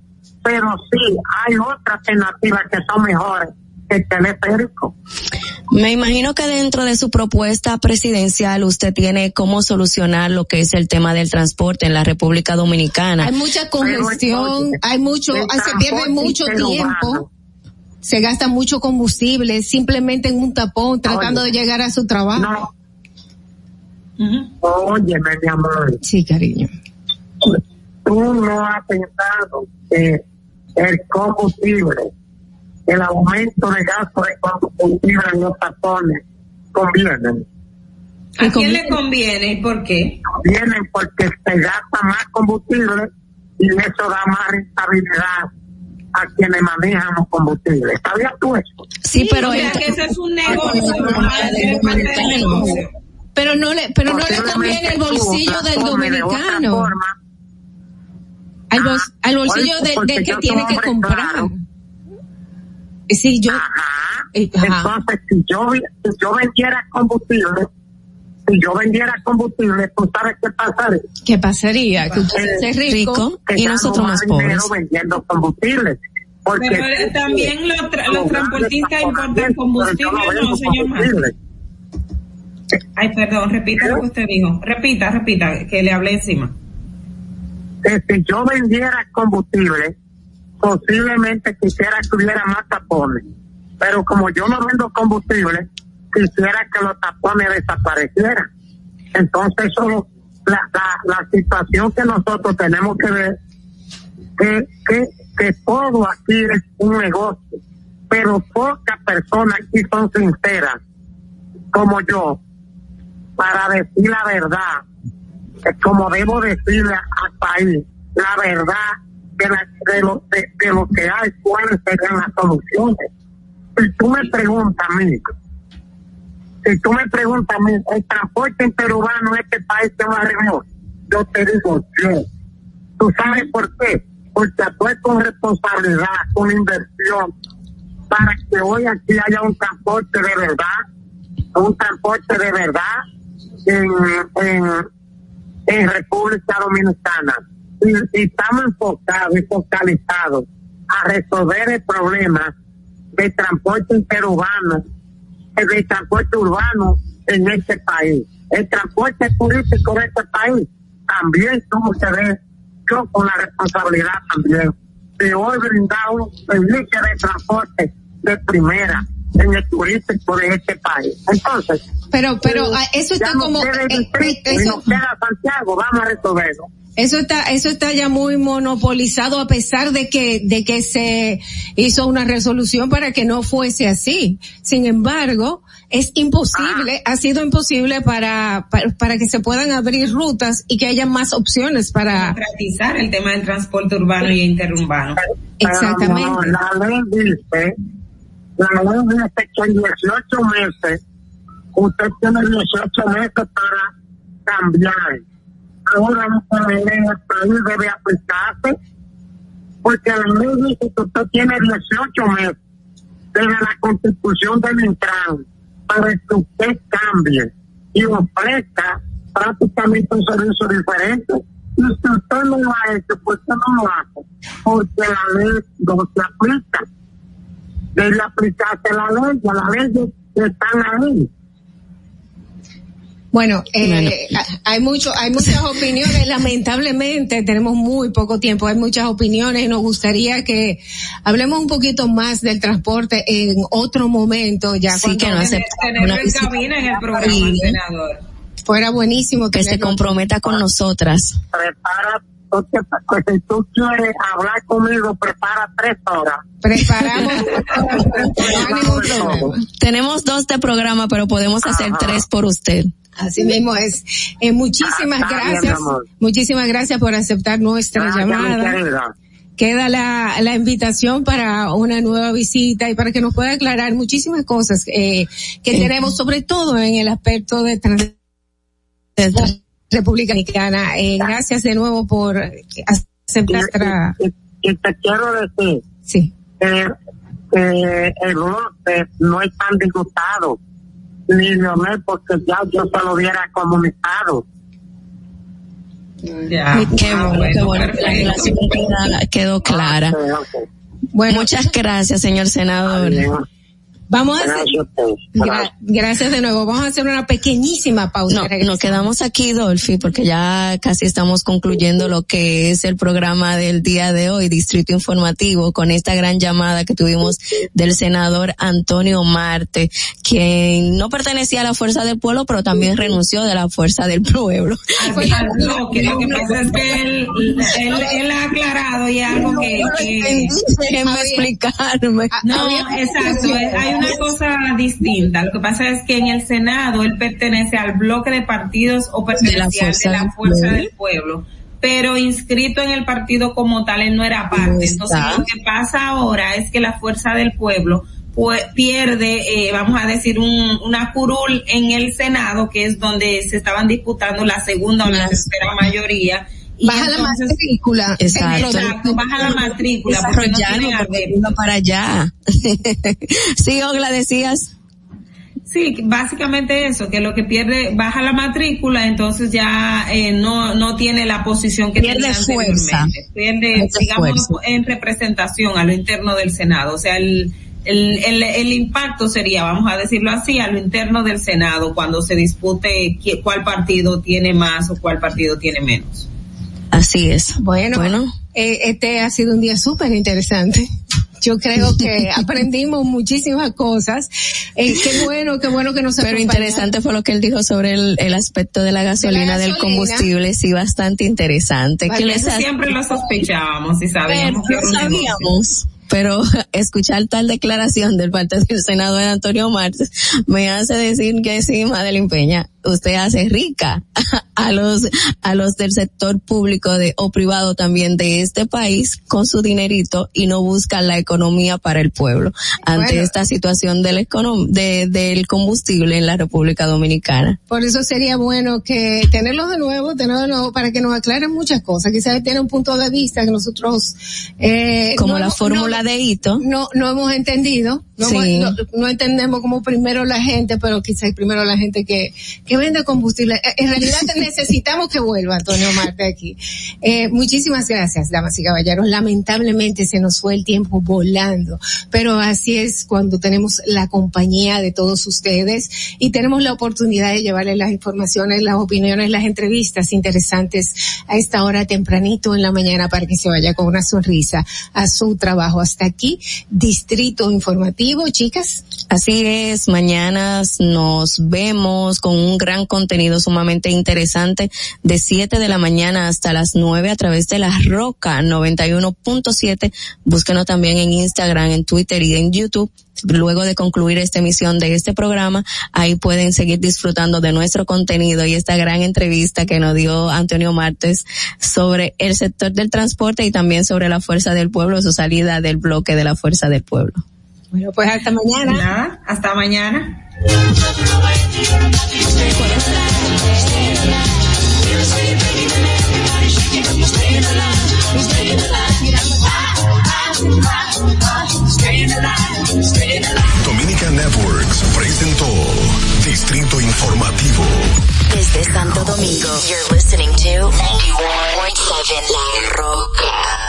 Pero sí, hay otras alternativas que son mejores que el teleférico. Me imagino que dentro de su propuesta presidencial usted tiene cómo solucionar lo que es el tema del transporte en la República Dominicana. Hay mucha congestión, hay mucho, se pierde mucho tiempo, se gasta mucho combustible simplemente en un tapón tratando de llegar a su trabajo. Óyeme, mi amor. Sí, cariño. Tú no has pensado que el combustible, el aumento de gasto de combustible en los tapones convienen. ¿A quién le conviene y por qué? Vienen porque se gasta más combustible y eso da más rentabilidad a quienes manejan los combustibles. ¿Sabías tú eso? Sí, pero o sea, que eso es un negocio. Pero no le, pero no le conviene el bolsillo del dominicano. Al, bol- al bolsillo de, que tiene que comprar. claro. Sí, yo. eh, ajá. Entonces, si yo, si yo vendiera combustible, si yo vendiera combustible, tú sabes qué pasaría. ¿Qué pasaría? Que usted hace rico, Que gano más dinero vendiendo combustible. Porque Pero eh, también los, tra- los transportistas importan combustible, no, señor Marcos. Ay, perdón, repita lo que usted dijo. Repita, repita, que le hablé encima. Que si yo vendiera combustible, posiblemente quisiera que hubiera más tapones. Pero como yo no vendo combustible, quisiera que los tapones desaparecieran. Entonces, eso, la, la, la situación que nosotros tenemos que ver, que, que, que todo aquí es un negocio, pero pocas personas aquí son sinceras, como yo, para decir la verdad como debo decirle al país la verdad de, la- de, lo, de, de lo que hay, cuáles serían las soluciones. Si tú me preguntas a mí, si tú me preguntas a mí, el transporte interurbano en este país se va a arreglar, yo te digo yo. ¿Tú sabes por qué? Porque actúe con responsabilidad, con inversión, para que hoy aquí haya un transporte de verdad, un transporte de verdad en, en, en República Dominicana. Y, estamos enfocados y focalizados a resolver el problema de transporte interurbano, de transporte urbano en este país. El transporte turístico de este país también como se ve, yo con la responsabilidad también de hoy brindar un servicio de transporte de primera en el turístico de este país. Entonces, Pero, pero eh, ah, eso está como, queda eh, y eso- queda Santiago, vamos a resolverlo. Eso está, eso está ya muy monopolizado a pesar de que, de que se hizo una resolución para que no fuese así. Sin embargo, es imposible, ha sido imposible para, para, para que se puedan abrir rutas y que haya más opciones para. Democratizar el tema del transporte urbano y interurbano. Exactamente. La ley dice, la ley dice que en 18 meses, usted tiene 18 meses para cambiar. Ahora la ley del país debe aplicarse, porque la ley dice que usted tiene 18 meses desde la constitución del Intran para que usted cambie y ofrezca prácticamente un servicio diferente. Y si usted no lo ha hecho, pues usted no lo hace, porque la ley no se aplica. Debe aplicarse la ley, ya las leyes están ahí. Bueno, eh, hay mucho, hay muchas opiniones. Lamentablemente tenemos muy poco tiempo. Hay muchas opiniones y nos gustaría que hablemos un poquito más del transporte en otro momento. Ya Sí, que no hace Tenerlo una en visita cabina en el programa, Sí. senador. fuera buenísimo que se comprometa con nosotras. Prepara, porque, pues, si tú quieres hablar conmigo, prepara tres horas. Preparamos. no. Tenemos dos de programa, pero podemos hacer tres por usted. Así mismo es. Eh, muchísimas Ah, bien, gracias. Muchísimas gracias por aceptar nuestra Gracias, llamada. Queda la, la invitación para una nueva visita y para que nos pueda aclarar muchísimas cosas eh, que tenemos, sobre todo en el aspecto de trans- República Dominicana. Eh, gracias de nuevo por aceptar nuestra... Y te quiero decir sí. que, que el bloque no es tan disgustado, ni Leonel, porque ya yo se lo hubiera comunicado. Ya. Qué Ah, bueno, qué bueno, bueno que la perfecto. relación quedó clara. Muchas gracias, señor senador. Vamos a hacer, Gra- gracias de nuevo. Vamos a hacer una pequeñísima pausa. No, nos quedamos aquí, Dolphy, porque ya casi estamos concluyendo lo que es el programa del día de hoy, Distrito Informativo, con esta gran llamada que tuvimos del senador Antonio Marte, quien no pertenecía a la Fuerza del Pueblo, pero también renunció de la Fuerza del Pueblo. Al- al bloque, lo que pasa es que él, él, él ha aclarado y algo que, que Déjenme explicarme. no, exacto, hay una cosa distinta. Lo que pasa es que en el Senado él pertenece al bloque de partidos o pertenecía de la Fuerza del Pueblo. Pero inscrito en el partido como tal, él no era parte. Entonces lo que pasa ahora es que la Fuerza del Pueblo pues, pierde, eh, vamos a decir, un, una curul en el Senado, que es donde se estaban disputando la segunda o la tercera mayoría. Baja la matrícula. Exacto. Exacto, baja la matrícula. porque no para allá. sí, Ogla, decías. Sí, básicamente eso, que lo que pierde, baja la matrícula, entonces ya eh, no, no tiene la posición que Pierde tenía fuerza. anteriormente. Pierde, digamos, fuerza. en representación a lo interno del Senado. O sea, el, el, el, el impacto sería, vamos a decirlo así, a lo interno del Senado cuando se dispute cuál partido tiene más o cuál partido tiene menos. Así es. Bueno, eh, este ha sido un día súper interesante. Yo creo que aprendimos muchísimas cosas. Eh, qué bueno, qué bueno que nos Pero interesante fue lo que él dijo sobre el, el aspecto de la gasolina, del gasolina. combustible, sí, bastante interesante. ¿Qué les Eso hace? siempre lo sospechábamos y sabíamos que Pero negocio. sabíamos. Pero escuchar tal declaración del parte del senador Antonio Martes me hace decir que sí, Madeline Peña, usted hace rica a los, a los del sector público de, o privado también de este país con su dinerito y no busca la economía para el pueblo ante Bueno. esta situación del, de, del combustible en la República Dominicana. Por eso sería bueno que tenerlo de nuevo, tenerlo de nuevo para que nos aclaren muchas cosas. Quizás tiene un punto de vista que nosotros eh, Como no la fórmula no- de hito. No, no hemos entendido. No, Sí. hemos- no- no entendemos como primero la gente, pero quizás primero la gente que, que vende combustible. Eh, En realidad necesitamos que vuelva Antonio Marte aquí. Eh, muchísimas gracias, damas y caballeros. Lamentablemente se nos fue el tiempo volando, pero así es cuando tenemos la compañía de todos ustedes y tenemos la oportunidad de llevarles las informaciones, las opiniones, las entrevistas interesantes a esta hora tempranito en la mañana para que se vaya con una sonrisa a su trabajo. Hasta aquí, Distrito Informativo, chicas. Así es, mañana nos vemos con un gran contenido sumamente interesante de 7 de la mañana hasta las 9 a través de la Roca 91.7. Búsquenos también en Instagram, en Twitter y en YouTube. Luego de concluir esta emisión de este programa, ahí pueden seguir disfrutando de nuestro contenido y esta gran entrevista que nos dio Antonio Martes sobre el sector del transporte y también sobre la fuerza del pueblo, su salida del bloque de la fuerza del pueblo. Bueno, pues hasta mañana. Nada, hasta mañana. Dominica Networks presentó Distrito Informativo. Desde Santo Domingo, you're listening to 91.7 La Roca.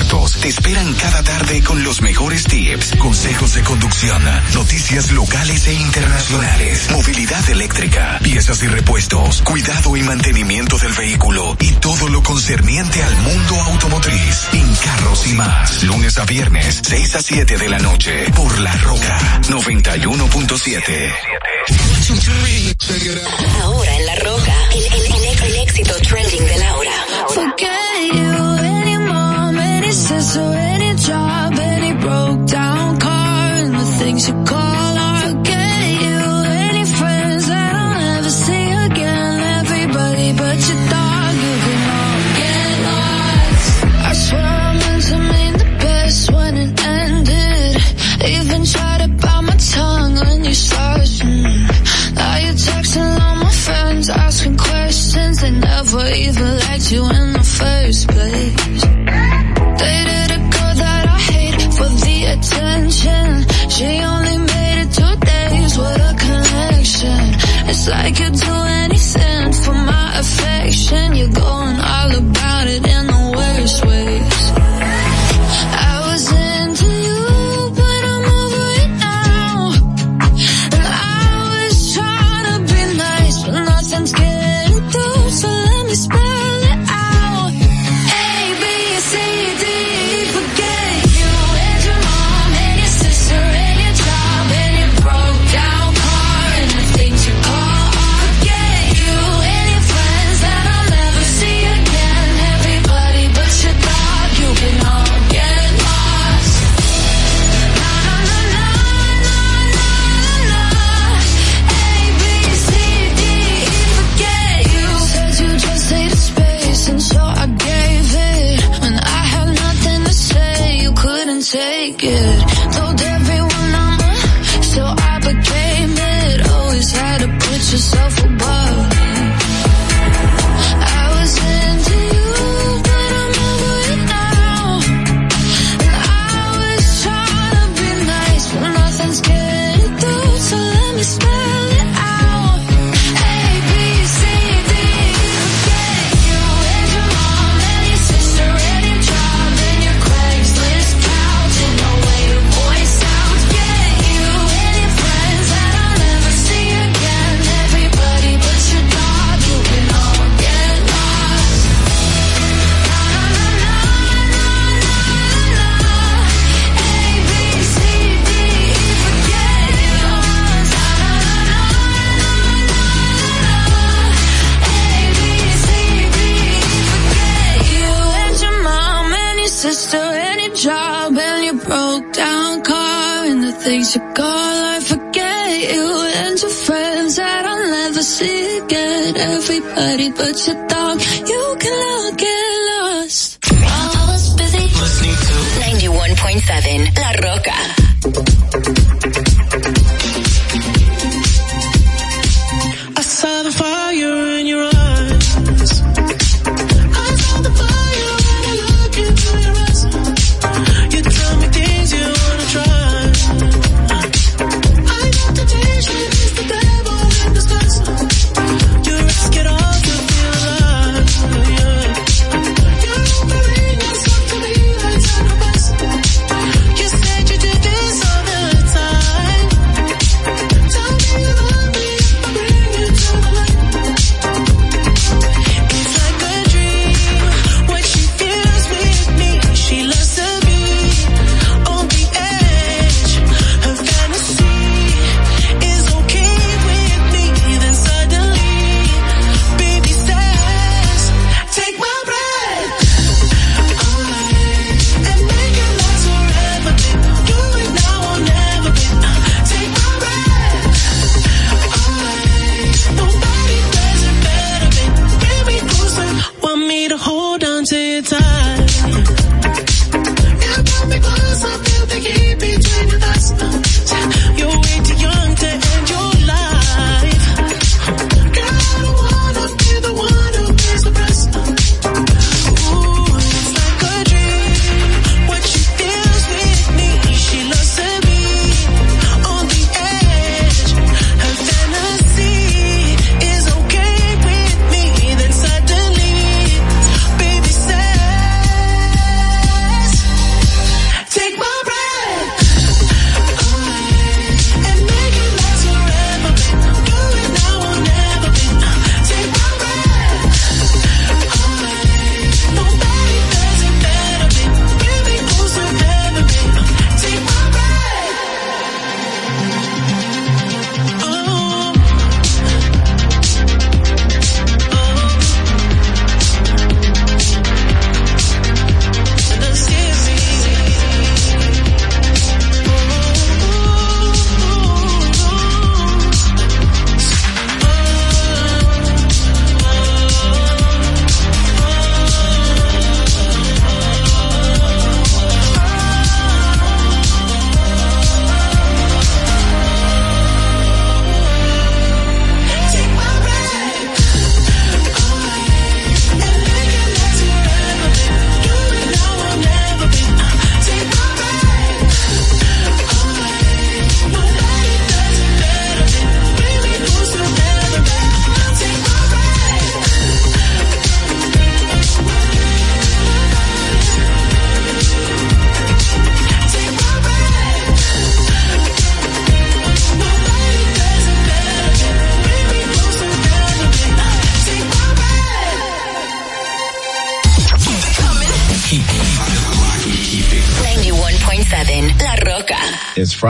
te esperan cada tarde con los mejores tips, consejos de conducción, noticias locales e internacionales, movilidad eléctrica, piezas y repuestos, cuidado y mantenimiento del vehículo y todo lo concerniente al mundo automotriz, en carros y más. Lunes a viernes, 6 a 7 de la noche, por La Roca 91.7. Ahora en La Roca, el, el- el- el éxito trending de Laura. Like you'd do